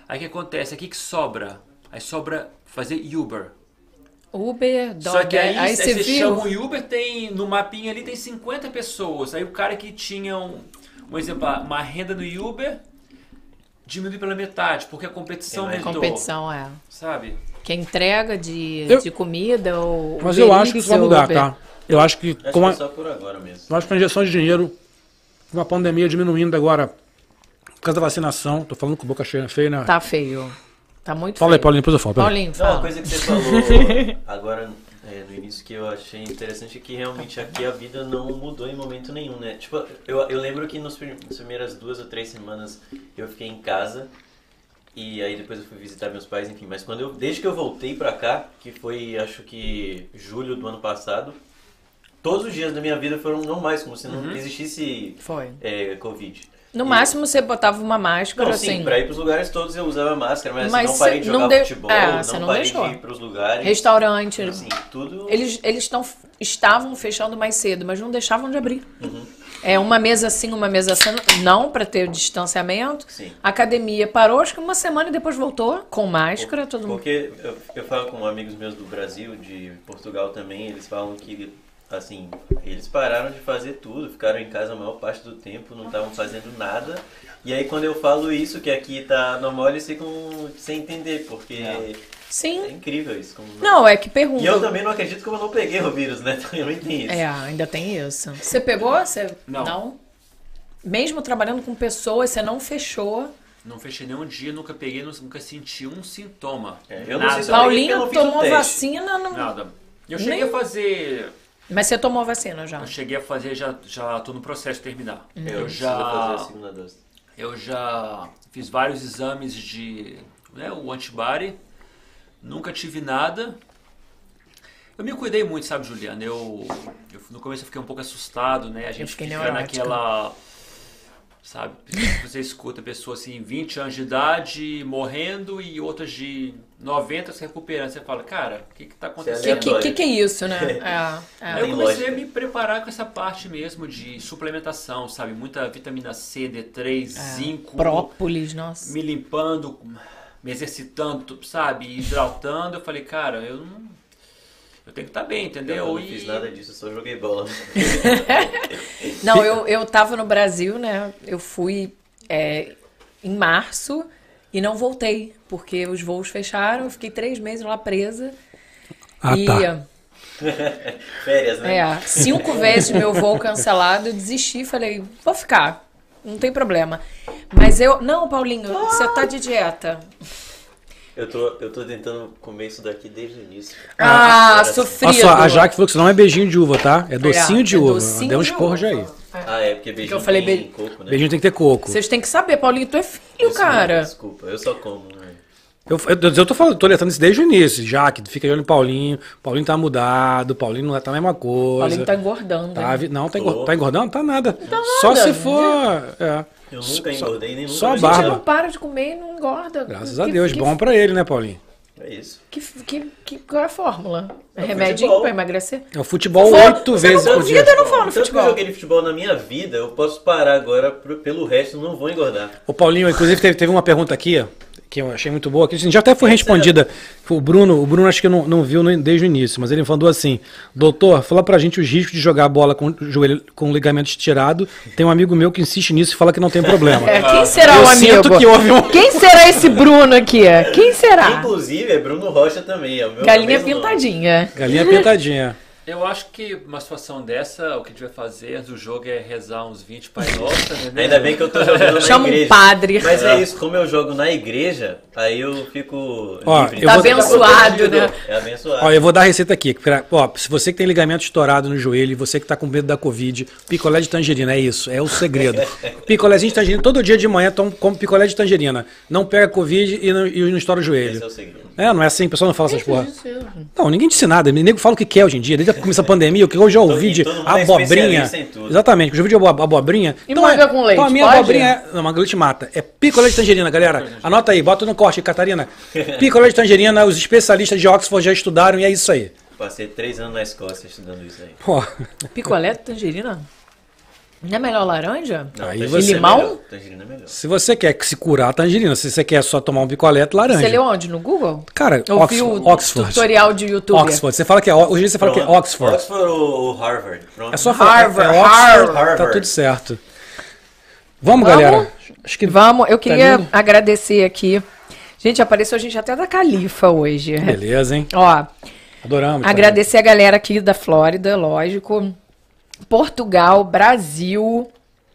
Aí o que acontece? Aqui que sobra? Aí sobra fazer Uber. Uber, Só dog, que aí, aí aí você você viu. chama o Uber, tem no mapinha ali tem 50 pessoas. Aí o cara que tinha um, um exemplo, uma renda no Uber diminui pela metade, porque a competição mais aumentou. Competição, é. Sabe? Que entrega de, Eu- de comida ou. Mas eu acho que isso vai mudar, Uber. tá? Eu acho que Acho com a, é só por agora mesmo. eu acho que a injeção de dinheiro, com a pandemia diminuindo agora, por causa da vacinação, tô falando com boca cheia, feia, né? Tá feio. Tá muito Fala aí, feio. Paulinho, depois eu falo. Paulinho, Não, uma fala. coisa que você falou [LAUGHS] agora é, no início que eu achei interessante é que realmente aqui a vida não mudou em momento nenhum, né? Tipo, eu, eu lembro que nos nas primeiras duas ou três semanas eu fiquei em casa e aí depois eu fui visitar meus pais, enfim. Mas quando eu, desde que eu voltei pra cá, que foi acho que julho do ano passado, todos os dias da minha vida foram normais, como se não existisse Foi. é, Covid. No E- máximo você botava uma máscara Não, assim. sim, pra ir pros lugares todos eu usava máscara, mas, Mas não parei de jogar de- futebol, é, você não, não parei deixou. de ir pros lugares. Restaurante. Assim, tudo. Eles, eles tão, estavam fechando mais cedo, mas não deixavam de abrir. Uhum. É uma mesa assim, uma mesa assim, não para ter distanciamento. Sim. Academia parou, acho que uma semana e depois voltou com máscara, todo mundo. Porque eu, eu falo com amigos meus do Brasil, de Portugal também, eles falam que, assim, eles pararam de fazer tudo, ficaram em casa a maior parte do tempo, não estavam fazendo nada. E aí quando eu falo isso, que aqui tá normal, eles ficam sem entender, porque é, Sim. incrível isso. Como Não, é que pergunta. E eu também não acredito que eu não peguei o vírus, né? [LAUGHS] Também tem isso. É, ainda tem isso. Você pegou? Você Não. Mesmo trabalhando com pessoas, você não fechou. Não fechei nenhum dia, nunca peguei, nunca senti um sintoma. É, eu não sei se eu peguei porque eu Paulinho não tomou vacina, não- Nada. Eu cheguei Nem- a fazer. Mas você tomou vacina já. Eu cheguei a fazer, já, já tô no processo de terminar. Eu, Eu preciso fazer a já. segunda dose. Eu já fiz vários exames de. Né, o antibody. Nunca tive nada. Eu me cuidei muito, sabe, Juliana? Eu, eu- no começo eu fiquei um pouco assustado, né? A gente fica neurótica. naquela. Sabe? Você escuta pessoas assim, 20 anos de idade morrendo e outras de 90 se recuperando. Você fala, cara, o que que tá O acontecendo? que, que, que, que é isso, né? [LAUGHS] É, é. Aí eu comecei a me preparar com essa parte mesmo de suplementação, sabe? Muita vitamina C, D3, zinco. Própolis, nossa. Me limpando, me exercitando, sabe? Hidratando. Eu falei, cara, eu não. Eu tenho que estar bem, entendeu? Eu não E- fiz nada disso, eu só joguei bola. [LAUGHS] Não, eu, eu tava no Brasil, né? Eu fui é, em março e não voltei, porque os voos fecharam, eu fiquei três meses lá presa. Ah, e, tá. [LAUGHS] Férias, né? É, cinco vezes meu voo cancelado, eu desisti, falei, vou ficar, não tem problema. Mas eu, não, Paulinho, você tá de dieta. Eu, tô, eu tô tentando comer isso daqui desde o início. Ah, sofrido. Olha só, a Jaque falou que isso não é beijinho de uva, tá? É docinho de é uva. docinho Deu um uva. já aí. Ah, é, porque beijinho eu falei tem be- coco, né? Beijinho tem que ter coco. Vocês têm que saber, Paulinho, tu é filho, Isso cara. Desculpa, eu só como, né? Eu, eu, eu tô falando, tô alertando isso desde o início. Jaque, fica de olho no Paulinho. Paulinho tá mudado, Paulinho não tá a mesma coisa. Paulinho tá engordando. Tá né? não, tá, engor- tá engordando? Tá nada. nada. Só se for. É. Eu nunca engordei, nem nunca só a barba. Você senti. não para de comer e não engorda. Graças Que- a Deus. que- Bom pra ele, né, Paulinho? É isso. Que, que, que, qual é a fórmula? É remedinho futebol. pra emagrecer? É o futebol oito vezes por dia. duvida, não fala no que eu futebol. joguei de futebol na minha vida, eu posso parar agora pro- pelo resto, não vou engordar. Ô Paulinho, inclusive teve, teve uma pergunta aqui, que eu achei muito boa, que assim, já até foi respondida. O Bruno, o Bruno acho que não, não viu desde o início, mas ele mandou assim: Doutor, fala pra gente os riscos de jogar bola com o joelho com o ligamento estirado. Tem um amigo meu que insiste nisso e fala que não tem problema. [LAUGHS] É, quem será Eu o amigo? sinto que houve um- Quem será esse Bruno aqui? Quem será? Inclusive, é Bruno Rocha também. É o meu Galinha nome. pintadinha. Galinha pintadinha. Eu acho que uma situação dessa, o que a gente vai fazer antes do jogo é rezar uns 20 Pai Nossa, [LAUGHS] né? Ainda bem que eu tô jogando na [LAUGHS] Chama um igreja. padre. Mas é isso, como eu jogo na igreja, aí eu fico Ó, livre. eu Tá vou- abençoado, né? É abençoado. Ó, eu vou dar a receita aqui. pra- Ó, se você que tem ligamento estourado no joelho, você que tá com medo da Covid, picolé de tangerina, é isso, é o segredo. [LAUGHS] Picolézinho de tangerina, todo dia de manhã toma como picolé de tangerina. Não pega Covid e não, e não estoura o Esse joelho. é o segredo. É, não é assim, o pessoal não fala essas porra. Não, ninguém disse nada. O nego fala o que quer hoje em dia. Desde que começou a pandemia, o que eu já ouvi de é abobrinha. Exatamente, eu já ouvi de abo- abobrinha. E manga com leite, Então a minha pode? abobrinha é. Não, manga leite mata. É picolé de tangerina, galera. Anota aí, bota no corte, Catarina. Picolé de tangerina, os especialistas de Oxford já estudaram e é isso aí. Passei três anos na Escócia estudando isso aí. Pô, Picolé de tangerina? Não é melhor laranja? Não, Aí tangerina você- é Limão? melhor. Tangerina é melhor. se você quer se curar a tangerina, se você quer só tomar um picolé, laranja. Você leu onde? No Google? Cara, Ouviu Oxford, o Oxford. tutorial de YouTube? Oxford. Você fala que é, hoje você fala que é Pronto. Oxford. Oxford ou Harvard? Pronto. É só. Harvard, é Oxford, Harvard. Tá tudo certo. Vamos, Vamos? galera. Acho que Vamos, eu queria lindo. agradecer aqui. Gente, apareceu a gente até da Califa hoje. Beleza, hein? Ó, Adoramos. agradecer a galera aqui da Flórida, lógico. Portugal, Brasil.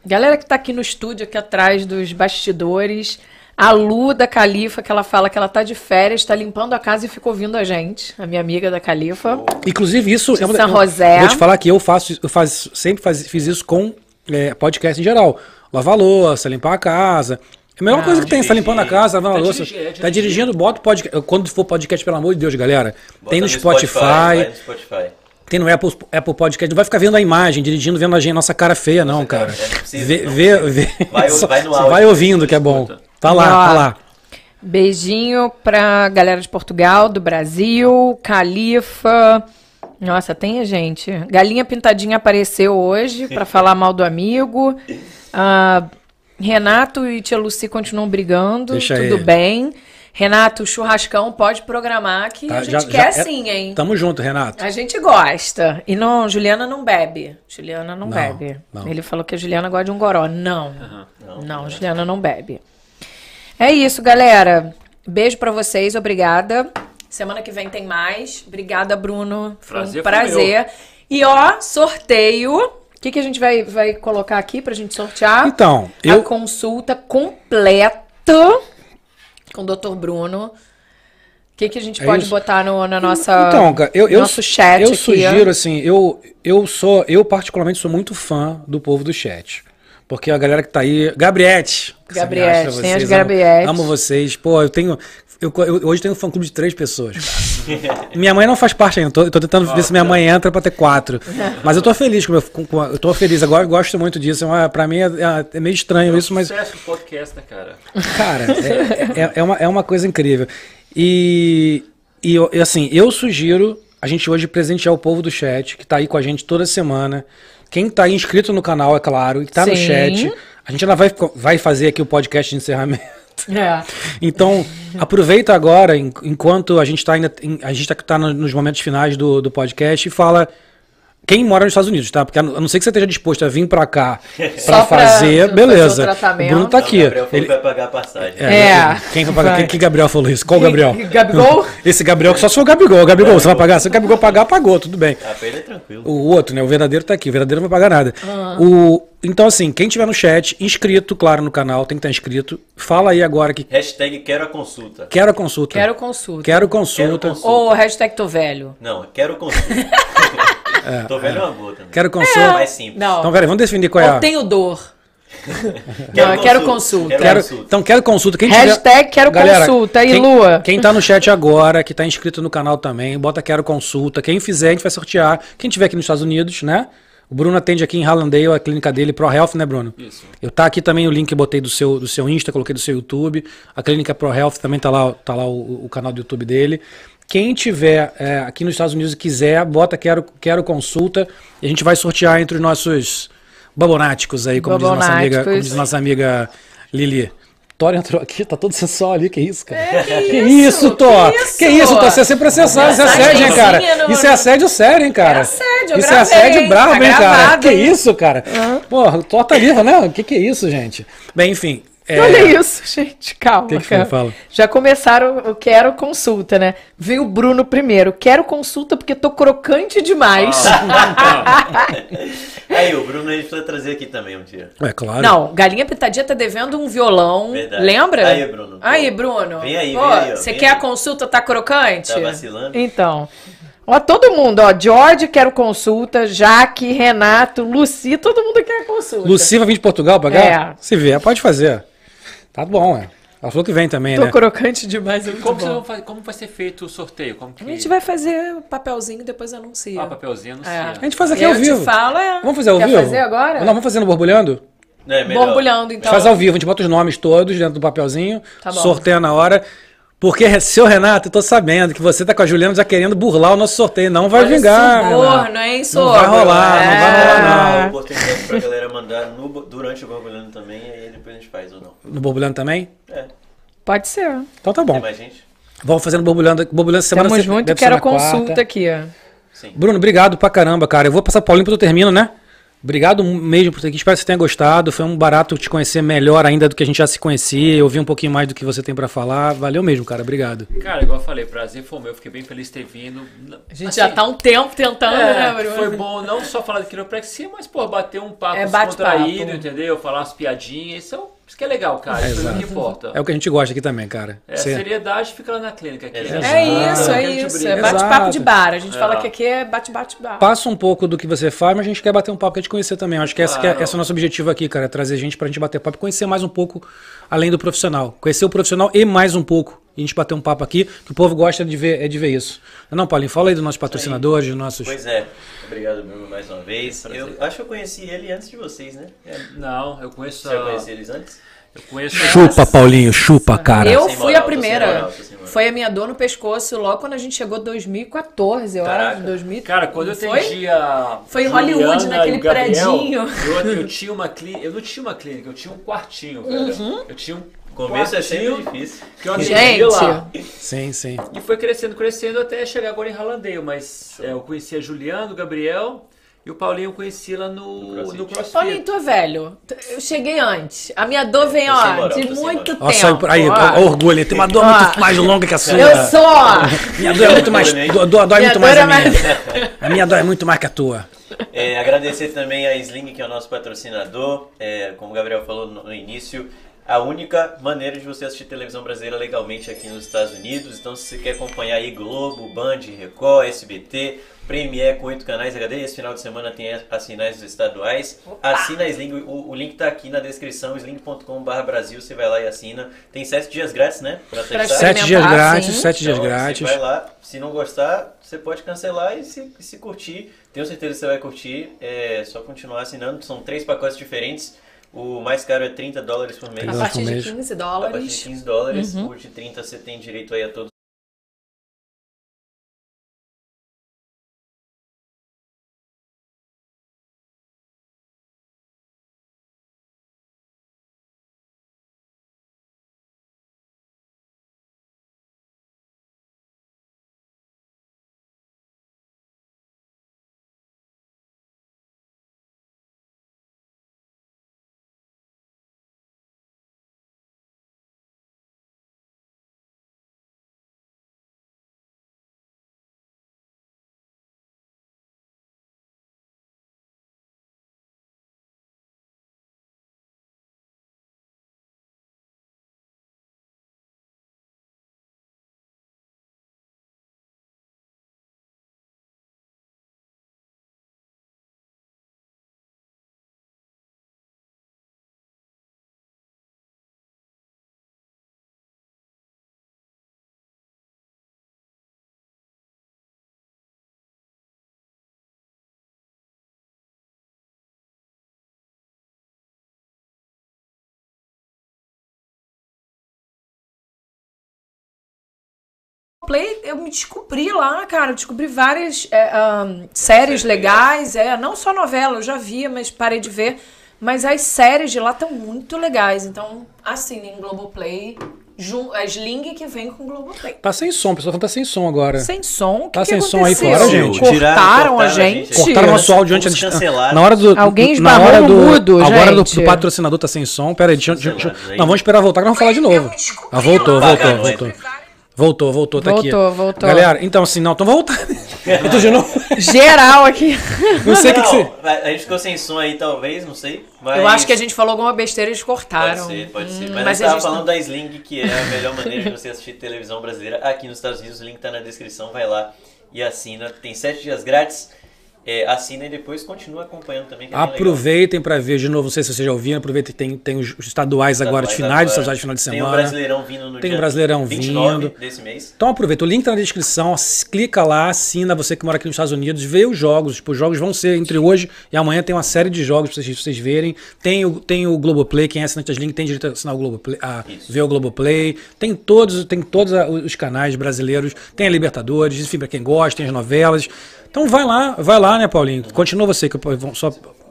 Galera que tá aqui no estúdio, aqui atrás dos bastidores. A Lu da Califa, que ela fala que ela tá de férias, tá limpando a casa e ficou ouvindo a gente. A minha amiga da Califa. Inclusive, isso De é uma- São José. Vou te falar que eu faço, eu faço, sempre faz- fiz isso com é, podcast em geral. Lavar louça, limpar a casa. É a melhor Ah, coisa que tem, você tá limpando a casa, lavando a Tá louça. dirigi- é, tá dirigindo, bota o podcast. Quando for podcast, pelo amor de Deus, galera. Bota tem no, vai Spotify, no Tem no Apple, Apple Podcast. Não vai ficar vendo a imagem, dirigindo, vendo a gente, nossa cara feia, não, cara. é, vê, não vê, Vai- só- vai no só áudio, vai ouvindo, que é bom. Tá lá, tá lá. Beijinho pra galera de Portugal, do Brasil, Califa. Nossa, tem a gente. Galinha Pintadinha apareceu hoje pra [LAUGHS] falar mal do amigo. Ah, Renato e Tia Lucy continuam brigando. Deixa tudo ele. bem. Renato, churrascão pode programar que Tá, a gente já- quer já é- sim, hein? Tamo junto, Renato. A gente gosta. E não, Juliana não bebe. Juliana não, Não, bebe. não. Ele falou que a Juliana gosta de um goró. Não. Não, Não, Juliana não bebe. É isso, galera. Beijo pra vocês, obrigada. Semana que vem tem mais. Obrigada, Bruno. Foi Prazer um foi prazer. E ó, sorteio. O que, que a gente vai, vai colocar aqui pra gente sortear? Então, A eu. consulta completa com o Dr. Bruno. O que, que a gente É pode isso. botar no, na nossa Então, cara, eu, eu, nosso chat eu aqui? sugiro, assim, eu, eu sou, eu particularmente sou muito fã do povo do chat. Porque a galera que tá aí. Gabriete. Gabriete, tem as vocês, amo-. Amo, vocês. Pô, eu tenho. Eu, eu- hoje tenho um fã clube de três pessoas. [LAUGHS] minha mãe não faz parte ainda. Tô, tô tentando ver se minha mãe entra pra ter quatro. Mas eu tô feliz com, meu- com- com- eu tô feliz agora, eu gosto muito disso. É uma, pra mim é, é- é meio estranho isso, mas Sucesso do podcast, né, cara? Cara, é, é, é uma, é uma coisa incrível. E, e eu- assim, eu sugiro a gente hoje presentear o povo do chat, que tá aí com a gente toda semana. Quem tá aí inscrito no canal, é claro, e que tá no Sim. chat. A gente ainda vai, vai fazer aqui o podcast de encerramento. É. Então, aproveita agora, en- enquanto a gente está ainda. A gente tá, tá no- nos momentos finais do, do podcast e fala. Quem mora nos Estados Unidos, tá? Porque a não não ser que você esteja disposto a vir pra cá Só pra pra fazer, fazer o beleza. Bruno tá O aqui. Gabriel falou Ele- que vai pagar a passagem. É. Quem vai pagar? Vai. Quem que Gabriel falou isso? Qual Gabriel? [LAUGHS] Gabigol? [LAUGHS] Esse Gabriel que só sou o Gabigol. O Gabigol, você vai pagar? Se o Gabigol pagar, pagou, tudo bem. Ah, pra ele é tranquilo. O outro, né? O verdadeiro tá aqui. O verdadeiro não vai pagar nada. Ah. O, então, assim, quem tiver no chat, inscrito, claro, no canal, tem que estar inscrito. Fala aí agora que Hashtag quero a consulta. quero a consulta. Quero consulta. Quero consulta. Ou hashtag tô velho. Não, quero consulta. [LAUGHS] Tô velho é uma boa também. Quero É consulta. mais simples. Não. Então, peraí, vamos definir qual é a. tenho dor. [LAUGHS] Não, eu quero consulta. Quero, consulta. então, quero consulta. Quem Hashtag quero consulta. Aí, quem, Lua. Quem tá no chat agora, que tá inscrito no canal também, bota quero consulta. Quem fizer, a gente vai sortear. Quem tiver aqui nos Estados Unidos, né? O Bruno atende aqui em Hallandale, a clínica dele, Pro Health, né, Bruno? Isso. Eu tá aqui também o link que eu botei do seu, do seu Insta, coloquei do seu YouTube. A clínica Pro Health também tá lá, tá lá o, o canal do YouTube dele. Quem tiver é, aqui nos Estados Unidos e quiser, bota quero, quero consulta. E a gente vai sortear entre os nossos babonáticos aí, como diz nossa amiga, como diz nossa amiga Lili. Thor entrou aqui, tá todo [LAUGHS] sensual ali, que isso, cara? É, que que isso, isso, Thor? que isso? Que isso, Thor? Você ia ser processado, isso é assédio, hein, cara? Isso é assédio sério, hein, cara? É assédio, Isso é assédio bravo, Tá hein, cara? Que isso, cara? Porra, o Thor tá vivo, né? O que que é isso, gente? Bem, enfim. É, Olha isso, [LAUGHS] gente, calma. Que que foi? Fala. Já começaram o quero consulta, né? Veio o Bruno primeiro. Quero consulta porque tô crocante demais. [LAUGHS] Aí, o Bruno a gente trazer aqui também um dia. É claro. Não, Galinha Pitadinha tá devendo um violão. Verdade. Lembra? Aí, Bruno. Aí, Pô, Bruno. vem aí, Pô, vem aí, ó, Você quer aí. a consulta, tá crocante? Tá vacilando? Então. Ó, todo mundo, ó. George quero consulta, Jaque, Renato, Luci, todo mundo quer consulta. Luci vai vir de Portugal pagar? É. Se vier, pode fazer. Tá bom, é. Falou que vem também, Tô né? crocante demais, é Como, fazer- como vai ser feito o sorteio? Como que... A gente vai fazer papelzinho e depois anuncia. Ah, papelzinho, não sei. É. A gente faz aqui ao eu te vivo. falo, é. Vamos fazer ao Quer vivo? fazer agora? Não, vamos fazer no borbulhando? Não, é melhor. Borbulhando, então. Faz ao vivo, a gente bota os nomes todos dentro do papelzinho, Tá bom. sorteia na hora. Porque, [LAUGHS] seu Renato, eu tô sabendo que você tá com a Juliana já querendo burlar o nosso sorteio. Não vai Olha, vingar. Suborno, hein, sogro? vai rolar, não vai rolar, não. oportunidade pra galera mandar no, durante o Borbulhando também, aí gente faz ou não. No borbulhando também? É, Pode ser. Então tá bom. tem mais gente? Vamos fazendo borbulhando. Borbulhando semana. Junto, deve ser quero consulta quarta. aqui, ó. Sim. Bruno, obrigado pra caramba, cara. Eu vou passar pro Paulinho porque eu termino, né? Obrigado mesmo por ter aqui. Espero que você tenha gostado. Foi um barato te conhecer melhor ainda do que a gente já se conhecia. Eu vi um pouquinho mais do que você tem pra falar. Valeu mesmo, cara. Obrigado. Cara, igual eu falei, prazer foi meu. Fiquei bem feliz de ter vindo. A gente já tá um tempo tentando, É, né, Bruno? foi bom não só falar de quiropraxia, mas, pô, bater um papo É, descontraído, entendeu? Falar umas piadinhas. Isso, é o- isso que é legal, cara. Isso é o que importa. É o que a gente gosta aqui também, cara. É, Você- seriedade fica lá na clínica. Aqui? Exato. É isso, é isso. É bate-papo de bar. A gente É. fala que aqui é bate-bate-bar. Passa um pouco do que você faz, mas a gente quer bater um papo, quer te conhecer também. Eu acho que esse, é, Claro. esse é o nosso objetivo aqui, cara. é Trazer gente pra gente bater papo e conhecer mais um pouco além do profissional. Conhecer o profissional e mais um pouco. E a gente bater um papo aqui, que o povo gosta de ver, é de ver isso. Não, Paulinho, fala aí dos nossos patrocinadores, dos nossos. Pois é. Obrigado, Bruno, mais uma vez. Eu acho que eu conheci ele antes de vocês, né? É, Não, eu conheço. Você já a- conhecia eles antes? Eu conheço. Chupa, Paulinho, chupa, cara. Eu fui moral, a primeira. moral. Foi a minha dor no pescoço logo quando a gente chegou em 2014, eu Caraca. acho. 2000. Cara, quando eu atendia. Foi em Hollywood, naquele Gabriel, predinho. Eu, eu [LAUGHS] tinha uma clínica. Eu não tinha uma clínica, eu tinha um quartinho, velho. Uhum. Eu tinha um. O começo é sempre difícil. Que eu atendia Gente, lá. Sim, sim. E foi crescendo, crescendo até chegar agora em Ralandeio. Mas é, eu conhecia Juliano, o Gabriel e o Paulinho eu conheci lá no, CrossFit. no CrossFit. Paulinho, tô velho. Eu cheguei antes. A minha dor vem, Tô sem ó, moral, de muito tempo. aí, ó. orgulho. Tem uma dor Ó. muito mais longa que a sua. Eu sou. Minha dor é muito mais. do- do- Dói Minha muito dor mais é a minha. mais- A minha dói muito mais que a tua. É, agradecer também a Sling, que é o nosso patrocinador. É, como o Gabriel falou no, no início, a única maneira de você assistir televisão brasileira legalmente aqui nos Estados Unidos. Então, se você quer acompanhar aí Globo, Band, Record, SBT, Premiere com oito canais HD, esse final de semana tem as sinais estaduais. Assina a Sling, o, o link tá aqui na descrição, sling.com.br Brasil, você vai lá e assina. Tem sete dias grátis, né? Pra testar. Sete dias grátis, sim. sete dias Então, grátis. Você vai lá, se não gostar, você pode cancelar e se, e se curtir. Tenho certeza que você vai curtir. É só continuar assinando. São três pacotes diferentes. O mais caro é 30 dólares por mês. A Dólares partir de mês. 15 A partir de dólares. 15 dólares. Uhum. O de 30 você tem direito aí a todos. Play, eu me descobri lá, cara. Eu descobri várias é, ahn, séries legais, é, não só novela, eu já via, mas parei de ver. Mas as séries de lá estão muito legais. Então, assinem Globoplay. A Sling que vem com Globoplay. Tá sem som, o pessoal falando que tá sem som agora. Sem som? O que Tá que sem som aí fora, gente. Cortaram, cortaram a gente? Cortaram nosso áudio antes. Na hora do. Alguém na esbarrou hora no do, mudo, Agora do, do patrocinador tá sem som. Pera aí, deixa, deixa, deixa-. Não, vamos esperar voltar que nós vamos falar de novo. Ah, voltou, voltou, voltou. Voltou, voltou, tá aqui. Voltou, voltou. Galera, então assim, não, então voltar. Eu tô de novo. Geral aqui. Não sei o que, que você. Não, a gente ficou sem som aí, talvez, não sei. Mas Eu acho que a gente falou alguma besteira e eles Pode cortaram. ser, pode ser. Hum, Mas, mas eu a tava gente falando da Sling, que é a melhor maneira de você assistir televisão brasileira aqui nos Estados Unidos. O link tá na descrição, vai lá e assina. Tem sete dias grátis. É, assina e depois continua acompanhando também. É. Aproveitem pra ver de novo, não sei se vocês já ouviram, aproveitem que tem, tem os estaduais agora, os Estaduais finais, os agora. estaduais de final de Tem o semana. Brasileirão vindo no Tem o dia Brasileirão 29 vindo. desse mês. Então aproveita, o link tá na descrição, clica lá, assina, você que mora aqui nos Estados Unidos, vê os jogos, tipo, os jogos vão ser entre hoje e amanhã tem uma série de jogos pra vocês, vocês verem, tem o, tem o Globoplay, quem é assinante das links tem direito a assinar o Globoplay, a Isso. ver o Globoplay, tem todos, tem todos os canais brasileiros, tem a Libertadores, enfim, pra quem gosta, tem as novelas, então vai lá, vai lá, né Paulinho, continua você, que eu vou só...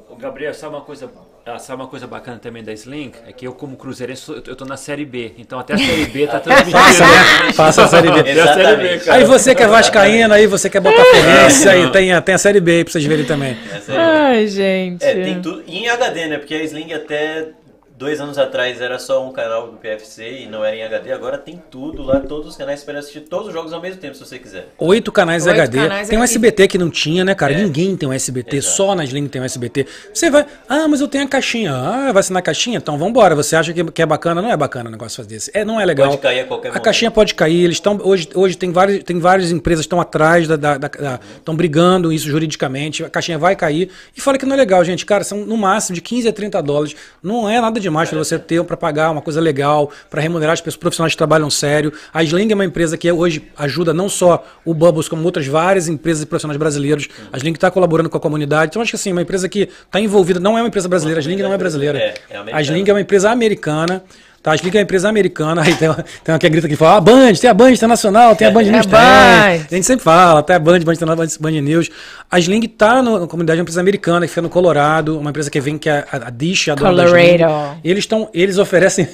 O Gabriel, sabe uma coisa, ah, sabe uma coisa bacana também da Sling? É que eu, como cruzeirense, eu tô na Série B. Então até a Série B tá [LAUGHS] transmitindo. Faça, né? Faça a Série B. [LAUGHS] A Série. Aí você que é vascaíno, aí você quer botar feliz, aí tem, a- tem a Série B aí pra vocês verem também. Aí. Ai, gente. É, tem tudo. E em HD, né? Porque a Sling até dois anos atrás era só um canal do PFC e não era em HD. Agora tem tudo lá, todos os canais para assistir todos os jogos ao mesmo tempo, se você quiser. Oito canais Oito HD. canais tem um. SBT que não tinha, né, cara? É. Ninguém tem um SBT, Exato. só na Sling tem um SBT. Você vai, ah, mas eu tenho a caixinha. Ah, vai assinar a caixinha? Então vambora. Você acha que, que é bacana? Não é bacana um negócio fazer desse. É, não é legal. Pode cair a qualquer A momento. caixinha pode cair. Eles estão hoje, hoje tem várias, tem várias empresas que estão atrás da, da, estão brigando isso juridicamente. A caixinha vai cair. E fala que não é legal, gente. Cara, são no máximo de 15 a 30 dólares. Não é nada demais para você ter para pagar uma coisa legal, para remunerar as pessoas profissionais que trabalham sério. A Sling é uma empresa que hoje ajuda não só o Bubbles, como outras várias empresas e profissionais brasileiros. A Sling está colaborando com a comunidade. Então acho que assim, uma empresa que está envolvida, não é uma empresa brasileira. A Sling não é brasileira. É, é a Sling é uma empresa americana. Tá, a Sling é uma empresa americana. [LAUGHS] Aí tem, uma- tem uma que grita aqui e fala: ah, Band, tem a Band Internacional, tem a Band News. tem. Band. A gente sempre fala, até a Band, Band Internacional, Band, Band News. A Sling tá no- na comunidade, é uma empresa americana que fica no Colorado, uma empresa que vem que é a, a Dish, a dona da Sling. Colorado. E eles estão, eles oferecem.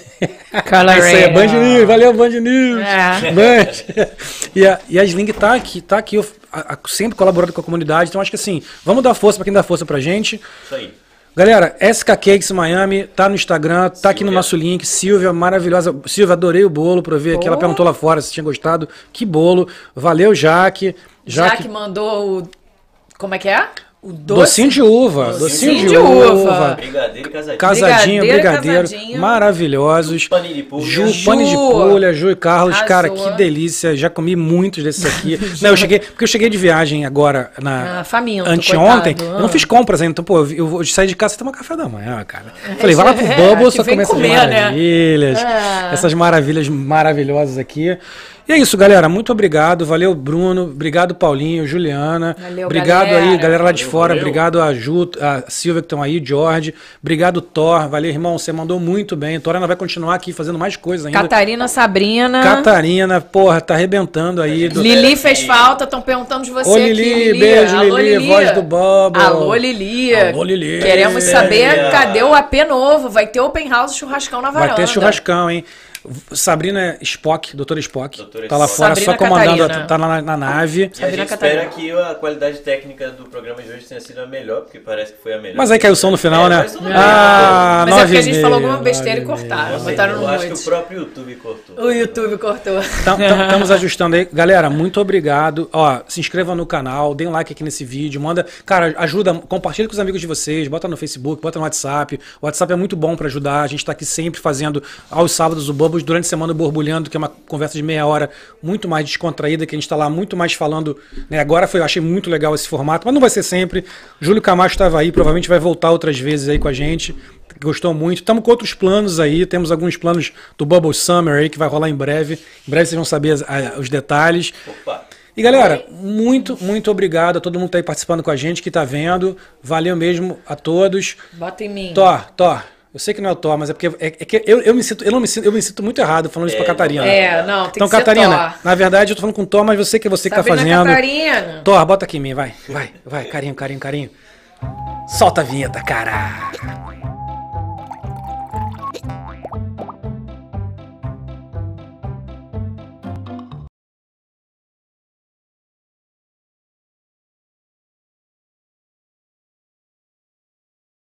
Colorado. [LAUGHS] Isso aí é Band News, valeu Band News. É. Band. [LAUGHS] E a, e a Sling tá aqui, tá aqui a- a- sempre colaborando com a comunidade. Então acho que assim, vamos dar força pra quem dá força pra gente. Isso aí. Galera, SK Cakes Miami, tá no Instagram, tá aqui no Silvia. nosso link. Silvia, maravilhosa. Silvia, adorei o bolo, provei aqui. Ela perguntou lá fora se tinha gostado. Que bolo. Valeu, Jaque. Jaque, que mandou o. Como é que é? O doce. Docinho de uva. Docinho, Docinho de, de uva. uva. Brigadeiro casadinho. Casadinho, Brigadeiro, brigadeiro. Maravilhosos. Pane de pulga. Ju, Ju. pane de pulha, Ju e Carlos, Arrasou. cara, que delícia. Já comi muitos desses aqui. [LAUGHS] não, eu cheguei, porque eu cheguei de viagem agora na Ah, faminto, anteontem. coitado. Eu não fiz compras ainda, então pô, eu, vou sair de casa e tomar café da manhã, cara. Falei, vai lá pro É, Bubble, que só comer essas comer, né? maravilhas. Ah. Essas maravilhas maravilhosas aqui. E é isso, galera. Muito obrigado. Valeu, Bruno. Obrigado, Paulinho, Juliana. Valeu, obrigado galera. aí, galera lá de Valeu, fora. valeu. Obrigado a Ju, a Silvia que estão aí, Jorge. Obrigado, Thor. Valeu, irmão. Você mandou muito bem. Thor ainda vai continuar aqui fazendo mais coisas ainda. Catarina Sabrina. Catarina, porra, tá arrebentando aí. do- Lili fez falta, estão perguntando de você Ô, aqui, Lili, Lili. beijo, Alô, Lili, voz do Bubble. Alô, Lili. Alô, Lili. Queremos saber É. cadê o AP novo. Vai ter open house churrascão na varanda. Vai ter churrascão, hein? Sabrina Spock, doutora Spock, Doutora tá lá Spock. fora Sabrina só comandando, Catarina. tá na, na nave. E a Sabrina gente espera que a qualidade técnica do programa de hoje tenha sido a melhor, porque parece que foi a melhor. Mas aí caiu o som no final, É, né? mas. Ah, Mas é porque a nove gente e falou alguma besteira e cortaram. Nossa, Botaram eu no acho que o próprio YouTube cortou. O YouTube cortou. Estamos ajustando aí. Galera, muito obrigado. Ó, se inscreva no canal, dê um like aqui nesse vídeo, manda. Cara, ajuda, compartilha com os amigos de vocês, bota no Facebook, bota no WhatsApp. O WhatsApp é muito bom pra ajudar. A gente tá aqui sempre fazendo aos sábados o Durante a semana Borbulhando, que é uma conversa de meia hora muito mais descontraída, que a gente tá lá muito mais falando. Né? Agora foi, eu achei muito legal esse formato, mas não vai ser sempre. Júlio Camacho estava aí, provavelmente vai voltar outras vezes aí com a gente. Gostou muito. Estamos com outros planos aí. Temos alguns planos do Bubble Summer aí que vai rolar em breve. Em breve vocês vão saber as- a- os detalhes. Opa! E galera, muito, muito obrigado a todo mundo que tá aí participando com a gente, que tá vendo. Valeu mesmo a todos. Bota em mim. Thor, Thor. Eu sei que não é o Thor, mas é porque é, é que eu, eu me sinto, eu não me sinto, eu me sinto muito errado falando isso pra É, Catarina. É, não, tem então, que ser Catarina, Thor. na verdade eu tô falando com o Thor, mas você que é você que tá fazendo. Catarina. Thor, bota aqui em mim, vai, vai, vai, carinho, carinho, carinho. Solta a vinheta, cara.